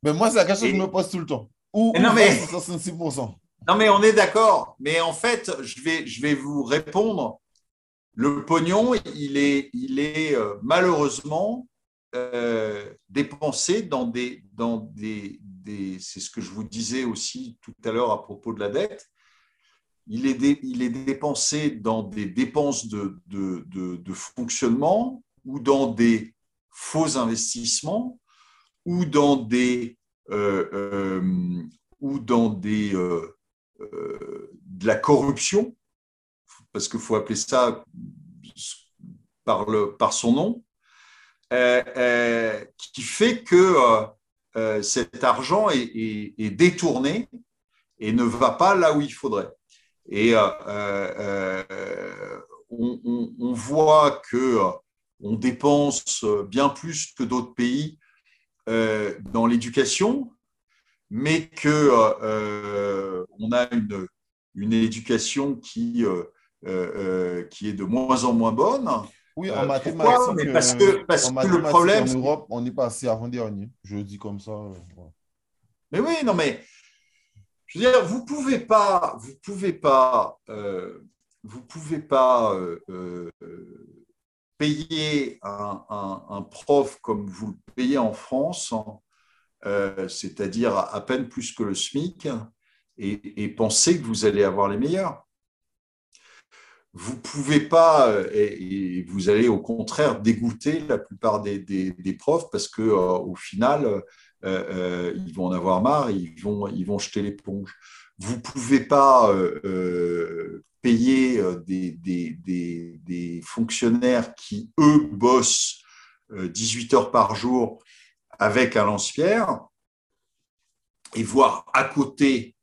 A: Mais moi, c'est la question que je me pose tout le temps. Où, non, mais, 66%
C: Non, mais on est d'accord. Mais en fait, je vais, je vais vous répondre. Le pognon, il est, il est euh, malheureusement euh, dépensé dans des, dans des, des c'est ce que je vous disais aussi tout à l'heure à propos de la dette, il est, dépensé dans des dépenses de, fonctionnement ou dans des faux investissements ou dans des, euh, euh, euh, de la corruption, parce qu'il faut appeler ça par son nom, qui fait que cet argent est, est détourné et ne va pas là où il faudrait. Et euh, euh, on, voit que euh, on dépense bien plus que d'autres pays dans l'éducation, mais que on a une, une éducation qui, qui est de moins en moins bonne.
A: Oui, en mathématiques,
C: parce que, parce que le problème.
A: En Europe, on est passé avant-dernier. Je dis comme ça.
C: Mais oui, non, mais je veux dire, vous pouvez pas, vous pouvez pas, euh, vous pouvez pas euh, euh, payer un, prof comme vous le payez en France, c'est-à-dire à peine plus que le SMIC, et, penser que vous allez avoir les meilleurs. Vous pouvez pas, et, vous allez au contraire dégoûter la plupart des, des profs parce que au final, euh, euh, ils vont en avoir marre, ils vont, ils vont jeter l'éponge. Vous ne pouvez pas euh, payer des, des, des, fonctionnaires qui, eux, bossent 18 heures par jour avec un lance-pierre et voir à côté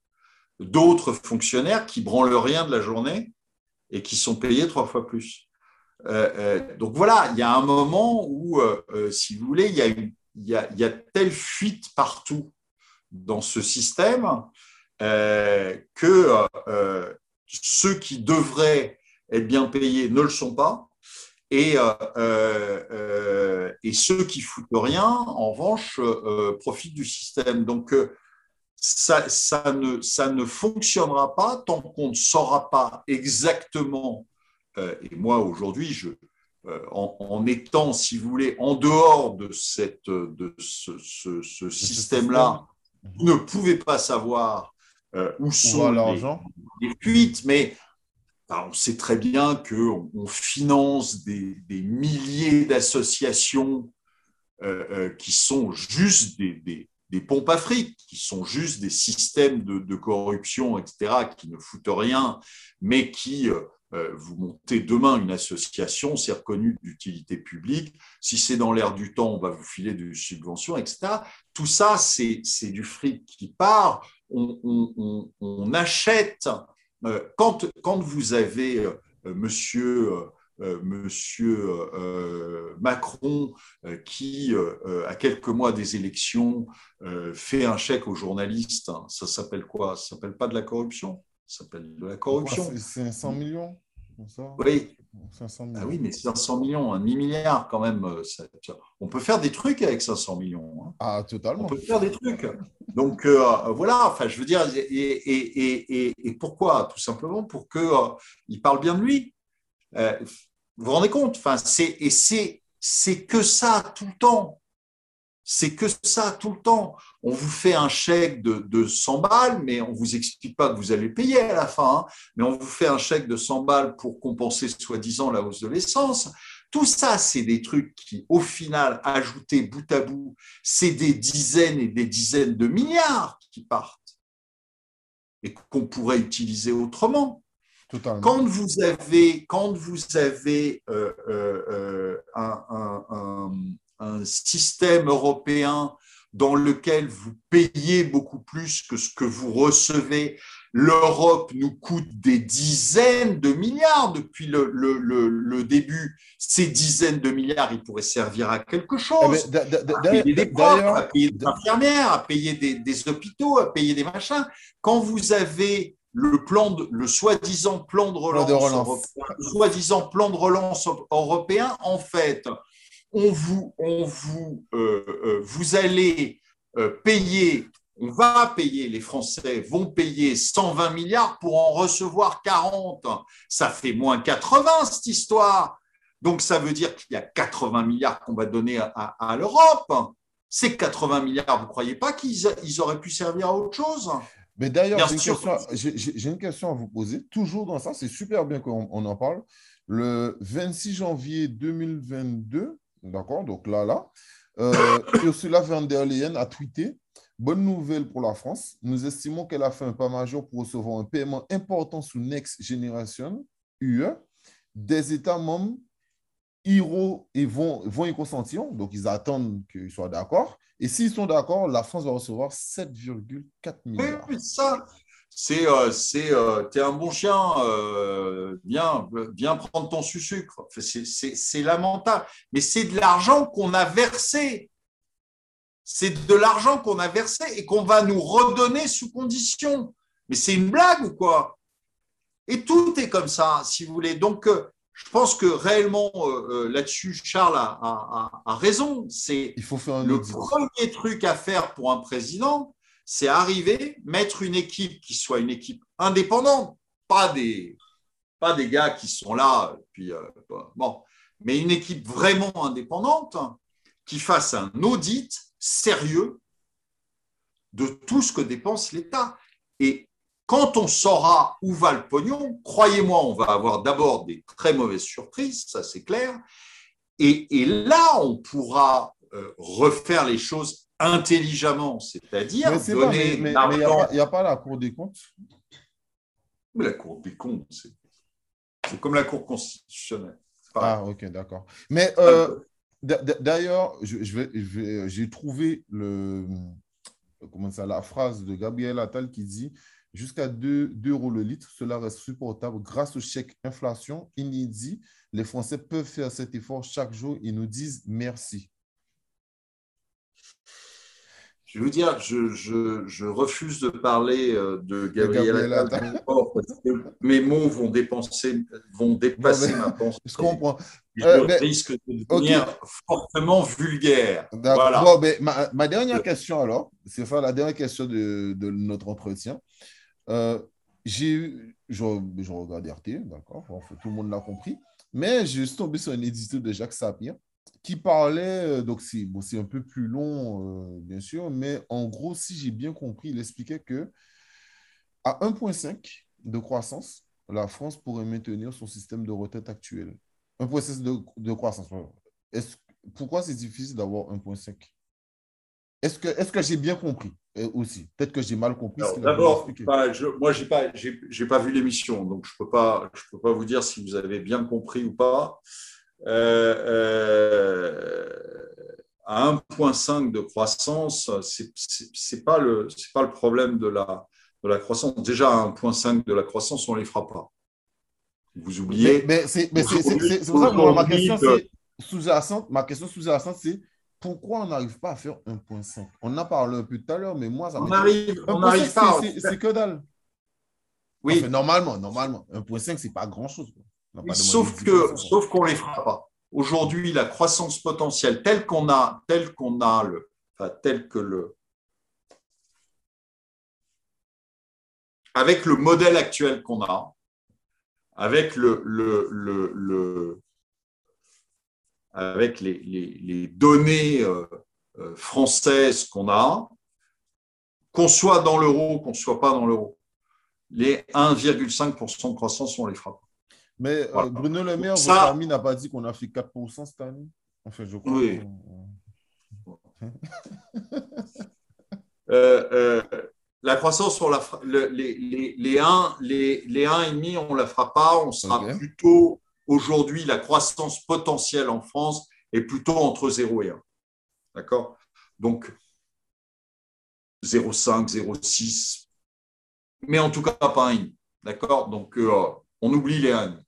C: d'autres fonctionnaires qui branlent rien de la journée et qui sont payés trois fois plus. donc voilà, il y a un moment où, si vous voulez, il y, a il, y a, telle fuite partout dans ce système que ceux qui devraient être bien payés ne le sont pas. Et, euh, euh, euh, ceux qui foutent rien, en revanche, profitent du système. Donc, ça, ne, ça ne fonctionnera pas tant qu'on ne saura pas exactement. et moi, aujourd'hui, je, en, étant, si vous voulez, en dehors de, cette, de ce, ce, système-là, vous ne pouvez pas savoir où sont les, les fuites, mais on sait très bien qu'on on finance des, milliers d'associations euh, euh, qui sont juste des, pompes à fric, qui sont juste des systèmes de, corruption, etc., qui ne foutent rien, mais qui, euh, vous montez demain une association, c'est reconnu d'utilité publique, si c'est dans l'air du temps, on va vous filer des subventions, etc. Tout ça, c'est du fric qui part. on achète euh, quand, quand vous avez euh, monsieur, euh, monsieur Macron qui, à quelques mois des élections, fait un chèque aux journalistes, hein, ça s'appelle quoi? Ça s'appelle pas de la corruption? Ça s'appelle de la corruption.
A: C'est 100 millions
C: Oui, ah oui, mais 500 millions, un demi-milliard quand même. Euh, on peut faire des trucs avec 500 millions.
A: Hein. Ah, totalement.
C: On peut faire des trucs. Donc euh, voilà, enfin, je veux dire, et, pourquoi? Tout simplement pour qu'il euh, parle bien de lui. vous vous rendez compte? Enfin, Et c'est que ça tout le temps. C'est que ça tout le temps. On vous fait un chèque de, 100 balles, mais on ne vous explique pas que vous allez payer à la fin. Hein. Mais on vous fait un chèque de 100 balles pour compenser soi-disant la hausse de l'essence. Tout ça, c'est des trucs qui, au final, ajoutés bout à bout, c'est des dizaines et des dizaines de milliards qui partent et qu'on pourrait utiliser autrement. Quand vous avez, quand vous avez euh, euh, euh, un, un système européen dans lequel vous payez beaucoup plus que ce que vous recevez. L'Europe nous coûte des dizaines de milliards depuis le, le, le, début. Ces dizaines de milliards, ils pourraient servir à quelque chose. Eh ben, à payer des profs, à payer des infirmières, à payer des, des, hôpitaux, à payer des machins. Quand vous avez le plan de, le soi-disant plan de relance, relance. soi-disant plan de relance européen, en fait, on vous, on vous, euh, euh, vous allez euh, payer, on va payer, les Français vont payer 120 milliards pour en recevoir 40. Ça fait moins 80 cette histoire. Donc ça veut dire qu'il y a 80 milliards qu'on va donner à, l'Europe. Ces 80 milliards, vous ne croyez pas qu'ils auraient pu servir à autre chose?
A: Mais d'ailleurs, j'ai une, question à vous poser. Toujours dans ça, c'est super bien qu'on en parle. Le 26 janvier 2022, D'accord Donc là, là. Ursula von der Leyen a tweeté Bonne nouvelle pour la France. Nous estimons qu'elle a fait un pas majeur pour recevoir un paiement important sous Next Generation UE. Des États membres iront et vont, vont y consentir. Donc, ils attendent qu'ils soient d'accord. Et s'ils sont d'accord, la France va recevoir 7,4 milliards.
C: Oui, ça, c'est euh, c'est euh, t'es un bon chien, euh, viens, viens prendre ton sucre. C'est lamentable, mais c'est de l'argent qu'on a versé. C'est de l'argent qu'on a versé et qu'on va nous redonner sous condition. Mais c'est une blague ou quoi? Et tout est comme ça, si vous voulez. Donc, je pense que réellement, là-dessus, Charles a, a, raison. C'est le premier truc à faire pour un président, c'est arriver, mettre une équipe qui soit une équipe indépendante, pas des, pas des gars qui sont là, puis, euh, bon, mais une équipe vraiment indépendante qui fasse un audit sérieux de tout ce que dépense l'État. Et quand on saura où va le pognon, croyez-moi, on va avoir d'abord des très mauvaises surprises, ça c'est clair. Et, là, on pourra euh, refaire les choses intelligemment, c'est-à-dire donner
A: Mais il n'y a, pas la Cour des comptes?
C: Mais la Cour des comptes, c'est comme la Cour constitutionnelle.
A: Ah, ok, d'accord. Mais euh, D'ailleurs, j'ai trouvé le, comment ça, la phrase de Gabriel Attal qui dit jusqu'à 2, 2 euros le litre, cela reste supportable grâce au chèque inflation inédit. Les Français peuvent faire cet effort chaque jour et nous disent merci.
C: Je veux dire, je, je, je, refuse de parler euh, de Gabriel Attal parce que mes mots vont, dépenser, vont dépasser ma pensée.
A: Je comprends.
C: Je euh, risque de devenir fortement vulgaire.
A: D'accord. Bon, ma, ma, dernière question alors, c'est faire la dernière question de, de notre entretien. Euh, j'ai, je, je regarde RT, d'accord, tout le monde l'a compris, mais j'ai juste tombé sur un édito de Jacques Sapir qui parlait, euh, donc c'est bon, un peu plus long, euh, bien sûr, mais en gros, si j'ai bien compris, il expliquait que à 1,5 de croissance, la France pourrait maintenir son système de retraite actuel. 1,6 de, de croissance. Est pourquoi c'est difficile d'avoir 1,5 Est-ce que, est que j'ai bien compris euh, aussi? Peut-être que j'ai mal compris.
C: D'abord, bah, moi, je n'ai pas, pas vu l'émission, donc je ne peux, pas, je peux pas vous dire si vous avez bien compris ou pas. Euh, euh, à 1,5 de croissance, ce n'est pas, le, pas le problème de la, de la croissance. Déjà, à 1,5 de la croissance, on ne les fera pas. Vous oubliez.
A: Mais, c'est pour ça que ma question sous-jacente, ma question sous-jacente, c'est pourquoi on n'arrive pas à faire 1,5 On en a parlé un peu tout à l'heure, mais moi, ça
C: On arrive, on n'arrive pas.
A: C'est que dalle. Oui. normalement, normalement, 1,5, ce n'est pas grand-chose
C: sauf que, sauf qu'on les fera pas. Aujourd'hui, la croissance potentielle telle qu'on a, telle qu'on a le, enfin, telle que le, avec le modèle actuel qu'on a, avec le, le, le, avec les, les, données euh, euh, françaises qu'on a, qu'on soit dans l'euro, qu'on ne soit pas dans l'euro, les 1,5% de croissance, on les fera.
A: Mais euh, Bruno Le Maire, votre ami n'a pas dit qu'on a fait 4% cette année En fait, je crois. Oui.
C: Euh, euh, la croissance sur la, les, les, les 1, les, les 1,5, on ne la fera pas. On sera plutôt, aujourd'hui, la croissance potentielle en France est plutôt entre 0 et 1. D'accord? Donc, 0,5, 0,6, mais en tout cas pas 1,5. D'accord? Donc, on oublie les 1,5.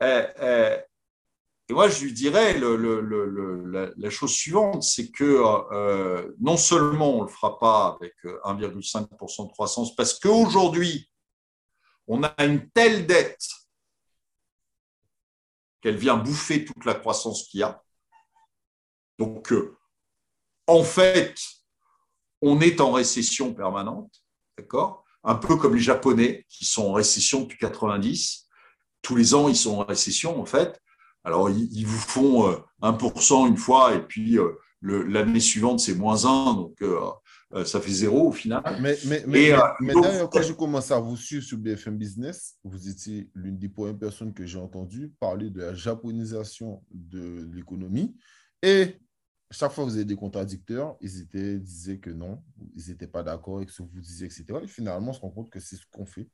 C: Eh, eh, et moi, je lui dirais la, chose suivante, c'est que euh, non seulement on ne le fera pas avec 1,5% euh, de croissance, parce qu'aujourd'hui, on a une telle dette qu'elle vient bouffer toute la croissance qu'il y a. Donc, euh, en fait, on est en récession permanente, d'accord? Un peu comme les Japonais qui sont en récession depuis 90 tous les ans, ils sont en récession, en fait. Alors, ils, vous font 1% euh, une fois, et puis euh, l'année suivante, c'est moins 1, donc euh, ça fait zéro au final.
A: Mais, mais, mais, d'ailleurs, quand je commencé à vous suivre sur BFM Business, vous étiez l'une des premières personnes que j'ai entendu parler de la japonisation de l'économie. Et chaque fois que vous avez des contradicteurs, ils étaient, disaient que non, ils n'étaient pas d'accord avec ce que vous disiez, etc. Et finalement, on se rend compte que c'est ce qu'on fait.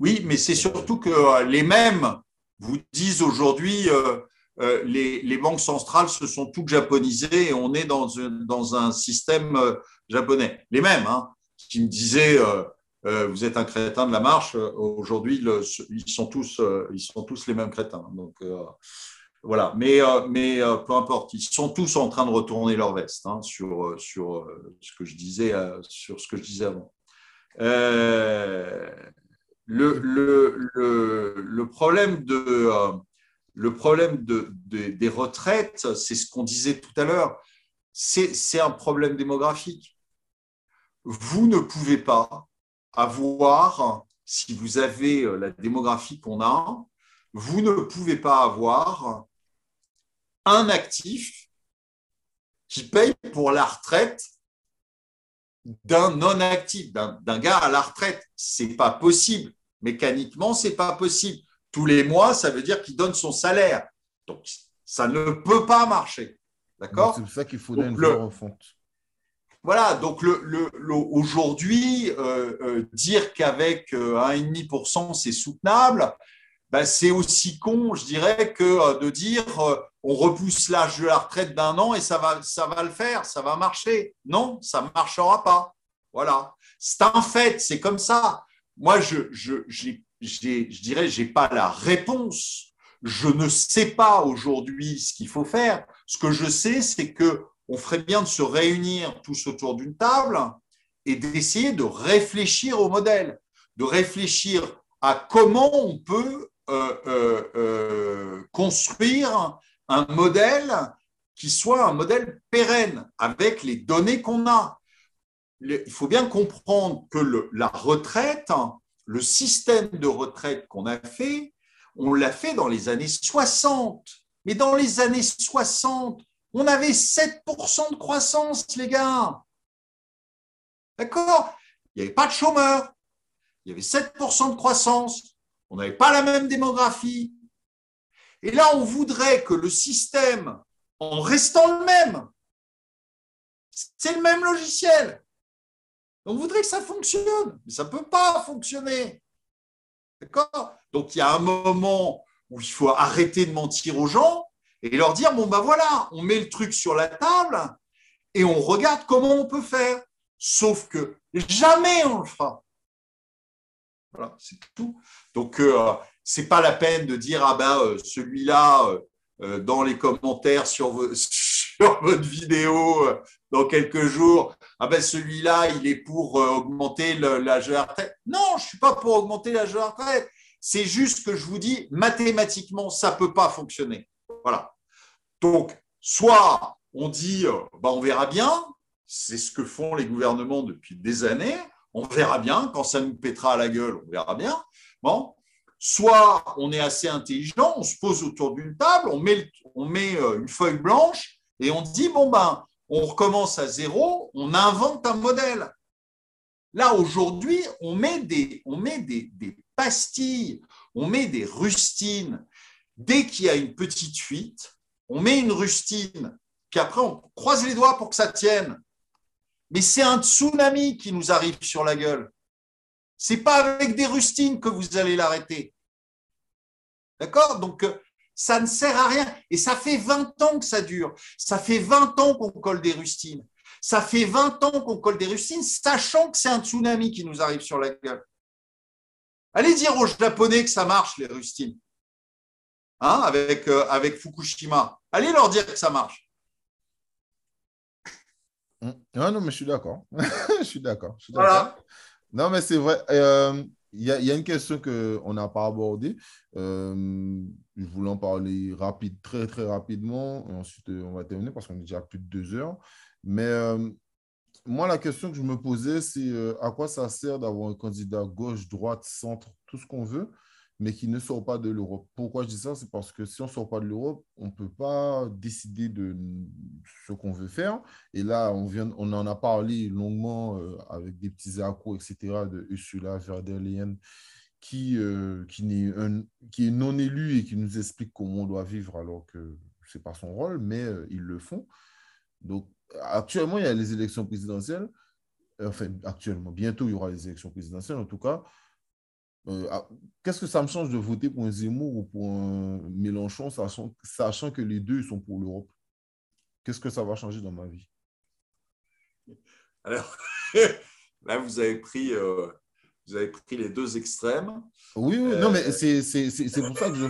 C: Oui, mais c'est surtout que euh, les mêmes vous disent aujourd'hui euh, euh, les, banques centrales se sont toutes japonisées et on est dans, un système japonais. Les mêmes, hein, qui me disaient vous êtes un crétin de la marche, aujourd'hui ils, sont tous, les mêmes crétins. Voilà, mais, peu importe, ils sont tous en train de retourner leur veste sur ce que je disais avant. Le, le, le, problème, de, euh, le problème de, des retraites, c'est ce qu'on disait tout à l'heure, c'est un problème démographique. Vous ne pouvez pas avoir, si vous avez euh, la démographie qu'on a, vous ne pouvez pas avoir un actif qui paye pour la retraite d'un non-actif, d'un gars à la retraite. C'est pas possible. Mécaniquement, c'est pas possible. Tous les mois, ça veut dire qu'il donne son salaire. Donc, ça ne peut pas marcher. D'accord?
A: C'est pour ça qu'il faut une vraie refonte.
C: Voilà, donc le, aujourd'hui, euh, euh, dire qu'avec 1,5% euh, c'est soutenable, ben, c'est aussi con, je dirais, que euh, de dire euh, on repousse l'âge de la retraite d'un an et ça va, ça va le faire, ça va marcher. Non, ça ne marchera pas. Voilà. C'est un fait, c'est comme ça. Moi, je, je, je dirais, je n'ai pas la réponse. Je ne sais pas aujourd'hui ce qu'il faut faire. Ce que je sais, c'est que on ferait bien de se réunir tous autour d'une table et d'essayer de réfléchir au modèle, de réfléchir à comment on peut euh, euh, euh, construire un modèle qui soit un modèle pérenne avec les données qu'on a. Il faut bien comprendre que la retraite, le système de retraite qu'on a fait, on l'a fait dans les années 60. Mais dans les années 60, on avait 7% de croissance, les gars. D'accord? Il n'y avait pas de chômeurs. Il y avait 7% de croissance. On n'avait pas la même démographie. Et là, on voudrait que le système, en restant le même, c'est le même logiciel. On voudrait que ça fonctionne, mais ça ne peut pas fonctionner. D'accord? Donc, il y a un moment où il faut arrêter de mentir aux gens et leur dire bon, ben voilà, on met le truc sur la table et on regarde comment on peut faire. Sauf que jamais on le fera. Voilà, c'est tout. Donc, euh, c'est pas la peine de dire ah ben euh, celui-là euh, euh, dans les commentaires sur, sur votre vidéo dans quelques jours ah ben celui-là il est pour augmenter l'âge de la retraite. Non, je suis pas pour augmenter l'âge de la retraite. C'est juste que je vous dis mathématiquement ça peut pas fonctionner. Voilà. Donc soit on dit bah, on verra bien, c'est ce que font les gouvernements depuis des années. On verra bien quand ça nous pètera à la gueule, on verra bien. Bon, soit on est assez intelligent, on se pose autour d'une table, on met, on met euh, une feuille blanche et on dit bon ben, on recommence à zéro, on invente un modèle. Là aujourd'hui, on met des, on met des, pastilles, on met des rustines. Dès qu'il y a une petite fuite, on met une rustine, puis après on croise les doigts pour que ça tienne. Mais c'est un tsunami qui nous arrive sur la gueule. C'est pas avec des rustines que vous allez l'arrêter. D'accord? Donc, euh, ça ne sert à rien. Et ça fait 20 ans que ça dure. Ça fait 20 ans qu'on colle des rustines. Ça fait 20 ans qu'on colle des rustines, sachant que c'est un tsunami qui nous arrive sur la gueule. Allez dire aux Japonais que ça marche, les rustines. Hein, avec, euh, avec Fukushima. Allez leur dire que ça marche.
A: Hum. non, mais je suis d'accord. je suis d'accord. Voilà. Non, mais c'est vrai. Euh, il y, a une question qu'on n'a pas abordée. Euh, je voulais en parler rapide, très, très rapidement. Ensuite, euh, on va terminer parce qu'on est déjà à plus de deux heures. Mais moi, la question que je me posais, c'est à quoi ça sert d'avoir un candidat gauche, droite, centre, tout ce qu'on veut, mais qui ne sort pas de l'Europe. Pourquoi je dis ça? C'est parce que si on ne sort pas de l'Europe, on ne peut pas décider de ce qu'on veut faire. Et là, on, vient, on en a parlé longuement euh, avec des petits accros, etc., de Ursula von der Leyen, qui, euh, qui, qui, est non élu et qui nous explique comment on doit vivre alors que ce n'est pas son rôle, mais euh, ils le font. Donc, actuellement, il y a les élections présidentielles. Enfin, actuellement, bientôt, il y aura les élections présidentielles. En tout cas, euh, ah, qu'est-ce que ça me change de voter pour un Zemmour ou pour un Mélenchon, sachant, sachant que les deux sont pour l'Europe? Qu'est-ce que ça va changer dans ma vie?
C: Alors, là, vous avez pris, euh, vous avez pris les deux extrêmes.
A: Oui, oui non, mais euh, c'est pour ça que je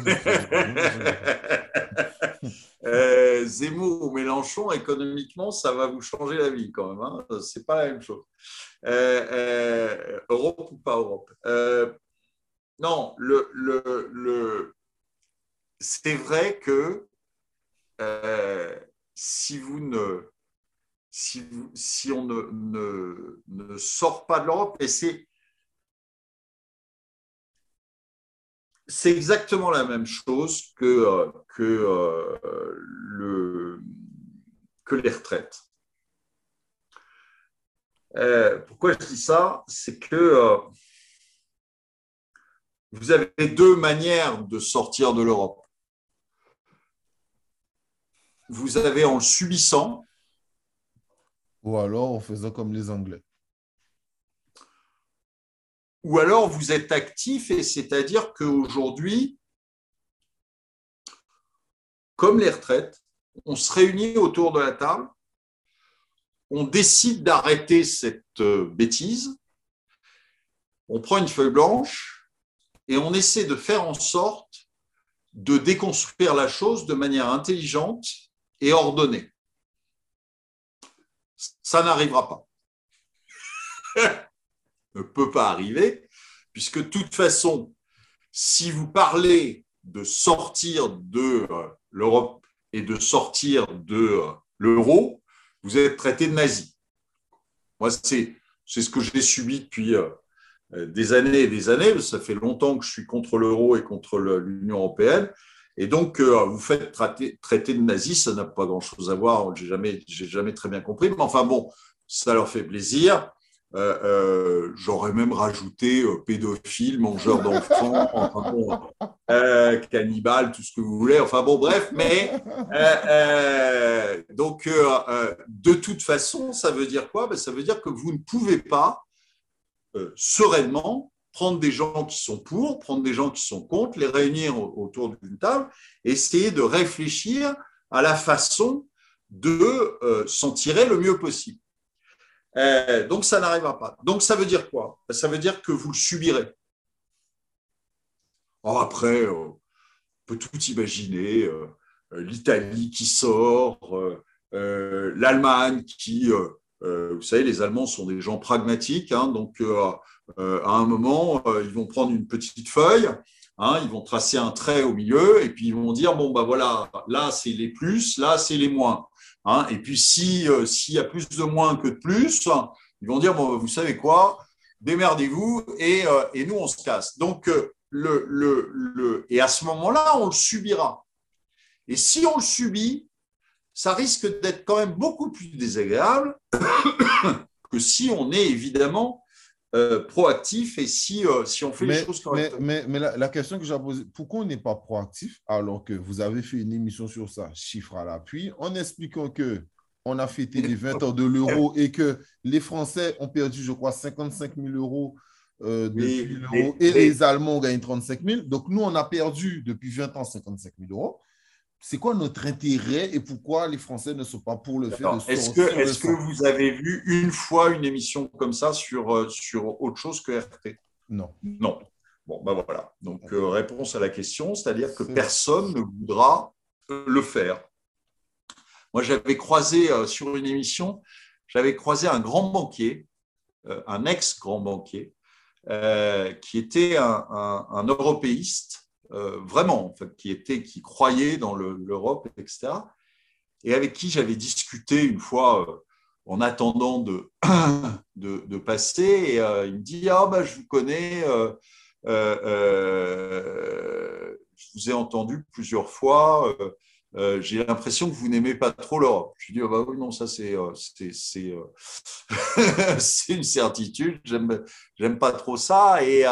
C: Zemmour ou Mélenchon, économiquement, ça va vous changer la vie quand même. Hein c'est pas la même chose. Europe ou pas Europe? Non, le, c'est vrai que euh, si, vous ne, si, on ne, sort pas de l'Europe, et c'est, exactement la même chose que, euh, que, euh, que les retraites. pourquoi je dis ça? C'est que vous avez deux manières de sortir de l'Europe. Vous avez en le subissant.
A: Ou alors en faisant comme les Anglais.
C: Ou alors vous êtes actif, et c'est-à-dire qu'aujourd'hui, comme les retraites, on se réunit autour de la table, on décide d'arrêter cette euh, bêtise, on prend une feuille blanche et on essaie de faire en sorte de déconstruire la chose de manière intelligente et ordonnée. Ça n'arrivera pas. ne peut pas arriver, puisque de toute façon, si vous parlez de sortir de euh, l'Europe et de sortir de euh, l'euro, vous êtes traité de nazi. Moi, c'est ce que j'ai subi depuis euh, des années et des années. Ça fait longtemps que je suis contre l'euro et contre l'Union européenne. Et donc, vous faites traiter, de nazi, ça n'a pas grand-chose à voir. Je n'ai jamais, jamais très bien compris. Mais enfin bon, ça leur fait plaisir. Euh, euh, j'aurais même rajouté euh, pédophile, mangeur d'enfants, enfin cannibale, tout ce que vous voulez. Enfin bon, bref, mais donc de toute façon, ça veut dire quoi? Ben, Ça veut dire que vous ne pouvez pas sereinement prendre des gens qui sont pour, prendre des gens qui sont contre, les réunir autour d'une table, essayer de réfléchir à la façon de s'en tirer le mieux possible. Euh, donc, ça n'arrivera pas. Donc, ça veut dire quoi? Ben, Ça veut dire que vous le subirez. après, euh, on peut tout imaginer. Euh, L'Italie qui sort, l'Allemagne qui... vous savez, les Allemands sont des gens pragmatiques. Hein, donc, à un moment, ils vont prendre une petite feuille. Hein, ils vont tracer un trait au milieu et puis ils vont dire bon bah voilà là c'est les plus là c'est les moins Hein. et puis, euh, s'il y a plus de moins que de plus, ils vont dire, bon, vous savez quoi, démerdez-vous et, euh, et, nous, on se casse. Donc, euh, le, le, le, et à ce moment-là, on le subira. Et si on le subit, ça risque d'être quand même beaucoup plus désagréable que si on est évidemment euh, proactif et si, euh, si on fait les choses
A: correctement. Mais, mais, la, question que j'ai posée, pourquoi on n'est pas proactif alors que vous avez fait une émission sur ça, chiffre à l'appui, en expliquant que on a fêté les 20 ans de l'euro et que les Français ont perdu, je crois, 55 000 euros euh, depuis l'euro et les Allemands ont gagné 35 000. Donc, nous, on a perdu depuis 20 ans 55 000 euros c'est quoi notre intérêt et pourquoi les Français ne sont pas pour le fait de
C: Est-ce que, est que vous avez vu une fois une émission comme ça sur, euh, sur autre chose que RT
A: Non.
C: Non. Bon, ben voilà. Donc, euh, réponse à la question, c'est-à-dire que personne ne voudra le faire. Moi, j'avais croisé euh, sur une émission, j'avais croisé un grand banquier, un ex-grand banquier, qui était un, un européiste euh, vraiment, en fait, qui, était, qui croyait dans l'Europe, etc. Et avec qui j'avais discuté une fois euh, en attendant de, de, passer. Euh, il me dit Ah, bah, je vous connais, je vous ai entendu plusieurs fois. j'ai l'impression que vous n'aimez pas trop l'Europe. Je lui dis, ah bah oui, non, ça c'est une certitude, j'aime pas trop ça. Et,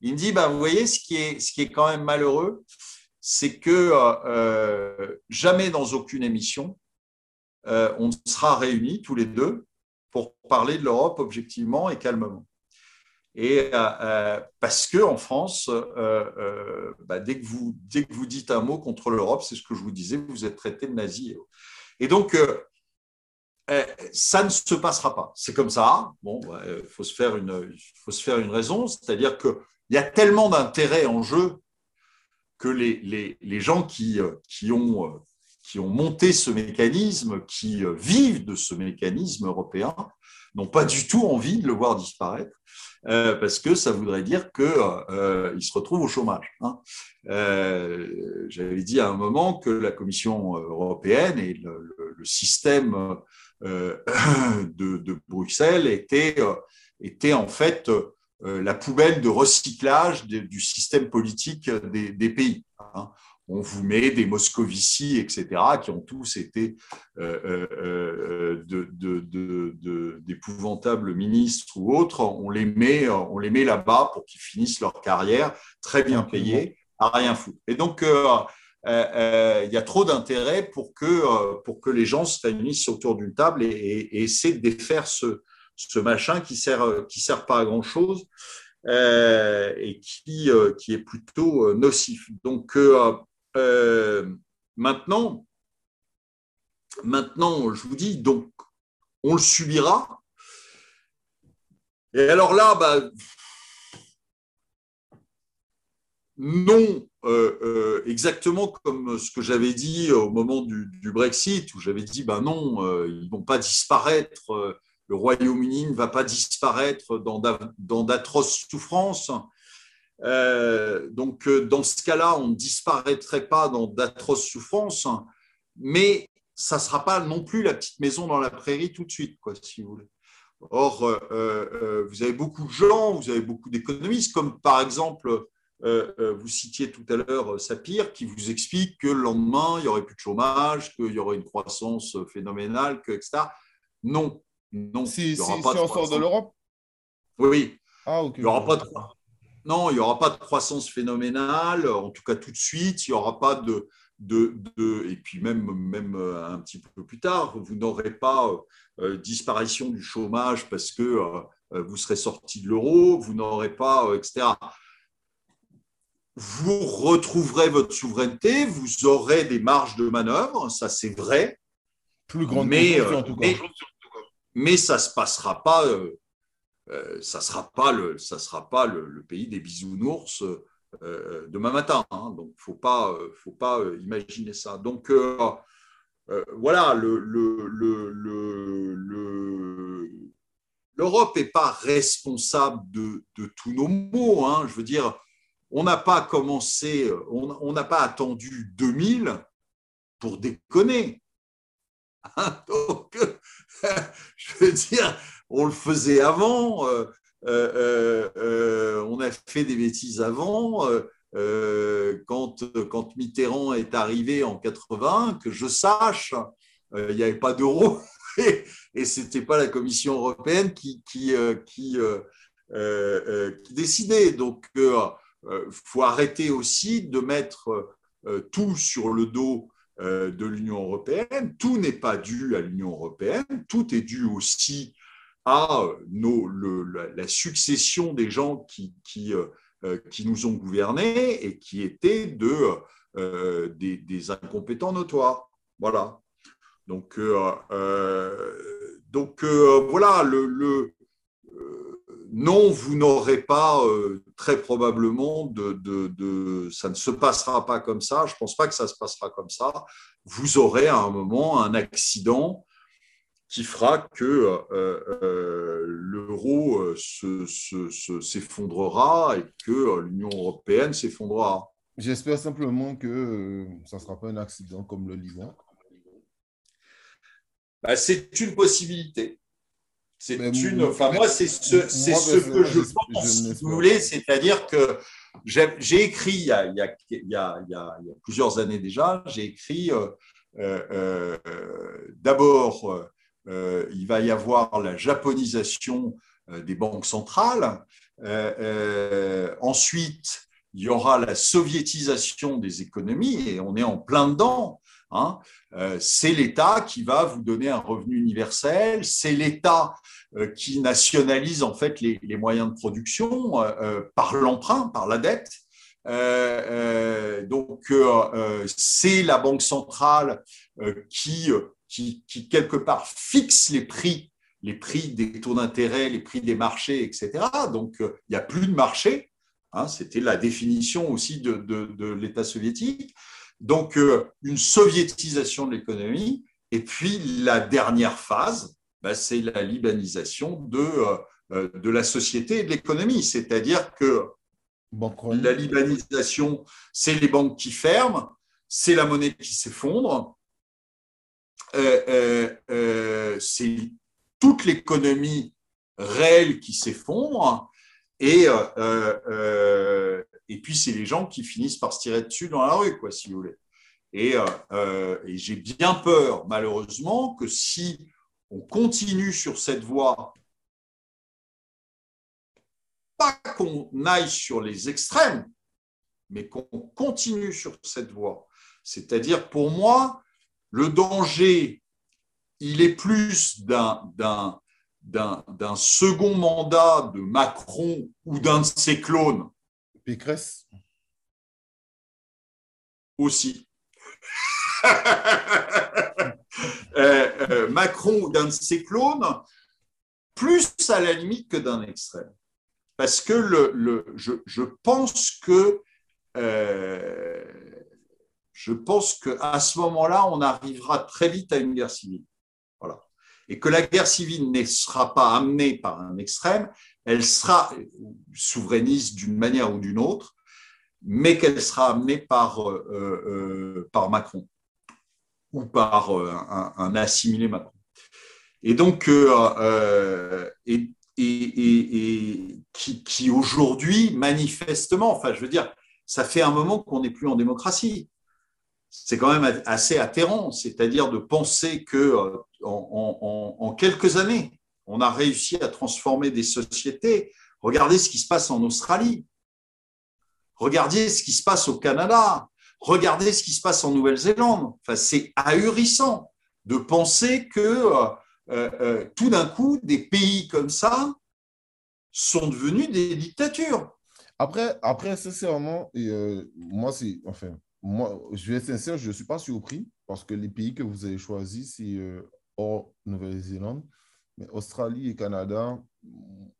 C: il me dit, bah, vous voyez, ce qui, est, quand même malheureux, c'est que euh, jamais dans aucune émission, euh, on sera réunis tous les deux pour parler de l'Europe objectivement et calmement. Et euh, parce que en France, bah, dès, que vous, dites un mot contre l'Europe, c'est ce que je vous disais, vous êtes traité de nazi. Et donc, ça ne se passera pas. C'est comme ça. Bon, il faut faut se faire une raison, c'est-à-dire que il y a tellement d'intérêt en jeu que les, les, gens qui, euh, qui, ont, euh, qui ont monté ce mécanisme, qui euh, vivent de ce mécanisme européen, n'ont pas du tout envie de le voir disparaître. parce que ça voudrait dire qu'ils euh, se retrouvent au chômage. Hein. J'avais dit à un moment que la Commission européenne et le, système de, Bruxelles étaient, étaient en fait la poubelle de recyclage du système politique des, pays. Hein. On vous met des Moscovici, etc., qui ont tous été euh, euh, d'épouvantables ministres ou autres. On les met, on les met là-bas pour qu'ils finissent leur carrière très bien payés, à rien foutre. Et donc, il y a trop d'intérêt pour que, pour que les gens se réunissent autour d'une table et, et essaient de défaire ce, ce machin qui sert euh, qui sert pas à grand chose euh, et qui euh, qui est plutôt nocif. Donc maintenant, maintenant, je vous dis, donc, on le subira. Et alors là, bah, non euh, euh, exactement comme ce que j'avais dit au moment du, Brexit, où j'avais dit, ben non, euh, ils ne vont pas disparaître, le Royaume-Uni ne va pas disparaître dans d'atroces souffrances. donc, dans ce cas-là, on ne disparaîtrait pas dans d'atroces souffrances, mais ça ne sera pas non plus la petite maison dans la prairie tout de suite, quoi, si vous voulez. Or, vous avez beaucoup de gens, vous avez beaucoup d'économistes, comme par exemple euh, euh, vous citiez tout à l'heure euh, Sapir, qui vous explique que le lendemain, il n'y aurait plus de chômage, qu'il y aurait une croissance phénoménale, que, etc. Non, non.
A: Si, si, on sort de l'Europe
C: Oui, Ah. Il y aura pas de... Non, il n'y aura pas de croissance phénoménale, en tout cas tout de suite. Il n'y aura pas de, de, de, Et puis même, même un petit peu plus tard, vous n'aurez pas disparition du chômage parce que vous serez sorti de l'euro, vous n'aurez pas, etc vous retrouverez votre souveraineté, vous aurez des marges de manœuvre, ça c'est vrai.
A: Plus grande
C: mais, en tout cas. Mais, ça ne se passera pas, euh, euh, ça sera pas, le, ça sera pas le, pays des bisounours euh, demain matin. Hein. donc, il ne faut pas, faut pas imaginer ça. Donc, voilà, l'Europe n'est pas responsable de, tous nos maux. Hein. je veux dire, on n'a pas commencé, on n'a pas attendu 2000 pour déconner. Donc, je veux dire, on le faisait avant, euh, euh, euh, on a fait des bêtises avant. quand, quand Mitterrand est arrivé en 80, que je sache, il n'y avait pas d'euro et, et ce n'était pas la Commission européenne qui, qui, décidait. Donc, il faut arrêter aussi de mettre tout sur le dos de l'Union européenne. Tout n'est pas dû à l'Union européenne, tout est dû aussi à nos, la, succession des gens qui, qui, nous ont gouvernés et qui étaient de, des, incompétents notoires. Voilà. Donc, voilà, le non, vous n'aurez pas euh, très probablement de, Ça ne se passera pas comme ça. Je ne pense pas que ça se passera comme ça. Vous aurez à un moment un accident qui fera que euh, euh, l'euro s'effondrera et que l'Union européenne s'effondrera.
A: J'espère simplement que ça ne sera pas un accident comme le Liban.
C: Bah, c'est une possibilité. C'est une. Enfin, moi, c'est ce, c'est ce que je pense, si vous voulez. C'est-à-dire que j'ai écrit il y, a, il, y a, il, y a, il y, a, plusieurs années déjà, j'ai écrit euh, euh, d'abord, euh, il va y avoir la japonisation des banques centrales. ensuite, il y aura la soviétisation des économies, et on est en plein dedans. Hein. Euh, c'est l'État qui va vous donner un revenu universel, c'est l'État euh, qui nationalise en fait les, moyens de production euh, par l'emprunt, par la dette. donc c'est la banque centrale qui, qui, quelque part fixe les prix, les prix des taux d'intérêt, les prix des marchés, etc. Donc il n'y a plus de marché. Hein, C'était la définition aussi de l'État soviétique. Donc, euh, une soviétisation de l'économie. Et puis, la dernière phase, bah, c'est la libanisation de, euh, euh, de la société et de l'économie. C'est-à-dire que la libanisation, c'est les banques qui ferment, c'est la monnaie qui s'effondre, c'est toute l'économie réelle qui s'effondre, et, et puis, c'est les gens qui finissent par se tirer dessus dans la rue, quoi, si vous voulez. Et, euh, euh, et j'ai bien peur, malheureusement, que si on continue sur cette voie, pas qu'on aille sur les extrêmes, mais qu'on continue sur cette voie. C'est-à-dire, pour moi, le danger, il est plus d'un d'un second mandat de Macron ou d'un de ses clones Aussi. Macron ou d'un de ses clones, plus à la limite que d'un extrême. Parce que le, je, pense que je pense qu'à ce moment-là, on arrivera très vite à une guerre civile. Voilà. Et que la guerre civile ne sera pas amenée par un extrême, elle sera souverainiste d'une manière ou d'une autre, mais qu'elle sera amenée par, euh, euh, par Macron ou par euh, un, assimilé Macron. Et donc, et, qui, aujourd'hui, manifestement, enfin, je veux dire, ça fait un moment qu'on n'est plus en démocratie c'est quand même assez atterrant, c'est-à-dire de penser que en, quelques années, on a réussi à transformer des sociétés. Regardez ce qui se passe en Australie, regardez ce qui se passe au Canada, regardez ce qui se passe en Nouvelle-Zélande. C'est ahurissant de penser que euh, euh, tout d'un coup, des pays comme ça sont devenus des dictatures.
A: Après, après sincèrement, moi, je vais être sincère, je ne suis pas surpris parce que les pays que vous avez choisis, c'est euh, hors Nouvelle-Zélande, mais Australie et Canada.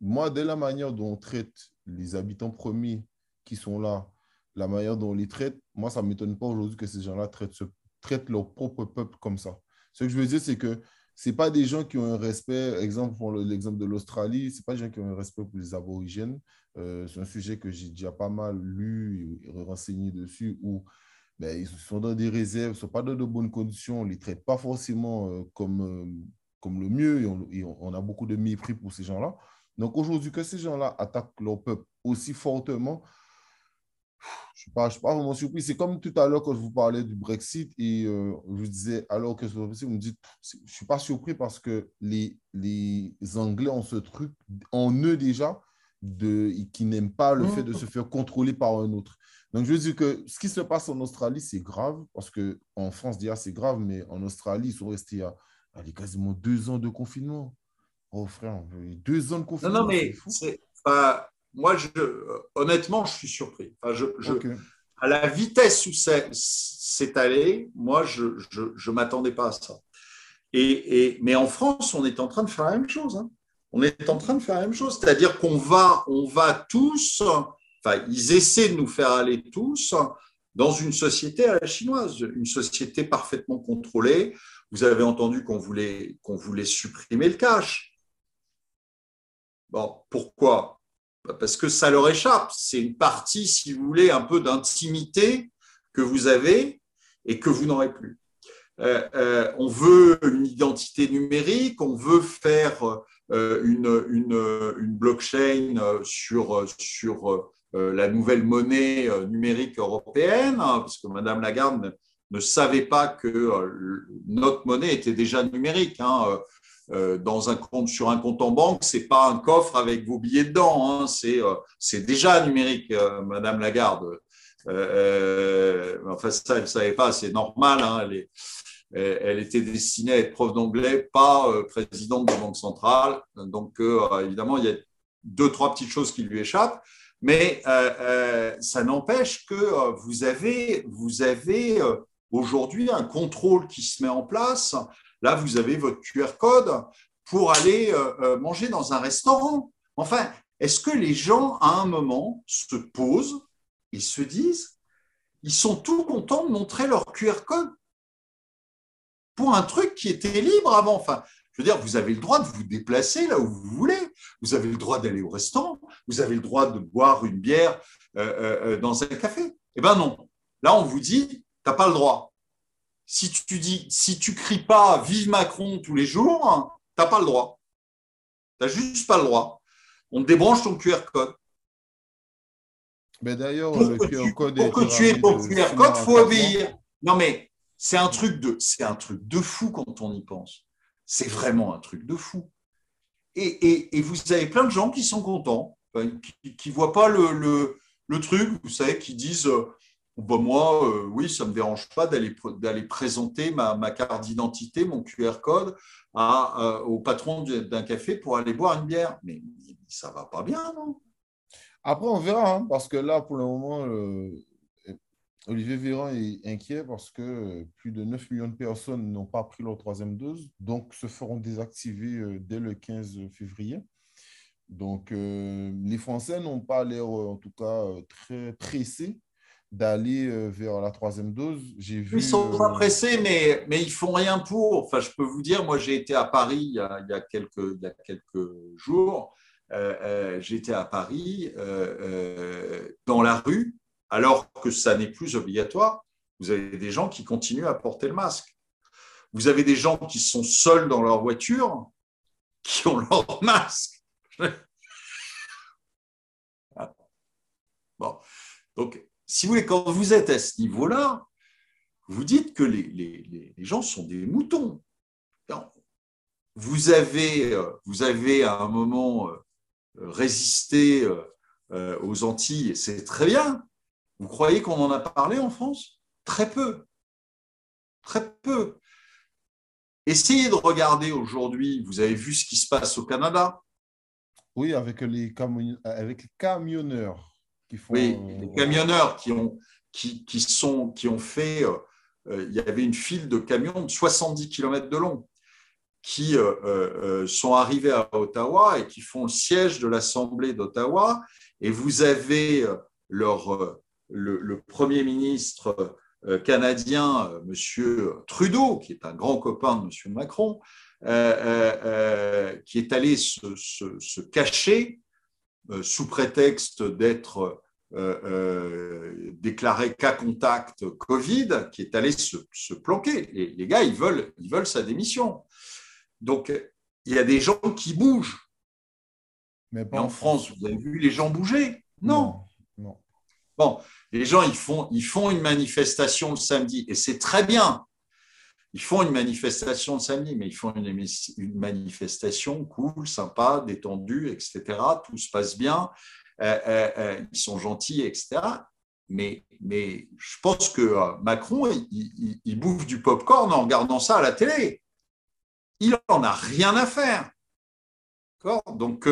A: Moi, dès la manière dont on traite les habitants premiers qui sont là, la manière dont on les traite, moi, ça ne m'étonne pas aujourd'hui que ces gens-là traitent, leur propre peuple comme ça. Ce que je veux dire, c'est que ce pas des gens qui ont un respect, exemple pour l'exemple de l'Australie, ce pas des gens qui ont un respect pour les aborigènes. Euh, c'est un sujet que j'ai déjà pas mal lu et renseigné dessus, où ben, ils sont dans des réserves, ils ne sont pas dans de bonnes conditions, on ne les traite pas forcément euh, comme, euh, comme le mieux et on, a beaucoup de mépris pour ces gens-là. Donc aujourd'hui, que ces gens-là attaquent leur peuple aussi fortement, je ne suis, pas vraiment surpris. C'est comme tout à l'heure quand je vous parlais du Brexit et euh, je vous disais, alors que vous me dites, je ne suis pas surpris parce que les, les Anglais ont ce truc en eux déjà de, qui n'aiment pas le fait de se faire contrôler par un autre. Donc, je veux dire que ce qui se passe en Australie, c'est grave, parce qu'en France, déjà, c'est grave, mais en Australie, ils sont restés à, quasiment deux ans de confinement. Oh, frère, deux ans de confinement.
C: Non, non, mais moi, je, honnêtement, je suis surpris. je, À la vitesse où c'est allé, moi, je ne m'attendais pas à ça. Et, mais en France, on est en train de faire la même chose. Hein. On est en train de faire la même chose. C'est-à-dire qu'on va, on va tous enfin, ils essaient de nous faire aller tous dans une société à la chinoise, une société parfaitement contrôlée. Vous avez entendu qu'on voulait, qu'on voulait supprimer le cash. Bon, pourquoi? Bah, Parce que ça leur échappe. C'est une partie, si vous voulez, un peu d'intimité que vous avez et que vous n'aurez plus. Euh, euh, on veut une identité numérique, on veut faire euh, une, une, blockchain sur, sur la nouvelle monnaie numérique européenne, hein, parce que Madame Lagarde ne, savait pas que euh, notre monnaie était déjà numérique. Hein, dans un compte, sur un compte en banque, c'est pas un coffre avec vos billets dedans, hein, c'est déjà numérique, Madame Lagarde. enfin, ça, elle ne savait pas, c'est normal. elle, elle, était destinée à être prof d'anglais, pas présidente de Banque centrale. Donc, évidemment, il y a deux, trois petites choses qui lui échappent. Mais euh, euh, ça n'empêche que euh, vous avez, vous avez aujourd'hui un contrôle qui se met en place. Là, vous avez votre QR code pour aller manger dans un restaurant. Enfin, est-ce que les gens, à un moment, se posent et se disent, ils sont tout contents de montrer leur QR code pour un truc qui était libre avant? Enfin, je veux dire, vous avez le droit de vous déplacer là où vous voulez. Vous avez le droit d'aller au restaurant. Vous avez le droit de boire une bière euh, euh, euh, dans un café. Eh bien non. Là, on vous dit, n'as pas le droit. Si tu dis, si tu cries pas Vive Macron tous les jours, tu n'as pas le droit. Tu n'as juste pas le droit. On te débranche ton QR code.
A: Mais d'ailleurs, le
C: QR code pour que tu aies ton QR code, il faut obéir. Non, mais c'est un truc de, c'est un truc de fou quand on y pense. C'est vraiment un truc de fou. Et, vous avez plein de gens qui sont contents, qui ne voient pas le, truc, vous savez, qui disent bah, Moi, euh, oui, ça ne me dérange pas d'aller présenter ma, carte d'identité, mon QR code à, au patron d'un café pour aller boire une bière. Mais ça ne va pas bien, non?
A: Après, on verra, hein, parce que là, pour le moment, Olivier Véran est inquiet parce que plus de 9 millions de personnes n'ont pas pris leur troisième dose, donc se feront désactiver dès le 15 février. Donc, les Français n'ont pas l'air, en tout cas, très pressés d'aller euh, vers la troisième dose.
C: J'ai vu, ils sont pas euh, pressés, mais, mais ils font rien pour. Enfin, je peux vous dire, moi, j'ai été à Paris il y a, il y a, quelques, il y a quelques jours. Euh, J'étais à Paris euh, dans la rue, alors que ça n'est plus obligatoire. Vous avez des gens qui continuent à porter le masque. Vous avez des gens qui sont seuls dans leur voiture, qui ont leur masque. bon, donc si vous voulez, quand vous êtes à ce niveau-là, vous dites que les, gens sont des moutons. Vous avez, euh, vous avez à un moment euh, résisté euh, aux Antilles, c'est très bien. Vous croyez qu'on en a parlé en France? Très peu. Très peu. Essayez de regarder aujourd'hui, vous avez vu ce qui se passe au Canada
A: Oui, avec les camionneurs
C: oui, euh, les camionneurs qui ont, qui, qui sont, qui ont fait. Euh, euh, il y avait une file de camions de 70 km de long qui sont arrivés à Ottawa et qui font le siège de l'Assemblée d'Ottawa. Et vous avez leur, le, Premier ministre canadien, M. Trudeau, qui est un grand copain de M. Macron, qui est allé se, se, se cacher sous prétexte d'être euh, euh, déclaré cas contact Covid, qui est allé se, planquer. Et les gars, ils veulent, ils veulent sa démission. Donc, il y a des gens qui bougent. Mais en France, vous avez vu les gens bouger? Non. non. Bon, les gens, ils font, ils font une manifestation le samedi, et c'est très bien. Ils font une manifestation le samedi, mais ils font une, manifestation cool, sympa, détendue, etc. Tout se passe bien, euh, euh, euh, ils sont gentils, etc. Mais, mais je pense que Macron, il, bouffe du pop-corn en regardant ça à la télé. Il n'en a rien à faire. Donc,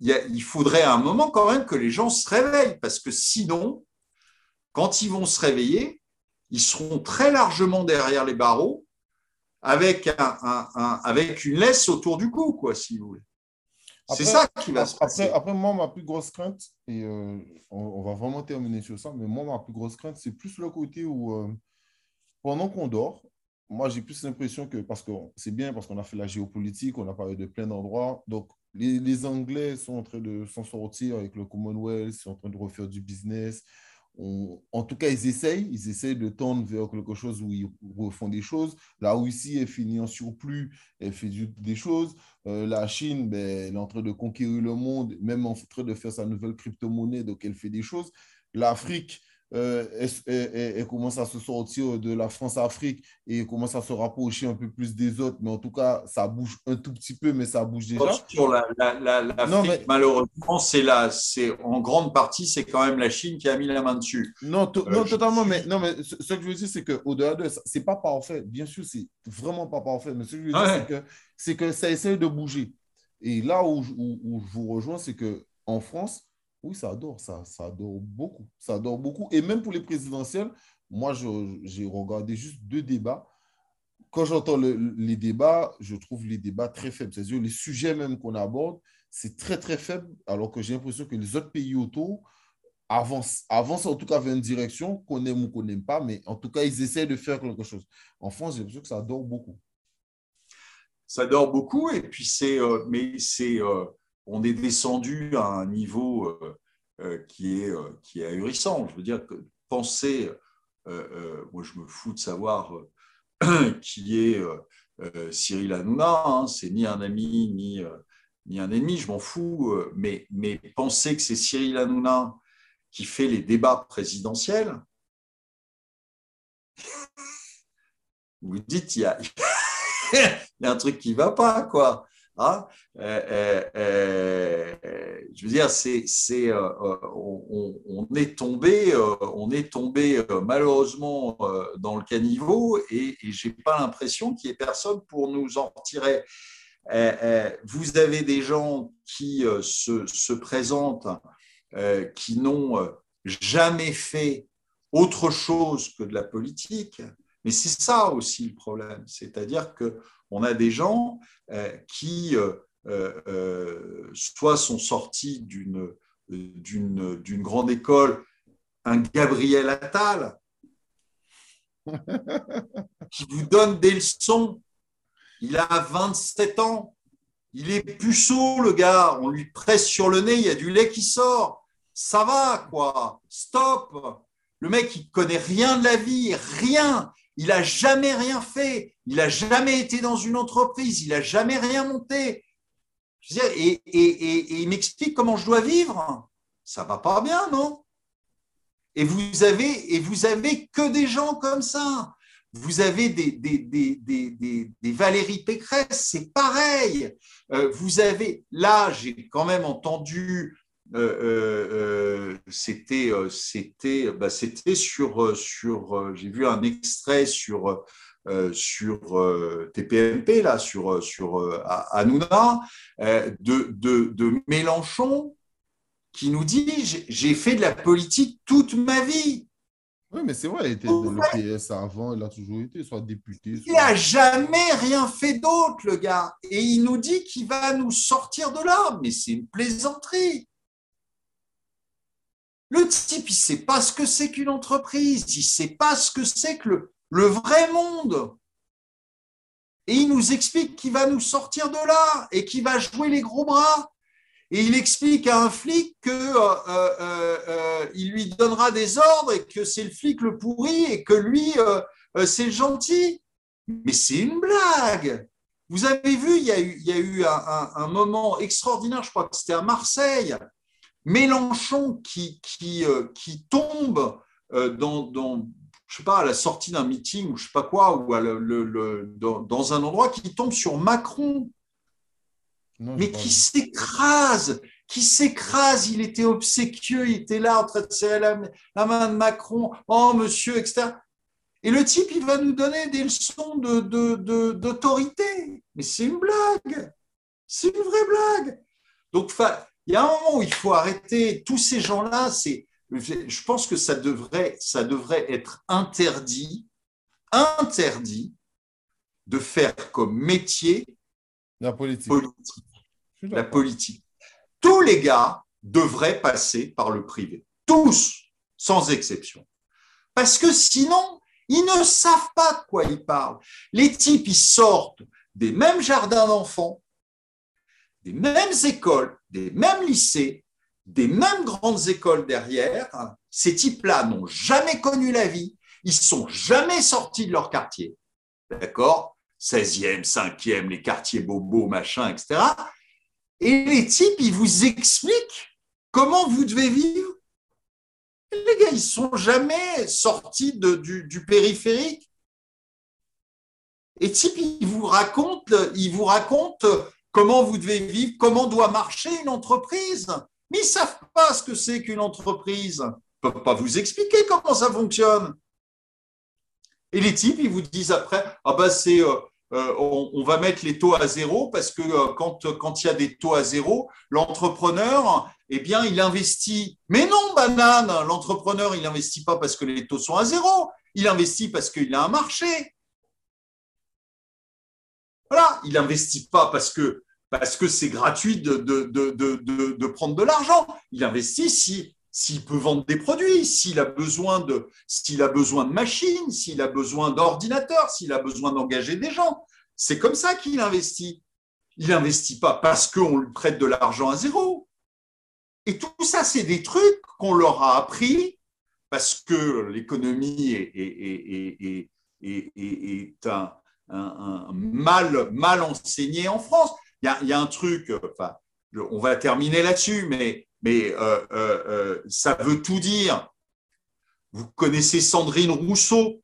C: il faudrait à un moment quand même que les gens se réveillent, parce que sinon, quand ils vont se réveiller, ils seront très largement derrière les barreaux avec, un, avec une laisse autour du cou, quoi, si vous voulez. C'est ça qui va se passer.
A: Après, moi, ma plus grosse crainte, et euh, on, va vraiment terminer sur ça, mais moi, ma plus grosse crainte, c'est plus le côté où, euh, pendant qu'on dort, moi, j'ai plus l'impression que, parce que c'est bien, parce qu'on a fait la géopolitique, on a parlé de plein d'endroits, donc les, les, Anglais sont en train de s'en sortir avec le Commonwealth, ils sont en train de refaire du business, en tout cas, ils essayent, ils essayent de tendre vers quelque chose où ils refont des choses. La Russie est finie en surplus, elle fait des choses. Euh, la Chine, ben, elle est en train de conquérir le monde, même en train de faire sa nouvelle crypto-monnaie, donc elle fait des choses. L'Afrique, euh, elle, commence à se sortir de la France-Afrique et commence à se rapprocher un peu plus des autres. Mais en tout cas, ça bouge un tout petit peu, mais ça bouge déjà.
C: Sur la, malheureusement, c'est là, c'est en grande partie, c'est quand même la Chine qui a mis la main dessus.
A: Non, euh, non totalement. Mais, non, mais ce, que je veux dire, c'est qu'au-delà de ça, c'est pas parfait. Bien sûr, c'est vraiment pas parfait. Mais ce que je veux dire, c'est que, que ça essaie de bouger. Et là où, où, où je vous rejoins, c'est qu'en France, oui, ça adore, ça, adore beaucoup. Ça adore beaucoup. Et même pour les présidentielles, moi, j'ai regardé juste deux débats. Quand j'entends les débats, je trouve les débats très faibles. C'est-à-dire les sujets même qu'on aborde, c'est très, très faible, alors que j'ai l'impression que les autres pays autour avancent, avancent en tout cas vers une direction qu'on aime ou qu'on n'aime pas, mais en tout cas, ils essaient de faire quelque chose. En France, j'ai l'impression que ça adore beaucoup.
C: Ça adore beaucoup, et puis c'est, euh, mais c'est, euh, on est descendu à un niveau euh, euh, qui, est, euh, qui ahurissant. Je veux dire que penser, moi je me fous de savoir qui est Cyril Hanouna, hein, c'est ni un ami ni, un ennemi, je m'en fous, mais, penser que c'est Cyril Hanouna qui fait les débats présidentiels, vous dites, il y a, y a un truc qui ne va pas, quoi. Hein. Euh, euh, euh, je veux dire, c'est, on, est tombé, on est tombé malheureusement dans le caniveau et, et j'ai pas l'impression qu'il y ait personne pour nous en retirer. vous avez des gens qui se, se présentent, qui n'ont jamais fait autre chose que de la politique. Mais c'est ça aussi le problème, c'est-à-dire qu'on a des gens euh, qui euh, soit sont sortis d'une d'une grande école, un Gabriel Attal, qui vous donne des leçons. Il a 27 ans. Il est puceau, le gars. On lui presse sur le nez, il y a du lait qui sort. Ça va, quoi. Stop. Le mec, il connaît rien de la vie, rien. Il n'a jamais rien fait. Il n'a jamais été dans une entreprise. Il n'a jamais rien monté. Et, il m'explique comment je dois vivre. Ça va pas bien, non? Et vous avez et vous avez que des gens comme ça. Vous avez des, des, des, des Valérie Pécresse, c'est pareil. Euh, vous avez là, j'ai quand même entendu euh, euh, c'était c'était bah, c'était sur sur j'ai vu un extrait sur sur TPMP là sur sur Hanouna de, de, de Mélenchon qui nous dit j'ai fait de la politique toute ma vie.
A: Oui, mais c'est vrai, il était dans le PS avant, il a toujours été, soit député.
C: Il n'a jamais rien fait d'autre, le gars. Et il nous dit qu'il va nous sortir de là. Mais c'est une plaisanterie. Le type, il ne sait pas ce que c'est qu'une entreprise, il ne sait pas ce que c'est que le, vrai monde. Et il nous explique qu'il va nous sortir de là et qu'il va jouer les gros bras et il explique à un flic qu'il euh, euh, euh, lui donnera des ordres et que c'est le flic le pourri et que lui, c'est le gentil. Mais c'est une blague. Vous avez vu, il y a eu un, moment extraordinaire, je crois que c'était à Marseille, Mélenchon qui, qui, qui tombe dans, dans, je sais pas, à la sortie d'un meeting ou je sais pas quoi, ou le, dans un endroit qui tombe sur Macron mais qui s'écrase, qui s'écrase. Il était obséquieux, il était là en train de serrer la, main de Macron. Oh, monsieur, etc. Et le type, il va nous donner des leçons d'autorité. De, Mais c'est une blague. C'est une vraie blague. Donc, il y a un moment où il faut arrêter. Tous ces gens-là, c'est, je pense que ça devrait, ça devrait être interdit, interdit de faire comme métier
A: la politique
C: la politique. Tous les gars devraient passer par le privé. Tous, sans exception. Parce que sinon, ils ne savent pas de quoi ils parlent. Les types, ils sortent des mêmes jardins d'enfants, des mêmes écoles, des mêmes lycées, des mêmes grandes écoles derrière. Ces types-là n'ont jamais connu la vie, ils sont jamais sortis de leur quartier. D'accord? 16e, 5e, les quartiers bobos, machin, etc. Et les types, ils vous expliquent comment vous devez vivre. les gars, ils sont jamais sortis du, périphérique. Et types, ils vous racontent, ils vous racontent comment vous devez vivre, comment doit marcher une entreprise? Mais ils ne savent pas ce que c'est qu'une entreprise. Ils ne peuvent pas vous expliquer comment ça fonctionne. Et les types, ils vous disent après, ah ben euh, euh, on, va mettre les taux à zéro parce que euh, quand, quand il y a des taux à zéro, l'entrepreneur, eh bien, il investit. Mais non, banane, l'entrepreneur, il n'investit pas parce que les taux sont à zéro, il investit parce qu'il a un marché. Voilà, il n'investit pas parce que parce que c'est gratuit de, prendre de l'argent. Il investit si s'il peut vendre des produits, s'il a besoin de, machines, s'il a besoin d'ordinateurs, s'il a besoin d'engager des gens. C'est comme ça qu'il investit. Il n'investit pas parce qu'on lui prête de l'argent à zéro. Et tout ça, c'est des trucs qu'on leur a appris parce que l'économie est, mal, mal enseigné en France. Il y a, y a un truc, enfin, on va terminer là-dessus, mais mais euh, euh, euh, ça veut tout dire. Vous connaissez Sandrine Rousseau?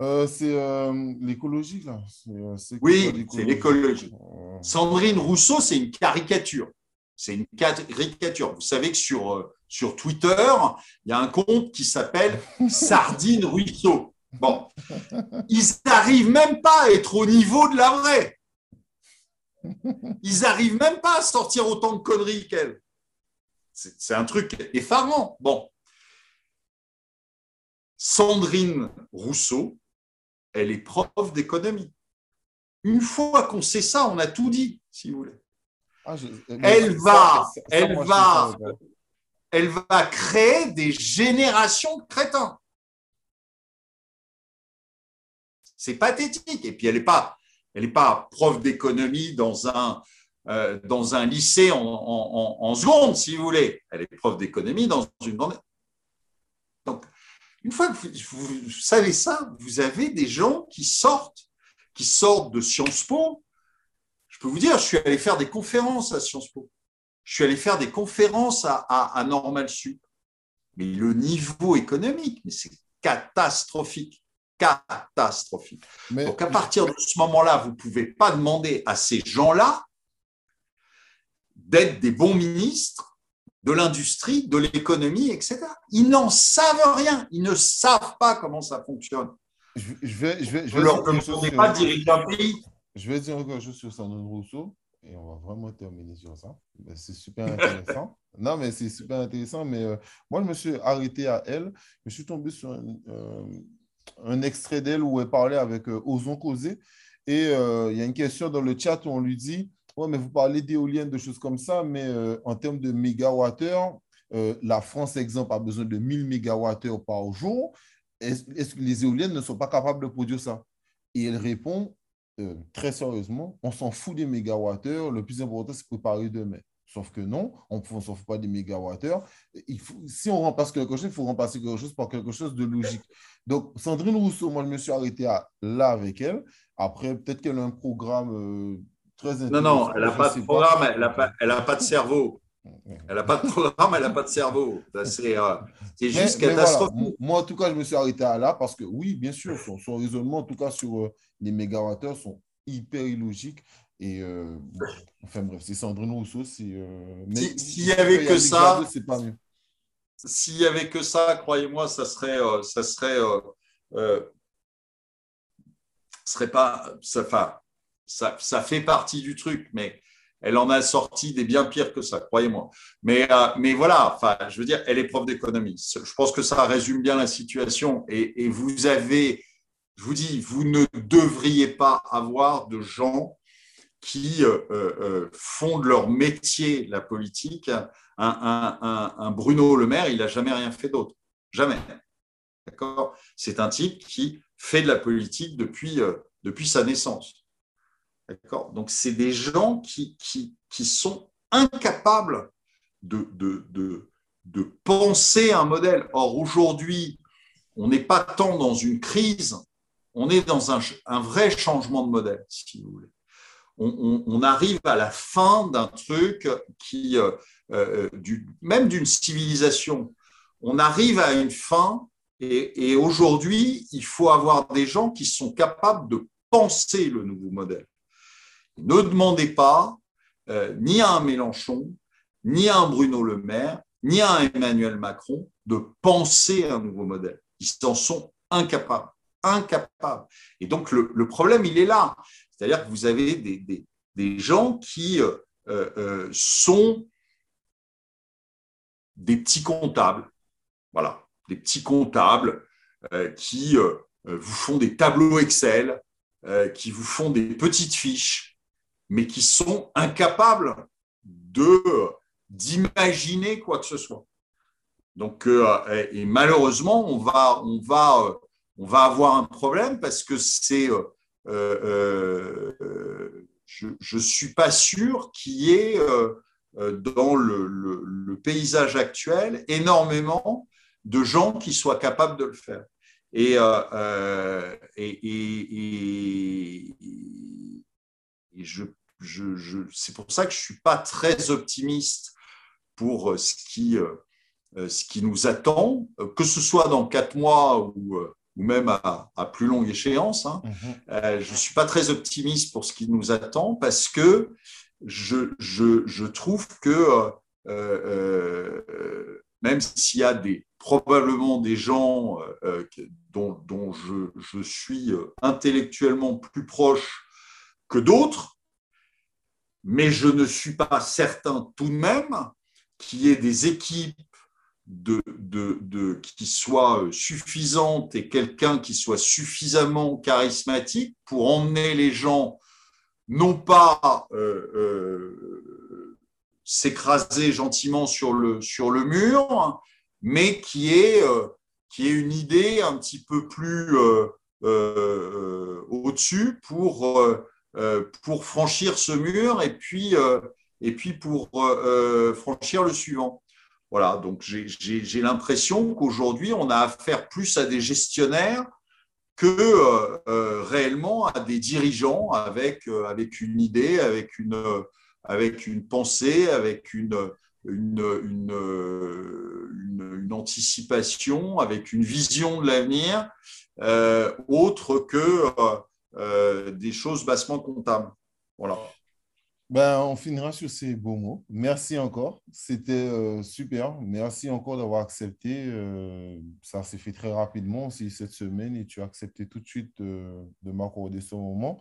A: C'est l'écologie, là.
C: oui, c'est l'écologie? Sandrine Rousseau, c'est une caricature. C'est une caricature. Vous savez que sur, sur Twitter, il y a un compte qui s'appelle Sardine Rousseau. Bon, ils n'arrivent même pas à être au niveau de la vraie. Ils n'arrivent même pas à sortir autant de conneries qu'elle. C'est un truc effarant. Bon. Sandrine Rousseau, elle est prof d'économie. Une fois qu'on sait ça, on a tout dit, si vous voulez. Ah, elle va, elle va, elle va créer des générations de crétins. C'est pathétique. Et puis elle n'est pas, elle pas prof d'économie dans un, euh, dans un lycée en, en, seconde, si vous voulez. Elle est prof d'économie dans une grande. Donc, une fois que vous, savez ça, vous avez des gens qui sortent, qui sortent de Sciences Po. Je peux vous dire, je suis allé faire des conférences à Sciences Po. Je suis allé faire des conférences à, à, Normal Sup. Mais le niveau économique, c'est catastrophique. Catastrophique. Donc, à partir de ce moment-là, vous ne pouvez pas demander à ces gens-là d'être des bons ministres de l'industrie, de l'économie, etc. Ils n'en savent rien. Ils ne savent pas comment ça fonctionne.
A: Je, vais, je vais,
C: je vais leur pas diriger un pays.
A: Je vais dire quelque chose sur Sandrine Rousseau et on va vraiment terminer sur ça. C'est super intéressant. non, mais c'est super intéressant. Mais euh, moi, je me suis arrêté à elle. Je suis tombé sur un, euh, extrait d'elle où elle parlait avec euh, Ozon Causé. Et il y a une question dans le chat où on lui dit oui, mais vous parlez d'éoliennes, de choses comme ça, mais euh, en termes de mégawattheures, euh, la France, exemple, a besoin de 1000 mégawattheures par jour. Est-ce que les éoliennes ne sont pas capables de produire ça? Et elle répond euh, très sérieusement, on s'en fout des mégawattheures, le plus important, c'est préparer demain. Sauf que non, on ne s'en fout pas des mégawattheures. Il faut, si on remplace quelque chose, il faut remplacer quelque chose par quelque chose de logique. Donc, Sandrine Rousseau, moi, je me suis arrêté là avec elle. Après, peut-être qu'elle a un programme
C: non, non, elle n'a pas de programme, elle n'a pas, pas, de cerveau. Elle n'a pas de programme, elle n'a pas de cerveau. C'est euh, juste catastrophique.
A: Moi, en tout cas, je me suis arrêté à là parce que, oui, bien sûr, son, raisonnement, en tout cas sur euh, les mégawattheures, sont hyper illogiques. Et euh, enfin bref, c'est Sandrine Rousseau. S'il
C: n'y avait que ça, c'est pas mieux. S'il n'y avait que ça, croyez-moi, ça serait, ça serait, serait pas, ça, ça, fait partie du truc, mais elle en a sorti des bien pires que ça, croyez-moi. Mais, euh, mais voilà, enfin, je veux dire, elle est prof d'économie. Je pense que ça résume bien la situation. Et, vous avez, je vous dis, vous ne devriez pas avoir de gens qui euh, euh, font de leur métier la politique. Un, Bruno Le Maire, il n'a jamais rien fait d'autre. Jamais. D'accord? C'est un type qui fait de la politique depuis, depuis sa naissance. D'accord? Donc, c'est des gens qui, qui, qui, sont incapables de, de, de, de penser un modèle. Or, aujourd'hui, on n'est pas tant dans une crise, on est dans un, un vrai changement de modèle, si vous voulez. On, arrive à la fin d'un truc qui, euh, euh, même d'une civilisation, on arrive à une fin et, et aujourd'hui, il faut avoir des gens qui sont capables de penser le nouveau modèle. Ne demandez pas euh, ni à un Mélenchon, ni à un Bruno Le Maire, ni à un Emmanuel Macron de penser un nouveau modèle. Ils en sont incapables. Incapables. Et donc, le, problème, il est là. C'est-à-dire que vous avez des, gens qui euh, euh, sont des petits comptables. Voilà, des petits comptables qui vous font des tableaux Excel, qui vous font des petites fiches, mais qui sont incapables de d'imaginer quoi que ce soit. Donc, euh, et malheureusement, on va, on, va, euh, on va avoir un problème parce que c'est, euh, je ne suis pas sûr qu'il y ait dans le, paysage actuel énormément de gens qui soient capables de le faire. Et, c'est pour ça que je ne suis pas très optimiste pour euh, euh, euh, ce qui nous attend, que ce soit dans quatre mois ou, ou même à, à, plus longue échéance. Hein. Mhm. je ne suis pas très optimiste pour ce qui nous attend parce que je, je, je trouve que euh, même s'il y a des, probablement des gens dont, dont je, je, suis intellectuellement plus proche que d'autres, mais je ne suis pas certain tout de même qu'il y ait des équipes de, qui soit suffisante et quelqu'un qui soit suffisamment charismatique pour emmener les gens non pas euh, euh, s'écraser gentiment sur le, sur le mur, mais euh, qui est une idée un petit peu plus au-dessus pour, pour franchir ce mur et puis, et puis pour franchir le suivant. Voilà, donc j'ai l'impression qu'aujourd'hui, on a affaire plus à des gestionnaires que euh, euh, réellement à des dirigeants avec, euh, avec une idée, avec une, avec une pensée, avec une, une, une, une, anticipation, avec une vision de l'avenir, autre que des choses bassement comptables. Voilà.
A: Ben, on finira sur ces beaux mots. Merci encore. C'était euh, super. Merci encore d'avoir accepté. Euh, ça s'est fait très rapidement aussi cette semaine et tu as accepté tout de suite euh, de m'accorder ce moment.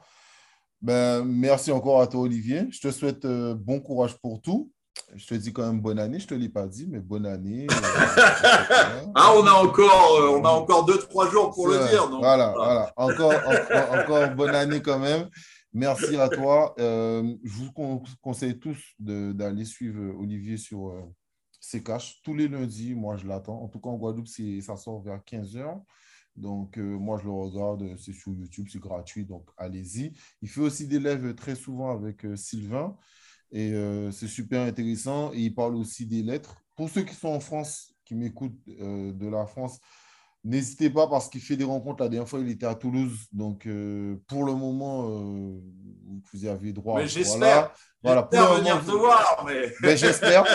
A: Ben, merci encore à toi, Olivier. Je te souhaite bon courage pour tout. Je te dis quand même bonne année. Je ne te l'ai pas dit, mais bonne année.
C: ah, on a encore, on a encore deux, trois jours pour le dire.
A: Voilà, voilà. Encore, encore, encore bonne année quand même. Merci à toi. Euh, je vous conseille tous d'aller suivre Olivier sur euh, tous les lundis. Moi, je l'attends. En tout cas, en Guadeloupe, ça sort vers 15h. Donc, euh, moi, je le regarde. C'est sur YouTube, c'est gratuit. Donc, allez-y. Il fait aussi des lives très souvent avec Sylvain. Et c'est super intéressant. Et il parle aussi des lettres. Pour ceux qui sont en France, qui m'écoutent de la France, N'hésitez pas parce qu'il fait des rencontres. La dernière fois, il était à Toulouse. Donc, euh, pour le moment, euh, vous y avez droit.
C: Mais j'espère. Voilà. Pour venir te voir. Mais...
A: mais j'espère.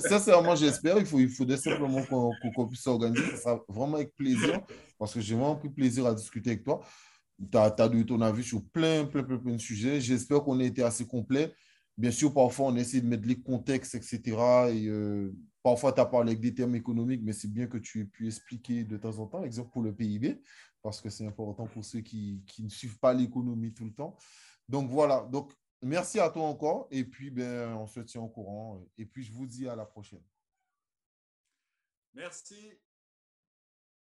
A: Sincèrement, j'espère. Il, faut, il faudrait simplement qu'on puisse s'organiser. Ça sera vraiment avec plaisir parce que j'ai vraiment pris plaisir à discuter avec toi. Tu as, as donné ton avis sur plein, plein, plein, plein de sujets. J'espère qu'on a été assez complet. Bien sûr, parfois, on essaie de mettre les contextes, etc. Et euh, Parfois, tu as parlé avec des termes économiques, mais c'est bien que tu aies pu expliquer de temps en temps, exemple pour le PIB, parce que c'est important pour ceux qui, qui, ne suivent pas l'économie tout le temps. Donc voilà, donc merci à toi encore, et puis ben, on se tient au courant, et puis je vous dis à la prochaine.
C: Merci.